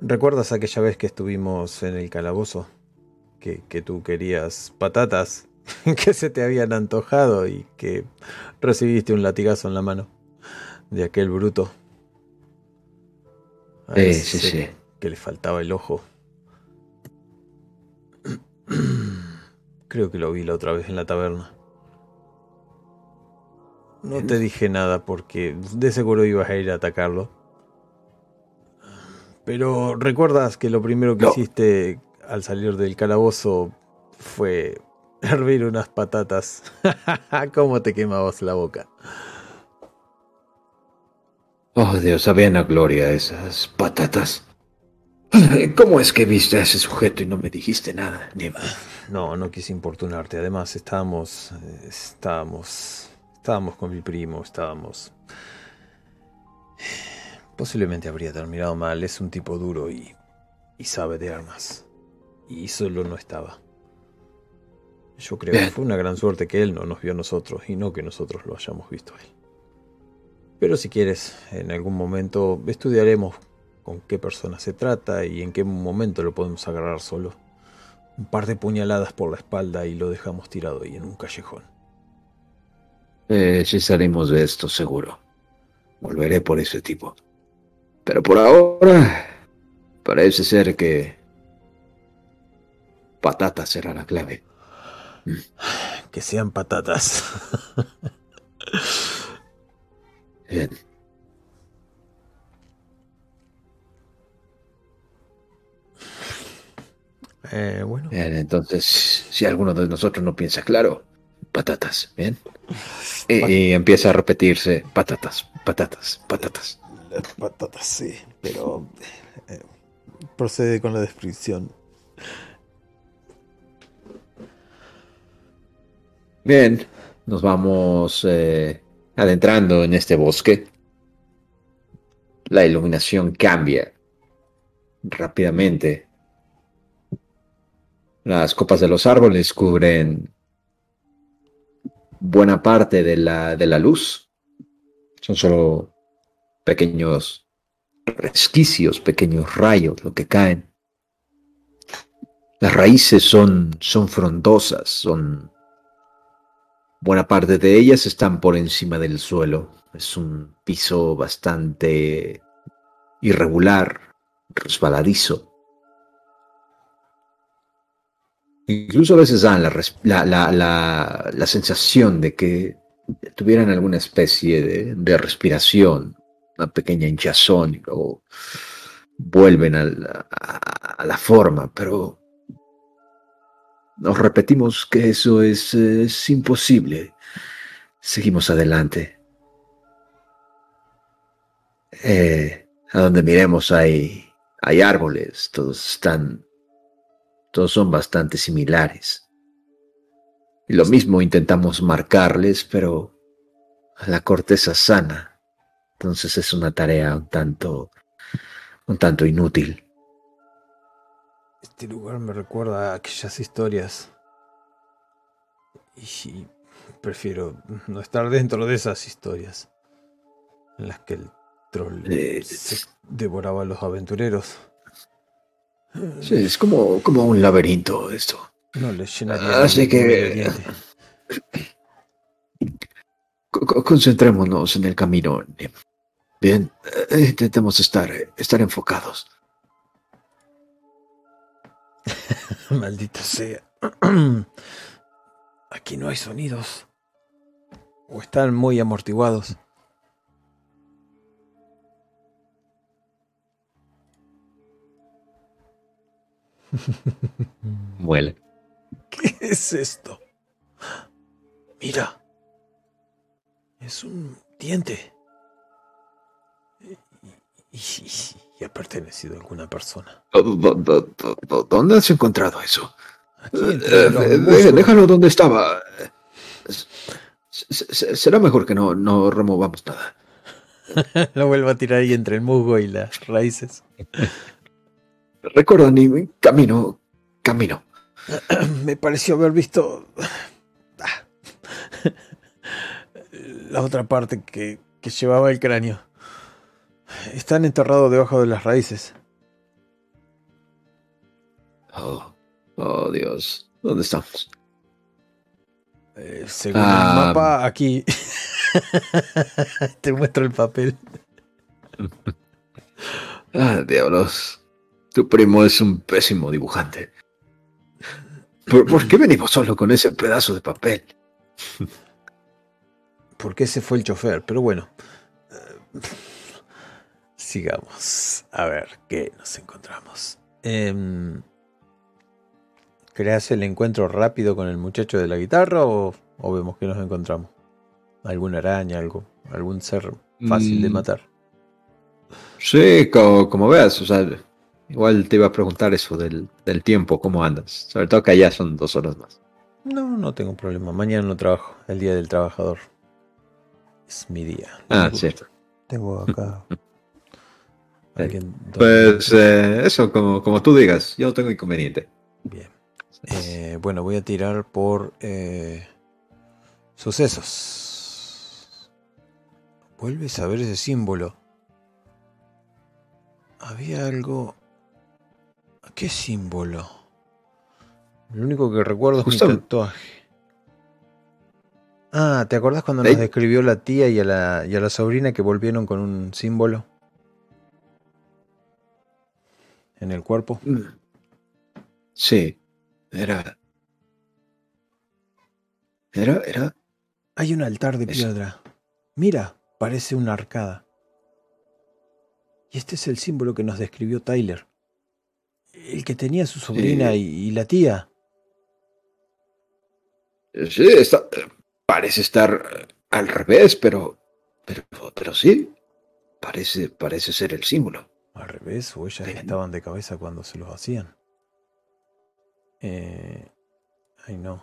¿Recuerdas aquella vez que estuvimos en el calabozo? Que, que tú querías patatas que se te habían antojado y que recibiste un latigazo en la mano de aquel bruto. sí, sí, sí. Que le faltaba el ojo. Creo que lo vi la otra vez en la taberna. No te dije nada porque de seguro ibas a ir a atacarlo. Pero recuerdas que lo primero que hiciste al salir del calabozo fue hervir unas patatas. ¿Cómo te quemabas la boca? Oh, Dios, sabían a gloria esas patatas. ¿Cómo es que viste a ese sujeto y no me dijiste nada, Neva? No, no quise importunarte. Además, estábamos. Estábamos. Estábamos con mi primo, estábamos... Posiblemente habría terminado mal, es un tipo duro y, y sabe de armas. Y solo no estaba. Yo creo que fue una gran suerte que él no nos vio a nosotros y no que nosotros lo hayamos visto a él. Pero si quieres, en algún momento estudiaremos con qué persona se trata y en qué momento lo podemos agarrar solo. Un par de puñaladas por la espalda y lo dejamos tirado ahí en un callejón. Eh, sí salimos de esto seguro. Volveré por ese tipo. Pero por ahora parece ser que patatas será la clave. Que sean patatas. Bien. Eh, bueno. Bien, entonces, si alguno de nosotros no piensa claro, patatas, ¿bien? Y, empieza a repetirse, patatas, patatas, patatas. patatas, sí, pero eh, procede con la descripción. Bien, nos vamos eh, adentrando en este bosque. La iluminación cambia rápidamente. Las copas de los árboles cubren buena parte de la, de la luz. Son solo pequeños resquicios, pequeños rayos lo que caen. Las raíces son, son frondosas, son... Buena parte de ellas están por encima del suelo. Es un piso bastante irregular, resbaladizo. Incluso a veces dan la, sensación de que tuvieran alguna especie de, respiración, una pequeña hinchazón luego vuelven a la, forma, pero nos repetimos que eso es, imposible. Seguimos adelante. Eh, a donde miremos hay, hay árboles, todos están todos son bastante similares. Y lo mismo intentamos marcarles, pero la corteza sana. Entonces es una tarea un tanto, un tanto inútil. Este lugar me recuerda a aquellas historias. Y prefiero no estar dentro de esas historias. En las que el troll Eh, se devoraba a los aventureros. Sí, es como, como un laberinto esto. No le llenaría Así de que- concentrémonos en el camino. Bien, eh, intentemos estar, estar enfocados. Maldita sea. Aquí no hay sonidos. O están muy amortiguados. Muele. ¿Qué es esto? Mira. Es un diente. Y, y- y ha pertenecido a alguna persona. ¿Dó- dó- dó- dó- dó- ¿Dónde has encontrado eso? Aquí Eh, eh, musgos. déjalo donde estaba. Será mejor que no, no removamos nada. Lo vuelvo a tirar ahí entre el musgo y las raíces. Recuerda, ni camino, camino. Me pareció haber visto ah, la otra parte que, que llevaba el cráneo. Están enterrados debajo de las raíces. Oh, oh, Dios. ¿Dónde estamos? Eh, según Ah. el mapa, aquí te muestro el papel. Ah, diablos. Tu primo es un pésimo dibujante. ¿Por, por qué venimos solo con ese pedazo de papel? Porque ese fue el chofer, pero bueno. Eh, sigamos. A ver, ¿qué nos encontramos? Em, ¿Creas el encuentro rápido con el muchacho de la guitarra o, o vemos que nos encontramos? ¿Alguna araña, algo? ¿Algún ser fácil de Mm. matar? Sí, co- como, veas, o sea, igual te iba a preguntar eso del, del tiempo, ¿cómo andas? Sobre todo que allá son dos horas más. No, no tengo problema. Mañana no trabajo. El día del trabajador. Es mi día. Ah, cierto. Tengo acá. Pues eh, eso, como, como tú digas, yo no tengo inconveniente. Bien. Eh, bueno, voy a tirar por eh, sucesos. Vuelves a ver ese símbolo. Había algo. ¿Qué símbolo? Lo único que recuerdo es mi tatuaje. Ah, ¿te acordás cuando nos describió la tía y a la, y a la sobrina que volvieron con un símbolo? En el cuerpo. Sí, era... Era, era... Hay un altar de piedra. Mira, parece una arcada. Y este es el símbolo que nos describió Tyler. El que tenía su sobrina y, y la tía. Sí, está, parece estar al revés, pero, pero, pero sí, parece, parece ser el símbolo. Al revés, o ellas estaban de cabeza cuando se los hacían. Eh, ay, no.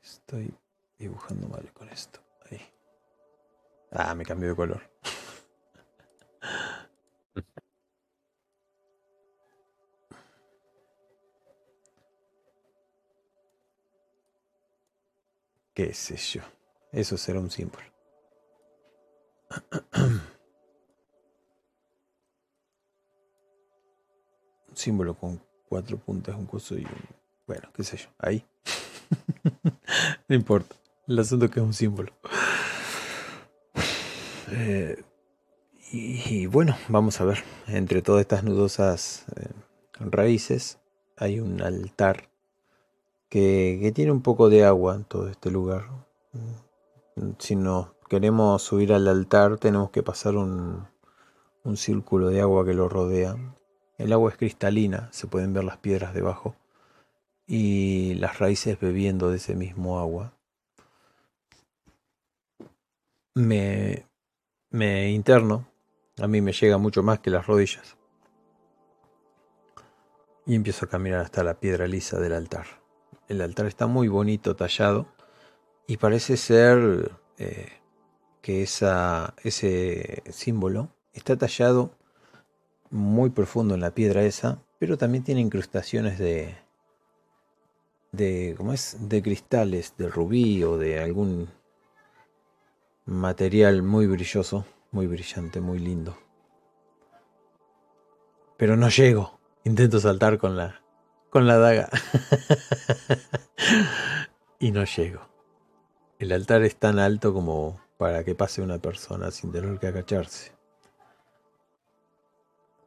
Estoy dibujando mal con esto. Ahí. Ah, me cambió de color. ¿Qué sé yo? Eso será un símbolo. símbolo con cuatro puntas, un coso y un... Bueno, qué sé yo, ahí. no importa. El asunto es que es un símbolo. Eh, y, y bueno, vamos a ver. Entre todas estas nudosas eh, raíces hay un altar que, que tiene un poco de agua en todo este lugar. Mm, Si nos queremos subir al altar tenemos que pasar un, un círculo de agua que lo rodea. El agua es cristalina, se pueden ver las piedras debajo y las raíces bebiendo de ese mismo agua. Me, me interno, a mí me llega mucho más que las rodillas. Y empiezo a caminar hasta la piedra lisa del altar. El altar está muy bonito tallado y parece ser eh, que esa, ese símbolo está tallado muy profundo en la piedra esa, pero también tiene incrustaciones de, de, ¿cómo es? De cristales, de rubí o de algún material muy brilloso, muy brillante, muy lindo. Pero no llego. Intento saltar con la con la daga. y no llego. El altar es tan alto como para que pase una persona sin tener que agacharse.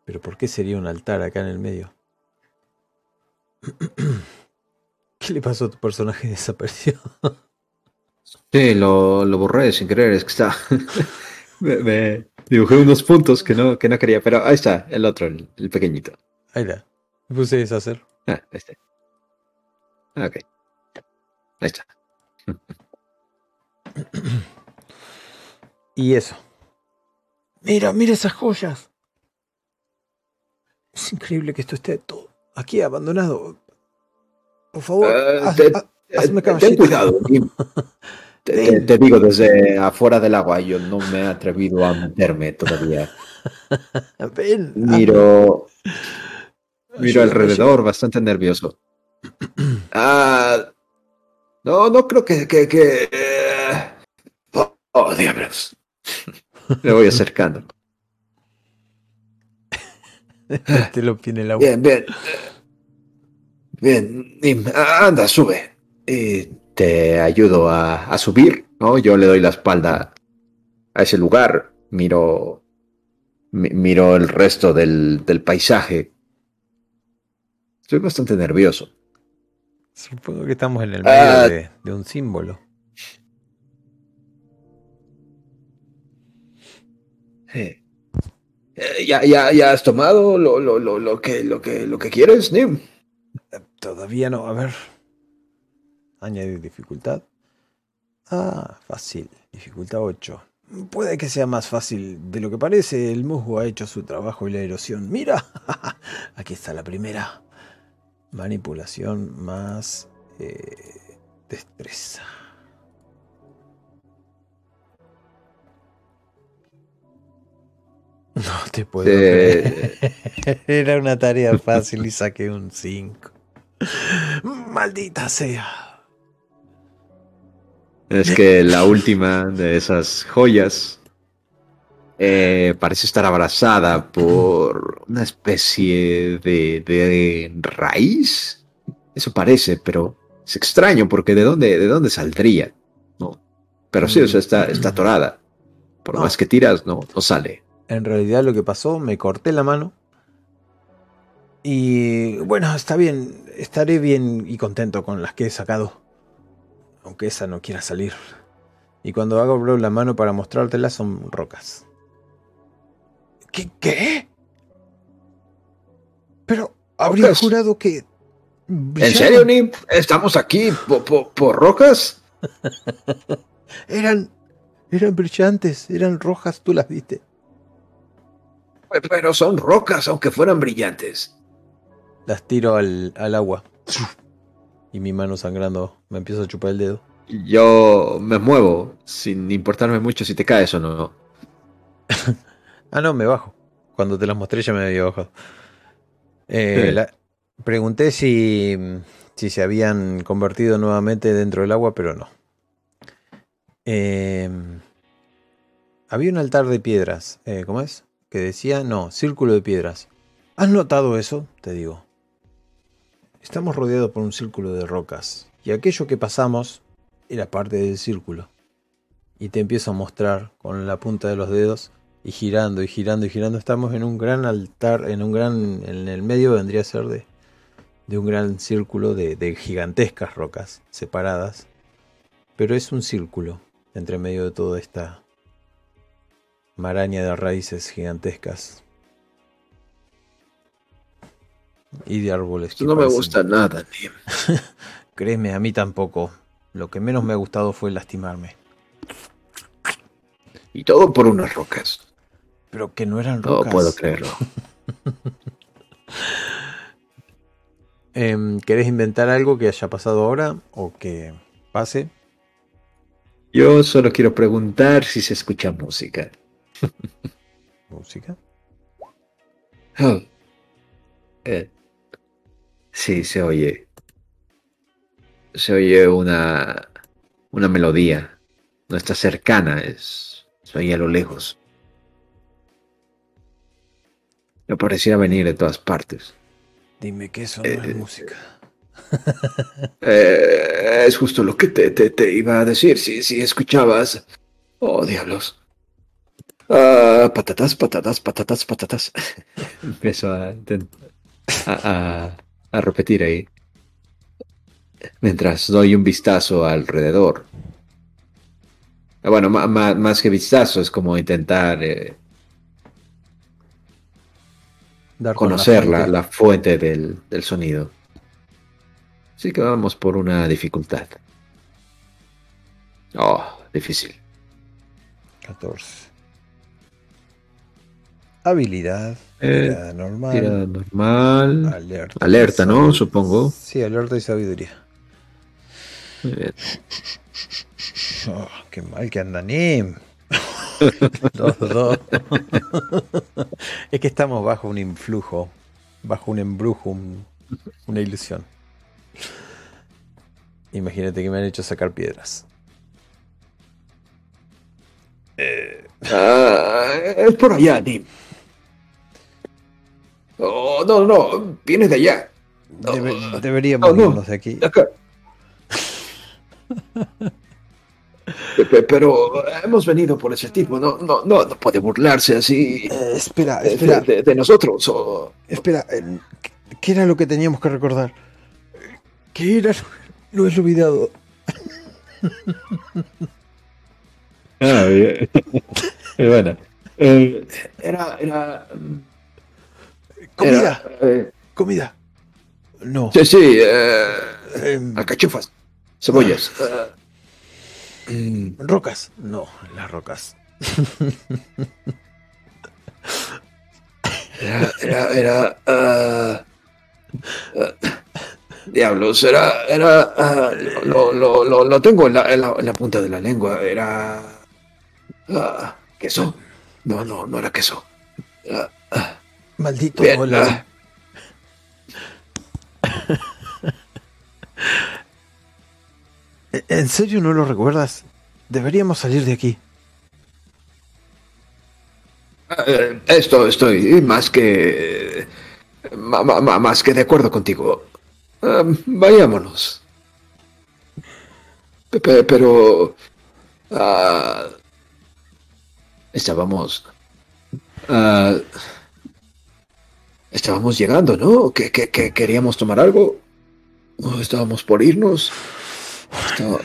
Pero ¿por qué sería un altar acá en el medio? ¿Qué le pasó a tu personaje desapareció? sí, lo, lo, borré sin querer, es que está. me, dibujé unos puntos que no, que no quería, pero ahí está, el otro, el, pequeñito. Ahí está. Me puse a deshacer. Ah, este. Ok. Ahí está. y eso. Mira, mira esas joyas. Es increíble que esto esté todo aquí abandonado. Por favor, uh, hazme Ten cuidado. te, te, digo desde afuera del agua, yo no me he atrevido a meterme todavía. Ven, miro, miro alrededor, bastante nervioso. Ah, no, no creo que... que, que... Oh, oh, diablos. Me voy acercando. Te lo pide el agua. Bien, bien. Bien, anda, sube. Y te ayudo a, a, subir, ¿no? Yo le doy la espalda a ese lugar, miro, miro el resto del, del paisaje. Estoy bastante nervioso. Supongo que estamos en el medio ah. de, de, un símbolo. Eh, ¿Ya, ya, ¿Ya has tomado lo, lo, lo, lo, que, lo, que, lo que quieres, Nim? Todavía no. A ver. Añadir dificultad. Ah, fácil. Dificultad 8. Puede que sea más fácil de lo que parece. El musgo ha hecho su trabajo y la erosión. Mira. Aquí está la primera. Manipulación más eh, destreza. No te puedo creer. Era una tarea fácil y saqué un 5. Maldita sea. Es que la última de esas joyas eh, parece estar abrazada por una especie de, de, raíz. Eso parece, pero es extraño porque ¿de dónde, de dónde saldría? No. Pero sí, o sea, está, está atorada. Por más que tiras, no, no sale. En realidad lo que pasó, me corté la mano. Y bueno, está bien, estaré bien y contento con las que he sacado. Aunque esa no quiera salir. Y cuando hago la mano para mostrártela son rocas. ¿Qué? ¿Qué? Pero habría jurado que... ¿En serio, Nim? ¿Estamos aquí por, rocas? eran... Eran brillantes, eran rojas, tú las viste. Pero son rocas, aunque fueran brillantes. Las tiro al, al agua. Y mi mano sangrando me empiezo a chupar el dedo. Yo me muevo, sin importarme mucho si te caes o no. ah, no, me bajo. Cuando te las mostré ya me había bajado. Eh, pregunté si, si se habían convertido nuevamente dentro del agua, pero no. Eh, había un altar de piedras. Eh, ¿Cómo es? Que decía, no, círculo de piedras. ¿Has notado eso? Te digo. Estamos rodeados por un círculo de rocas. Y aquello que pasamos era parte del círculo. Y te empiezo a mostrar con la punta de los dedos y girando y girando y girando. Estamos en un gran altar, en un gran, en el medio vendría a ser de, de un gran círculo de, de gigantescas rocas separadas. Pero es un círculo entre medio de toda esta maraña de raíces gigantescas. Y de árboles. No me gusta nada, Tim. Créeme, a mí tampoco. Lo que menos me ha gustado fue lastimarme. Y todo por unas rocas. Pero que no eran rocas. No puedo creerlo. eh, ¿Querés inventar algo que haya pasado ahora o que pase? Yo solo quiero preguntar si se escucha música. ¿Música? Oh. Eh, sí, se oye. Se oye una, una melodía. No está cercana, es, se oye a lo lejos. Me parecía venir de todas partes. Dime que eso no Eh, es música. Eh, es justo lo que te, te- te iba a decir si, si escuchabas. Oh, diablos. Ah, patatas, patatas, patatas, patatas. Empiezo a, a, a- a repetir ahí. Mientras doy un vistazo alrededor. Bueno, ma- ma- más que vistazo, es como intentar eh, Dar con conocer la, fuente. la fuente del, del sonido. Así que vamos por una dificultad. Oh, difícil. 14. Habilidad. Eh, tirada normal. Normal. Alerta. Alerta, ¿no? Supongo. Sí, alerta y sabiduría. Muy bien. Oh, qué mal que anda Nim. dos, dos. es que estamos bajo un influjo, bajo un embrujo, un- una ilusión. Imagínate que me han hecho sacar piedras. Ah, es por allá, Nim. Oh, no, no, viene de allá. No, Debe- deberíamos no, no. irnos de aquí. de acá. Pero hemos venido por ese tipo, no, no, no, no puede burlarse así Eh, espera, espera, de- de nosotros. o- espera. ¿qué- ¿Qué era lo que teníamos que recordar? ¿Qué era? Lo he olvidado. Ah, bien. bueno. Eh, era, era. Comida, era, eh, comida. No. sí, sí, eh, em, alcachofas, cebollas. mm, rocas. No, las rocas. era, era, era. ah, ah, diablos, era. era ah, lo, lo, lo, lo tengo en la, en, la, en la punta de la lengua. Era. queso. No, no, no era queso. Ah, Maldito hola. ah, ¿En serio no lo recuerdas? Deberíamos salir de aquí. Eh, Esto estoy más que ma- ma- ma- más que de acuerdo contigo. Eh, vayámonos. Pe- pe- Pero ah, estábamos ah, estábamos llegando, ¿no? ¿Que, que- que queríamos tomar algo? ¿O estábamos por irnos? Estaba-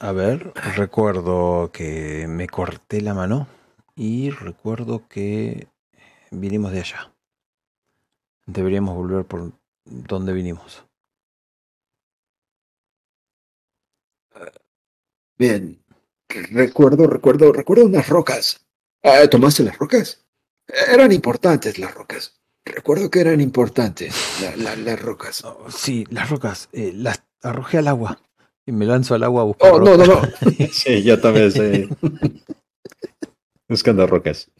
A ver, recuerdo que me corté la mano y recuerdo que vinimos de allá. Deberíamos volver por donde vinimos. Bien. Recuerdo, recuerdo, recuerdo unas rocas. Ah, ¿Tomaste las rocas? Eran importantes las rocas. Recuerdo que eran importantes la- la- las rocas. Oh, sí, las rocas. eh, las arrojé al agua. Y me lanzo al agua a buscar Oh, no, no, no. Sí, yo también estoy buscando rocas.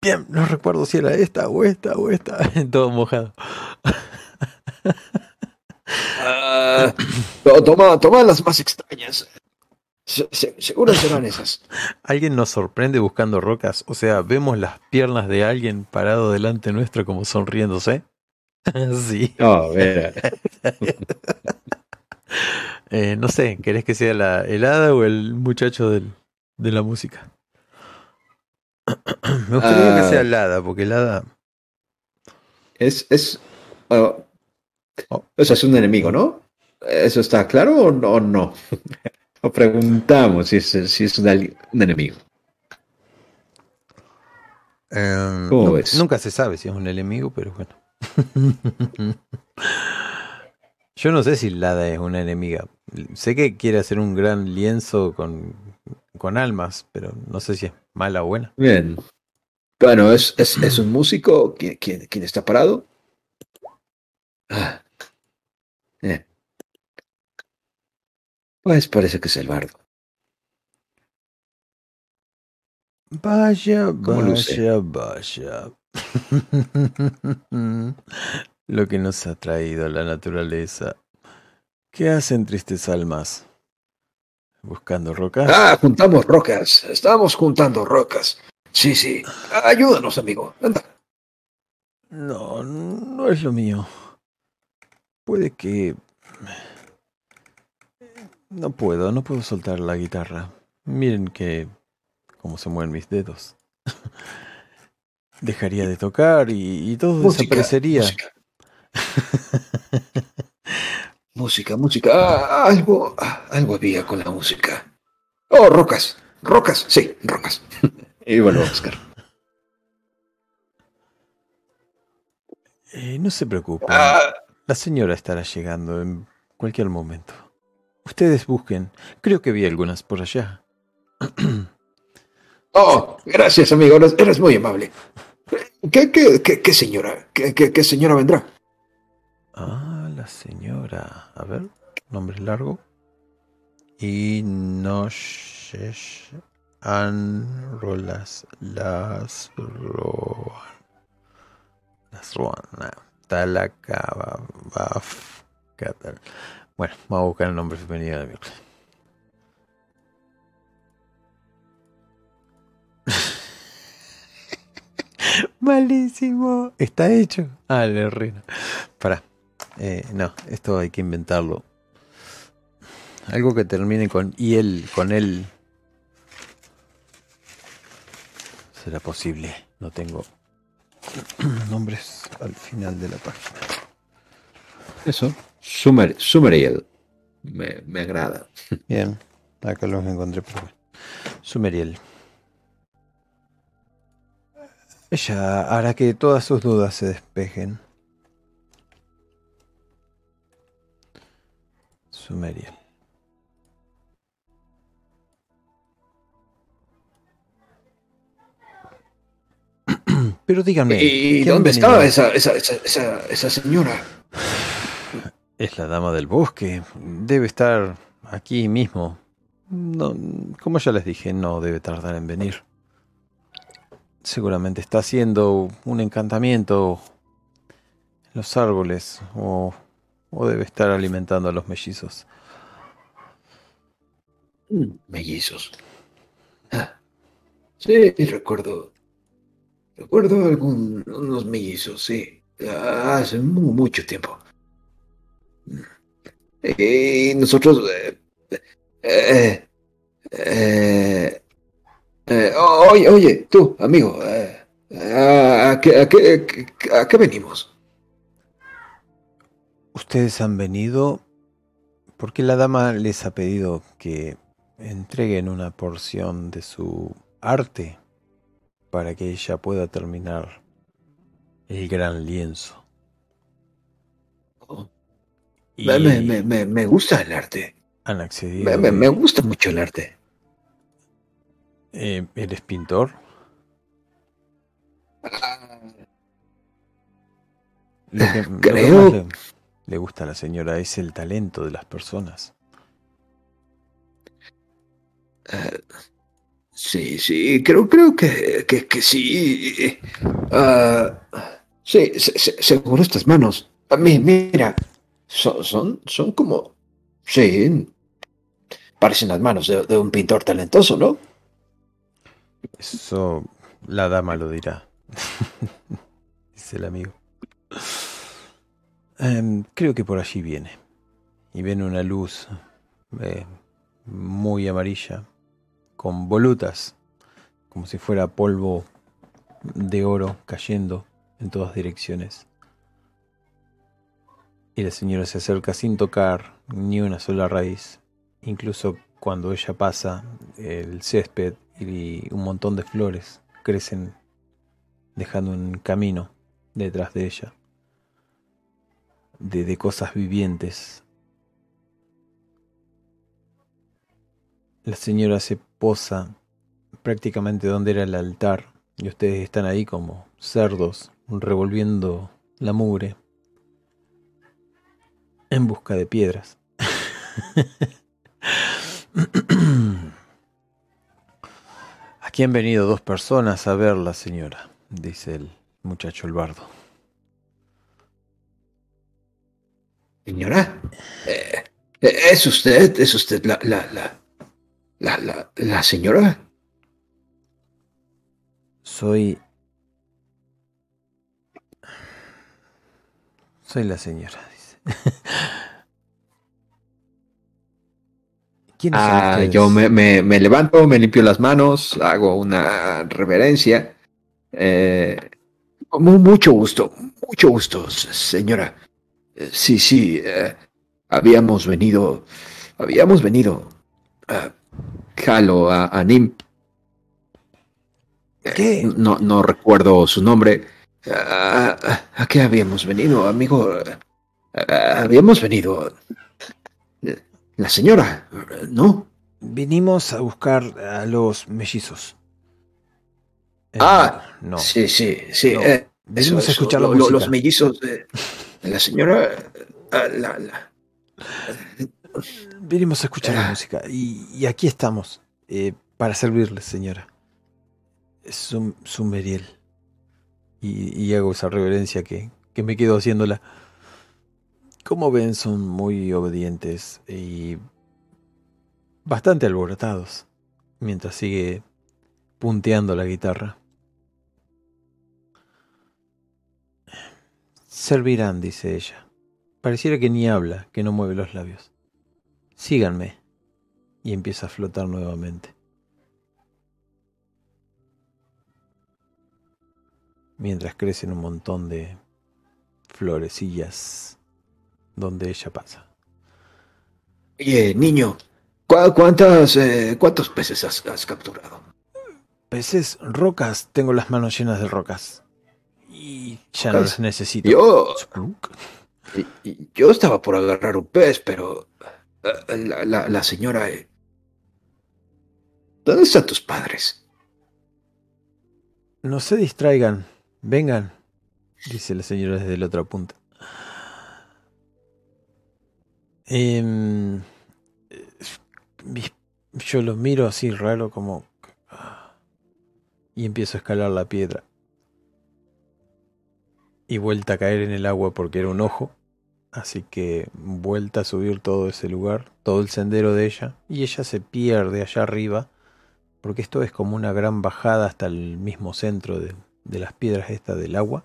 Bien, no recuerdo si era esta o esta o esta. Todo mojado. Ah, toma, toma las más extrañas. Se- se- seguro serán esas. Alguien nos sorprende buscando rocas. O sea, vemos las piernas de alguien parado delante nuestro como sonriéndose. sí. Oh. Eh, no sé, ¿querés que sea la helada o el muchacho del- de la música? Me gustaría Ah. que sea helada, porque helada. Es, es, ah, Oh. o sea, es un enemigo, ¿no? ¿Eso está claro o no? O preguntamos si es, si es un, enemigo. eh, ¿Cómo ves? Nunca se sabe si es un enemigo, pero bueno. Yo no sé si Lada es una enemiga. Sé que quiere hacer un gran lienzo con, con almas, pero no sé si es mala o buena. Bien. Bueno, ¿es, es, es un músico? ¿Quién, quién, quién está parado? Ah. Eh. Pues parece que es el bardo. Vaya, vaya, vaya. Lo que nos ha traído la naturaleza. ¿Qué hacen tristes almas? ¿Buscando rocas? Ah, juntamos rocas. Estamos juntando rocas. Sí, sí. Ayúdanos, amigo. Anda. No, no es lo mío. Puede que... No puedo, no puedo soltar la guitarra. Miren que... cómo se mueven mis dedos. Dejaría de tocar y, todo desaparecería. Música, música. Ah, algo, algo había con la música. Oh, rocas. Rocas, sí, rocas. y bueno, Oscar. Eh, no se preocupen. Ah. La señora estará llegando en cualquier momento. Ustedes busquen. Creo que vi algunas por allá. oh, gracias, amigo. Eres, muy amable. ¿Qué, qué, qué, señora? ¿Qué, señora vendrá? Ah, la señora. A ver, nombre largo. Y no Anrolas las Roan. Las Roan. Talacaba. Bueno, vamos a buscar el nombre femenino de mi Malísimo. Está hecho. Ah, le reino. Para. Eh, no, esto hay que inventarlo. Algo que termine con y él, con él. ¿Será posible? No tengo nombres al final de la página. Eso. Sumer, Sumeriel. Me, me agrada. Bien. Acá los encontré. Pero Sumeriel. Ella hará que todas sus dudas se despejen. Sumeriel. Pero díganme. ¿Y dónde estaba esa, esa, esa, esa, señora? Es la dama del bosque. Debe estar aquí mismo. No, como ya les dije, no debe tardar en venir. Seguramente está haciendo un encantamiento en los árboles o, debe estar alimentando a los mellizos. Mellizos. Ah, sí, recuerdo. Recuerdo algunos mellizos, sí. Hace mucho tiempo. Y nosotros... Eh, eh, eh, oye, oye, tú, amigo, ¿a, qué, qué, ¿a qué venimos? Ustedes han venido porque la dama les ha pedido que entreguen una porción de su arte para que ella pueda terminar el gran lienzo. Me, me, me, gusta el arte. Han accedido. me gusta mucho el arte. Eh, ¿Eres pintor? Lo que, Creo. le, gusta a la señora es el talento de las personas. Eh, sí, sí, creo, creo que, que, sí. Ah, sí, seguro estas manos. A mí, mira, son, son, son como. Sí, parecen las manos de un pintor talentoso, ¿no? Eso la dama lo dirá. Dice el amigo. Em, creo que por allí viene. Y ven una luz eh, muy amarilla, con volutas, como si fuera polvo de oro cayendo en todas direcciones. Y la señora se acerca sin tocar ni una sola raíz. Incluso cuando ella pasa, el césped y un montón de flores crecen dejando un camino detrás de ella, de, cosas vivientes. La señora se posa prácticamente donde era el altar y ustedes están ahí como cerdos revolviendo la mugre en busca de piedras. Aquí han venido dos personas a verla, señora, dice el muchacho el bardo. Señora, eh, ¿es usted, es usted la, la, la, la, la, la señora? Soy... Soy la señora, dice. ¿Quiénes ah, yo me, me, me, levanto, me limpio las manos, hago una reverencia. Eh, mucho gusto, mucho gusto, señora. Eh, sí, sí, eh, habíamos venido, habíamos venido. Jalo, a, a Nim. ¿Qué? No, no recuerdo su nombre. ¿A, qué habíamos venido, amigo? Habíamos venido. La señora, ¿no? Vinimos a buscar a los mellizos. Eh, ah, no. Sí, sí, sí. Eh, venimos a escuchar Los mellizos de, la señora. La, la. Vinimos a escuchar la ah. música y, aquí estamos eh, para servirles, señora. Es un sumeriel. Y, y, hago esa reverencia que, que me quedo haciéndola. Como ven, son muy obedientes y bastante alborotados mientras sigue punteando la guitarra. Servirán, dice ella. Pareciera que ni habla, que no mueve los labios. Síganme. Y empieza a flotar nuevamente. Mientras crecen un montón de florecillas donde ella pasa. Oye, niño, ¿cuántas, eh, ¿cuántos peces has, capturado? Peces, rocas, tengo las manos llenas de rocas. Y ya no las necesito. Yo, yo estaba por agarrar un pez, pero eh, la, la, señora... Eh, ¿Dónde están tus padres? No se distraigan. Vengan, dice la señora desde la otra punta. Em, yo lo miro así raro como... Y empiezo a escalar la piedra. Y vuelta a caer en el agua porque era un ojo. Así que vuelta a subir todo ese lugar, todo el sendero de ella. Y ella se pierde allá arriba. Porque esto es como una gran bajada hasta el mismo centro de, de las piedras esta del agua.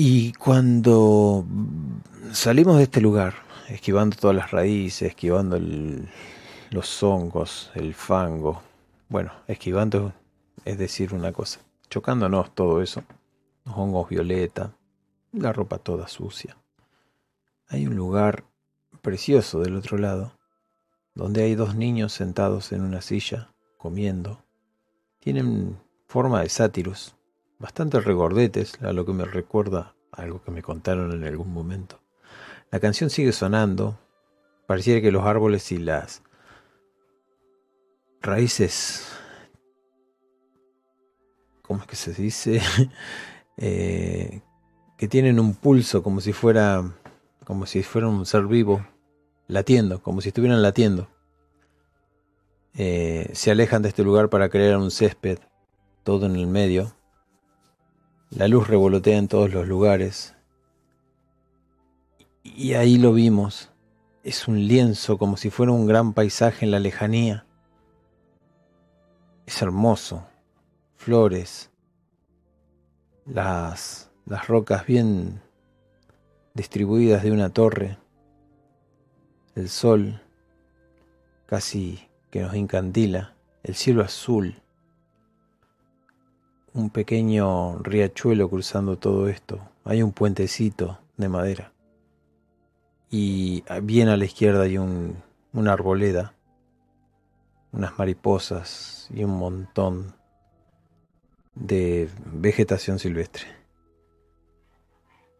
Y cuando salimos de este lugar, esquivando todas las raíces, esquivando los hongos, el fango, bueno, esquivando es decir una cosa, chocándonos todo eso, los hongos violeta, la ropa toda sucia. Hay un lugar precioso del otro lado, donde hay dos niños sentados en una silla, comiendo. Tienen forma de sátiros, bastante regordetes, a lo que me recuerda algo que me contaron en algún momento. La canción sigue sonando, pareciera que los árboles y las raíces, ¿cómo es que se dice? Eh, que tienen un pulso como si fuera, como si fuera un ser vivo, latiendo, como si estuvieran latiendo. Eh, se alejan de este lugar para crear un césped, todo en el medio, la luz revolotea en todos los lugares. Y ahí lo vimos. Es un lienzo como si fuera un gran paisaje en la lejanía. Es hermoso. Flores. Las, las rocas bien distribuidas de una torre. El sol casi que nos incandila. El cielo azul un pequeño riachuelo cruzando todo esto. Hay un puentecito de madera. Y bien a la izquierda hay un, una arboleda, unas mariposas y un montón de vegetación silvestre.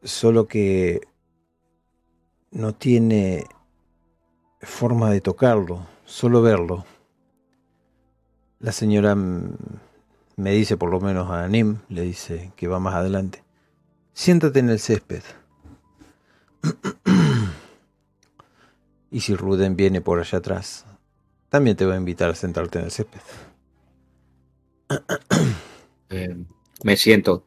Solo que no tiene forma de tocarlo, solo verlo. La señora me dice por lo menos a Anim, le dice que va más adelante, siéntate en el césped. Y si Ruden viene por allá atrás, también te va a invitar a sentarte en el césped. Eh, me siento.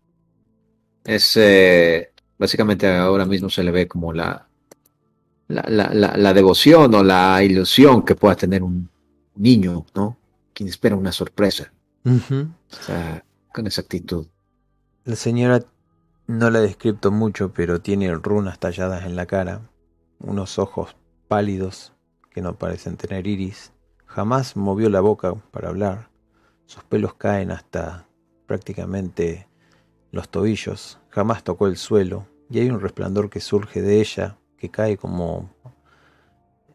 Es eh, básicamente ahora mismo se le ve como la la, la, la, devoción o la ilusión que pueda tener un niño, ¿no? Quien espera una sorpresa. O sea, con esa actitud. La señora no la he descrito mucho, pero tiene runas talladas en la cara, unos ojos pálidos que no parecen tener iris. Jamás movió la boca para hablar. Sus pelos caen hasta prácticamente los tobillos. Jamás tocó el suelo y hay un resplandor que surge de ella que cae como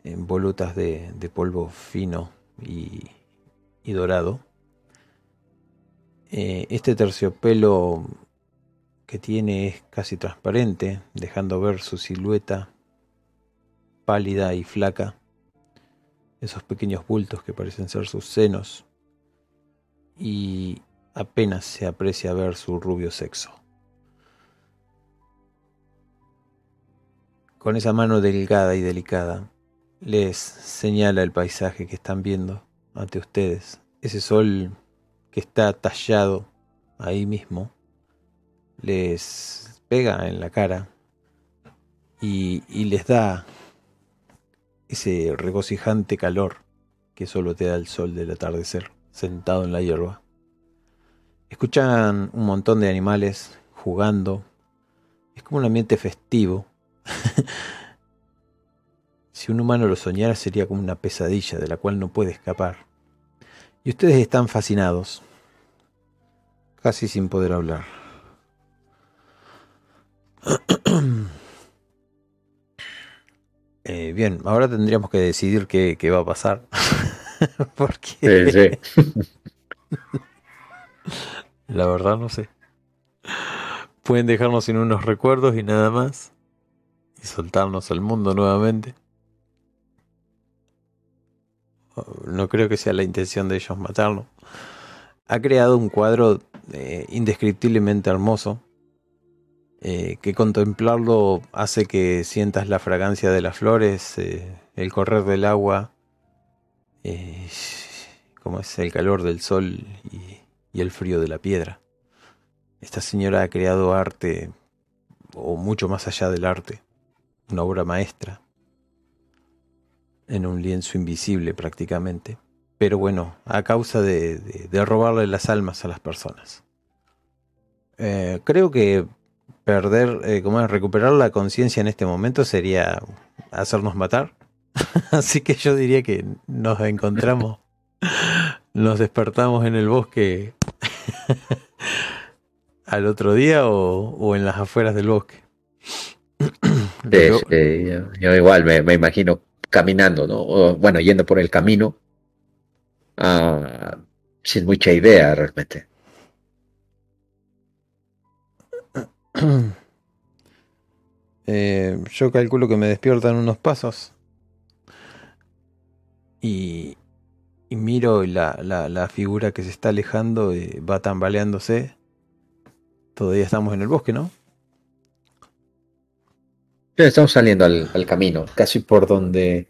en volutas de, polvo fino y, dorado. Eh, este terciopelo que tiene es casi transparente, dejando ver su silueta pálida y flaca, esos pequeños bultos que parecen ser sus senos, y apenas se aprecia ver su rubio sexo. Con esa mano delgada y delicada les señala el paisaje que están viendo ante ustedes. Ese sol que está tallado ahí mismo les pega en la cara y, les da ese regocijante calor que solo te da el sol del atardecer sentado en la hierba. Escuchan un montón de animales jugando. Es como un ambiente festivo si un humano lo soñara sería como una pesadilla de la cual no puede escapar. Y ustedes están fascinados, casi sin poder hablar. Eh, bien, ahora tendríamos que decidir qué, va a pasar. Porque... La verdad no sé. Pueden dejarnos sin unos recuerdos y nada más y soltarnos al mundo nuevamente. No creo que sea la intención de ellos matarlo. Ha creado un cuadro eh, indescriptiblemente hermoso eh, que contemplarlo hace que sientas la fragancia de las flores, eh, el correr del agua, como es el calor del sol y el frío de la piedra. Esta señora ha creado arte, o mucho más allá del arte, una obra maestra, en un lienzo invisible prácticamente, pero bueno, a causa de, robarle las almas a las personas. Eh, creo que perder, eh, como es, recuperar la conciencia en este momento sería hacernos matar. Así que yo diría que nos encontramos, nos despertamos en el bosque al otro día o en las afueras del bosque. yo, igual me, imagino caminando, ¿no? bueno, yendo por el camino, ah, sin mucha idea realmente. Eh, yo calculo que me despiertan unos pasos y, y miro la, la, la, figura que se está alejando y va tambaleándose. Todavía estamos en el bosque, ¿no? Estamos saliendo al, camino, casi por donde.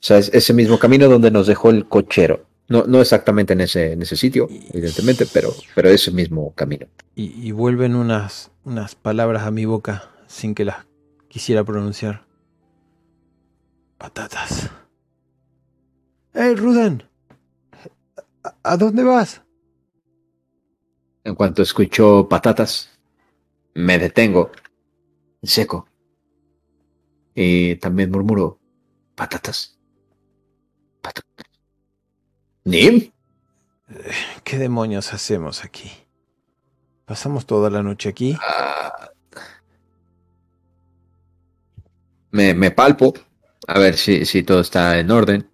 O sea, es ese mismo camino donde nos dejó el cochero. No, no exactamente en ese, en ese sitio, evidentemente, pero, pero ese mismo camino. Y, vuelven unas, unas palabras a mi boca sin que las quisiera pronunciar. Patatas. ¡Hey, Ruden! ¿A dónde vas? En cuanto escucho patatas, me detengo en seco. Y también murmuró, patatas. Patatas. ¿Nim? ¿Qué demonios hacemos aquí? ¿Pasamos toda la noche aquí? Ah. me, me, palpo a ver si, si, todo está en orden.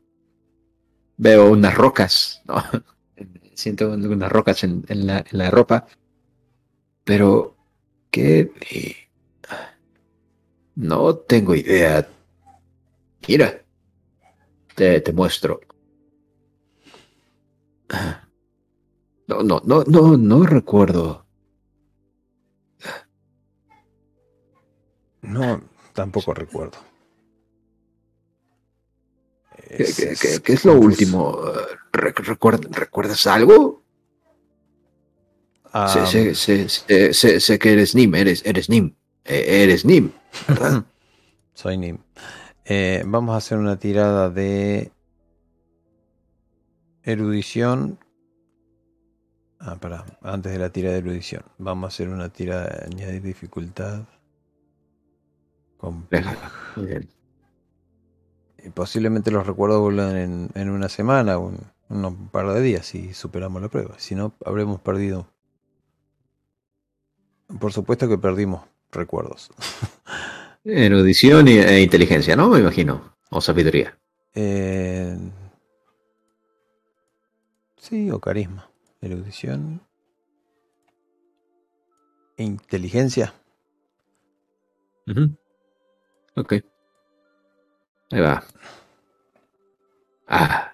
Veo unas rocas, ¿no? siento unas rocas en, en, la, en la ropa. Pero, ¿qué? No tengo idea. Mira, te, te muestro. No, no, no, no, no recuerdo. No, tampoco recuerdo. ¿Qué, es lo último? ¿Recuerdas algo? sé, sé, que eres Nim, eres, eres Nim. E, eres Nim, ¿verdad? Soy Nim. Eh, vamos a hacer una tirada de erudición. Ah, para, antes de la tirada de erudición. Vamos a hacer una tirada de añadir dificultad. Compleja. Y posiblemente los recuerdos vuelvan en, en una semana o un, un par de días si superamos la prueba. Si no, habremos perdido. Por supuesto que perdimos recuerdos. Erudición e inteligencia, ¿no? Me imagino. O sabiduría. Eh, sí, o carisma. Erudición. E inteligencia. Ok. Ahí va. Ah.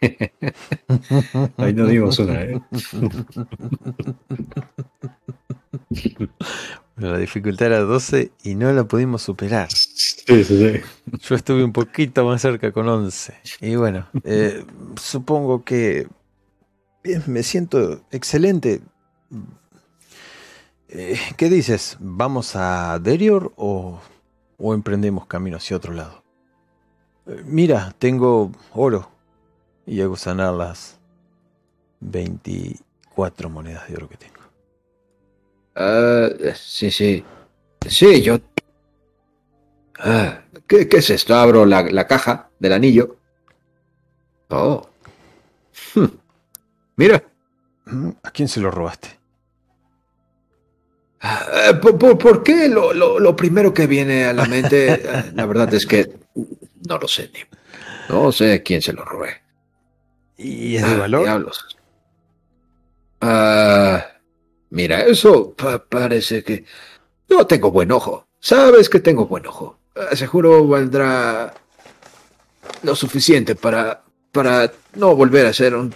Ahí no dimos una, ¿eh? La dificultad era 12 y no la pudimos superar. Sí, sí, sí. Yo estuve un poquito más cerca con 11. Y bueno, eh, supongo que bien, me siento excelente. Eh, ¿Qué dices? ¿Vamos a Derior o, o emprendemos camino hacia otro lado? Eh, mira, tengo oro y hago sanar las 24 monedas de oro que tengo. Uh, sí, sí. Sí, yo. Uh, ¿qué, ¿qué, es esto? Abro la, la, caja del anillo. Oh. Hm. Mira. ¿A quién se lo robaste? Uh, ¿por, por, por, qué lo, lo, lo, primero que viene a la mente? la verdad es que no lo sé, ni. No sé a quién se lo robé. ¿Y es de valor? Diablos. Ah. Mira, eso pa parece que... No tengo buen ojo. Sabes que tengo buen ojo. Seguro valdrá lo suficiente para, para no volver a ser un,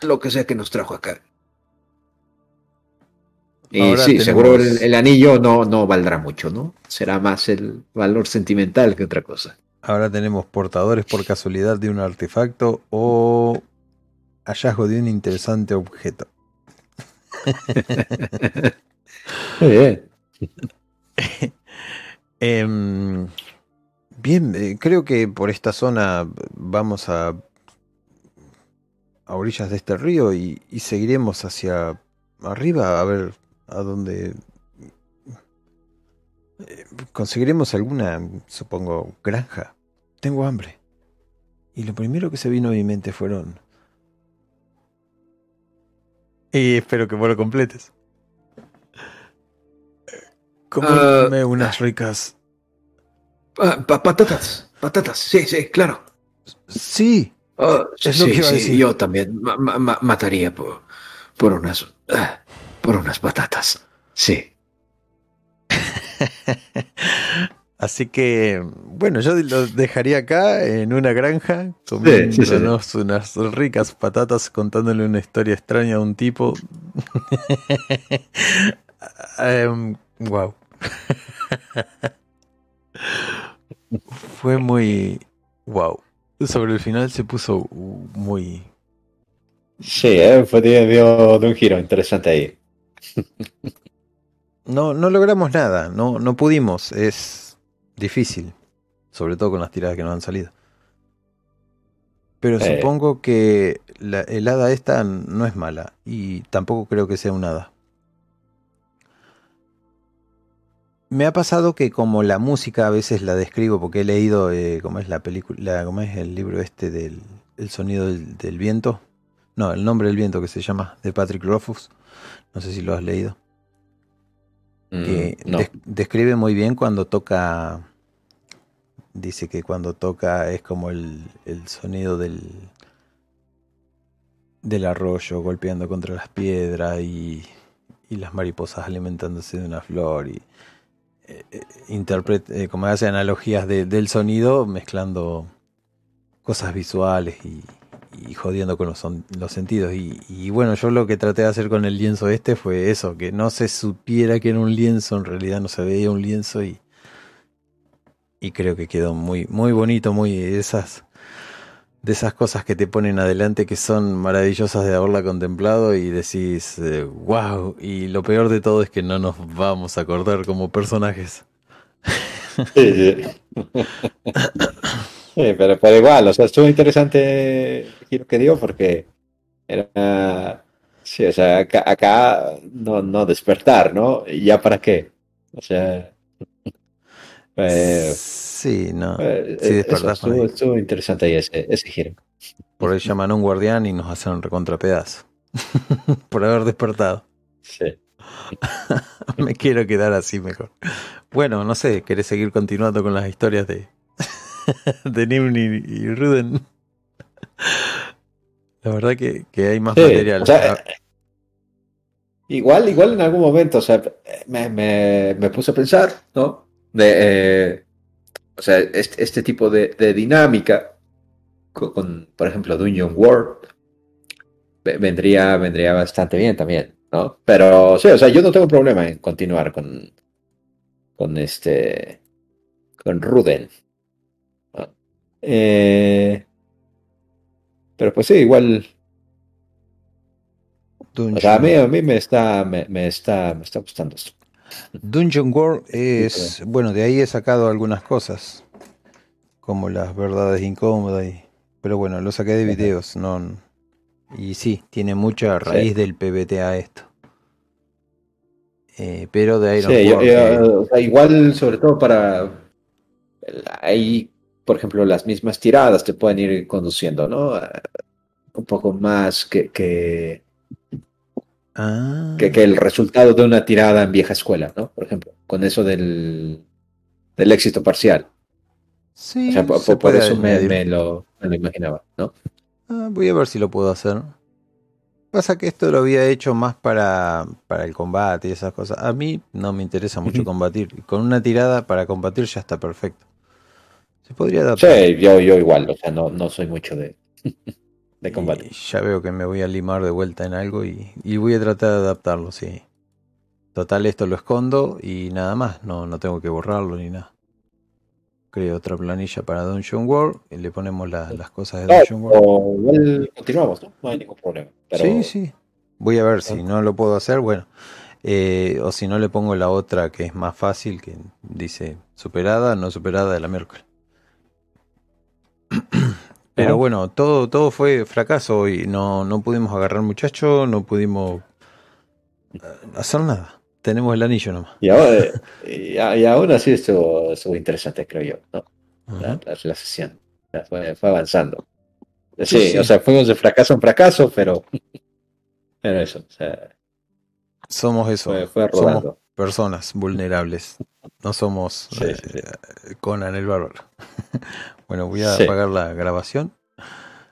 lo que sea que nos trajo acá. Y Ahora sí, tenemos... seguro el, el, anillo no, no valdrá mucho, ¿no? Será más el valor sentimental que otra cosa. Ahora tenemos portadores por casualidad de un artefacto o hallazgo de un interesante objeto. Muy bien. eh, bien, eh, creo que por esta zona vamos a, a orillas de este río y, y, seguiremos hacia arriba a ver a dónde eh, conseguiremos alguna, supongo, granja. Tengo hambre. Y lo primero que se vino a mi mente fueron y espero que vos lo completes. Cómeme uh, unas ricas. Uh, patatas, patatas, sí, sí, claro. Sí. Uh, es sí, lo que iba a decir. Sí, yo también ma ma mataría por, por unas por unas patatas. Sí. Así que, bueno, yo lo dejaría acá en una granja, comiéndonos sí, sí, sí. unas ricas patatas contándole una historia extraña a un tipo. um, wow. Fue muy wow. Sobre el final se puso muy. Sí, ¿eh? fue dio, un giro interesante ahí. no, no logramos nada, no, no pudimos. Es difícil, sobre todo con las tiradas que nos han salido. Pero eh. supongo que la helada esta no es mala y tampoco creo que sea un hada. Me ha pasado que como la música a veces la describo porque he leído eh, cómo es la película, cómo es el libro este del el sonido del, del, viento. No, el nombre del viento que se llama de Patrick Rothfuss. No sé si lo has leído que mm, no. describe muy bien cuando toca, dice que cuando toca es como el, el sonido del, del arroyo golpeando contra las piedras y, y las mariposas alimentándose de una flor y eh, eh interpreta, eh, como hace analogías de, del sonido mezclando cosas visuales y, y jodiendo con los, son, los sentidos. Y, y, bueno, yo lo que traté de hacer con el lienzo este fue eso, que no se supiera que era un lienzo, en realidad no se veía un lienzo y, y creo que quedó muy, muy bonito, muy esas de esas cosas que te ponen adelante que son maravillosas de haberla contemplado y decís, wow, y lo peor de todo es que no nos vamos a acordar como personajes. Sí, pero, pero, igual, o sea, estuvo interesante lo que dio porque era, sí, o sea, acá, acá no, no despertar, ¿no? ¿Y ya para qué? O sea... Eh, sí, no. Eh, sí, estuvo, estuvo, interesante ahí ese, ese giro. Por ahí llaman a un guardián y nos hacen un recontrapedazo. Por haber despertado. Sí. Me quiero quedar así mejor. Bueno, no sé, ¿querés seguir continuando con las historias de, de Nimni y Ruden? La verdad que, que hay más material. igual, igual en algún momento, o sea, me, me, me puse a pensar, ¿no? De, eh, o sea, este, este tipo de, de dinámica con, por ejemplo, Dungeon World, vendría, vendría bastante bien también, ¿no? Pero sí, o sea, yo no tengo problema en continuar con, con este, con Ruden. Eh, pero pues sí, igual. O sea, a mí, a mí me está, me, me está, me está gustando esto. Dungeon World es, bueno, de ahí he sacado algunas cosas, como las verdades incómodas, y, pero bueno, lo saqué de videos, no, y sí, tiene mucha raíz del PBTA esto. Eh, pero de Iron sí, igual, sobre todo para ahí, por ejemplo, las mismas tiradas te pueden ir conduciendo, ¿no? Un poco más que, que Ah. Que, que, el resultado de una tirada en vieja escuela, ¿no? Por ejemplo, con eso del, del éxito parcial. Sí, o sea, por, por eso me, me, lo, me, lo, imaginaba, ¿no? Ah, voy a ver si lo puedo hacer. Pasa que esto lo había hecho más para, para el combate y esas cosas. A mí no me interesa mucho combatir. Con una tirada para combatir ya está perfecto. Se podría adaptar. Sí, yo, yo igual, o sea, no, no soy mucho de, de combate. ya veo que me voy a limar de vuelta en algo y, y, voy a tratar de adaptarlo, sí. Total, esto lo escondo y nada más, no, no tengo que borrarlo ni nada. Creo otra planilla para Dungeon World y le ponemos la, las cosas de Dungeon World. continuamos, ¿no? No hay ningún problema. Pero... Sí, sí. Voy a ver si no lo puedo hacer, bueno. Eh, o si no le pongo la otra que es más fácil, que dice superada, no superada de la miércoles. Pero bueno, todo, todo fue fracaso y no, no pudimos agarrar muchacho, no pudimos eh, hacer nada. Tenemos el anillo nomás. Y ahora, y, y aún así estuvo, estuvo interesante, creo yo, ¿no? Uh -huh. la, la, la, sesión. Fue, fue avanzando. Sí, sí, sí, o sea, fuimos de fracaso en fracaso, pero, pero eso, o sea, somos eso, fue, fue somos personas vulnerables, no somos sí, eh, Conan el bárbaro. bueno, voy a apagar la grabación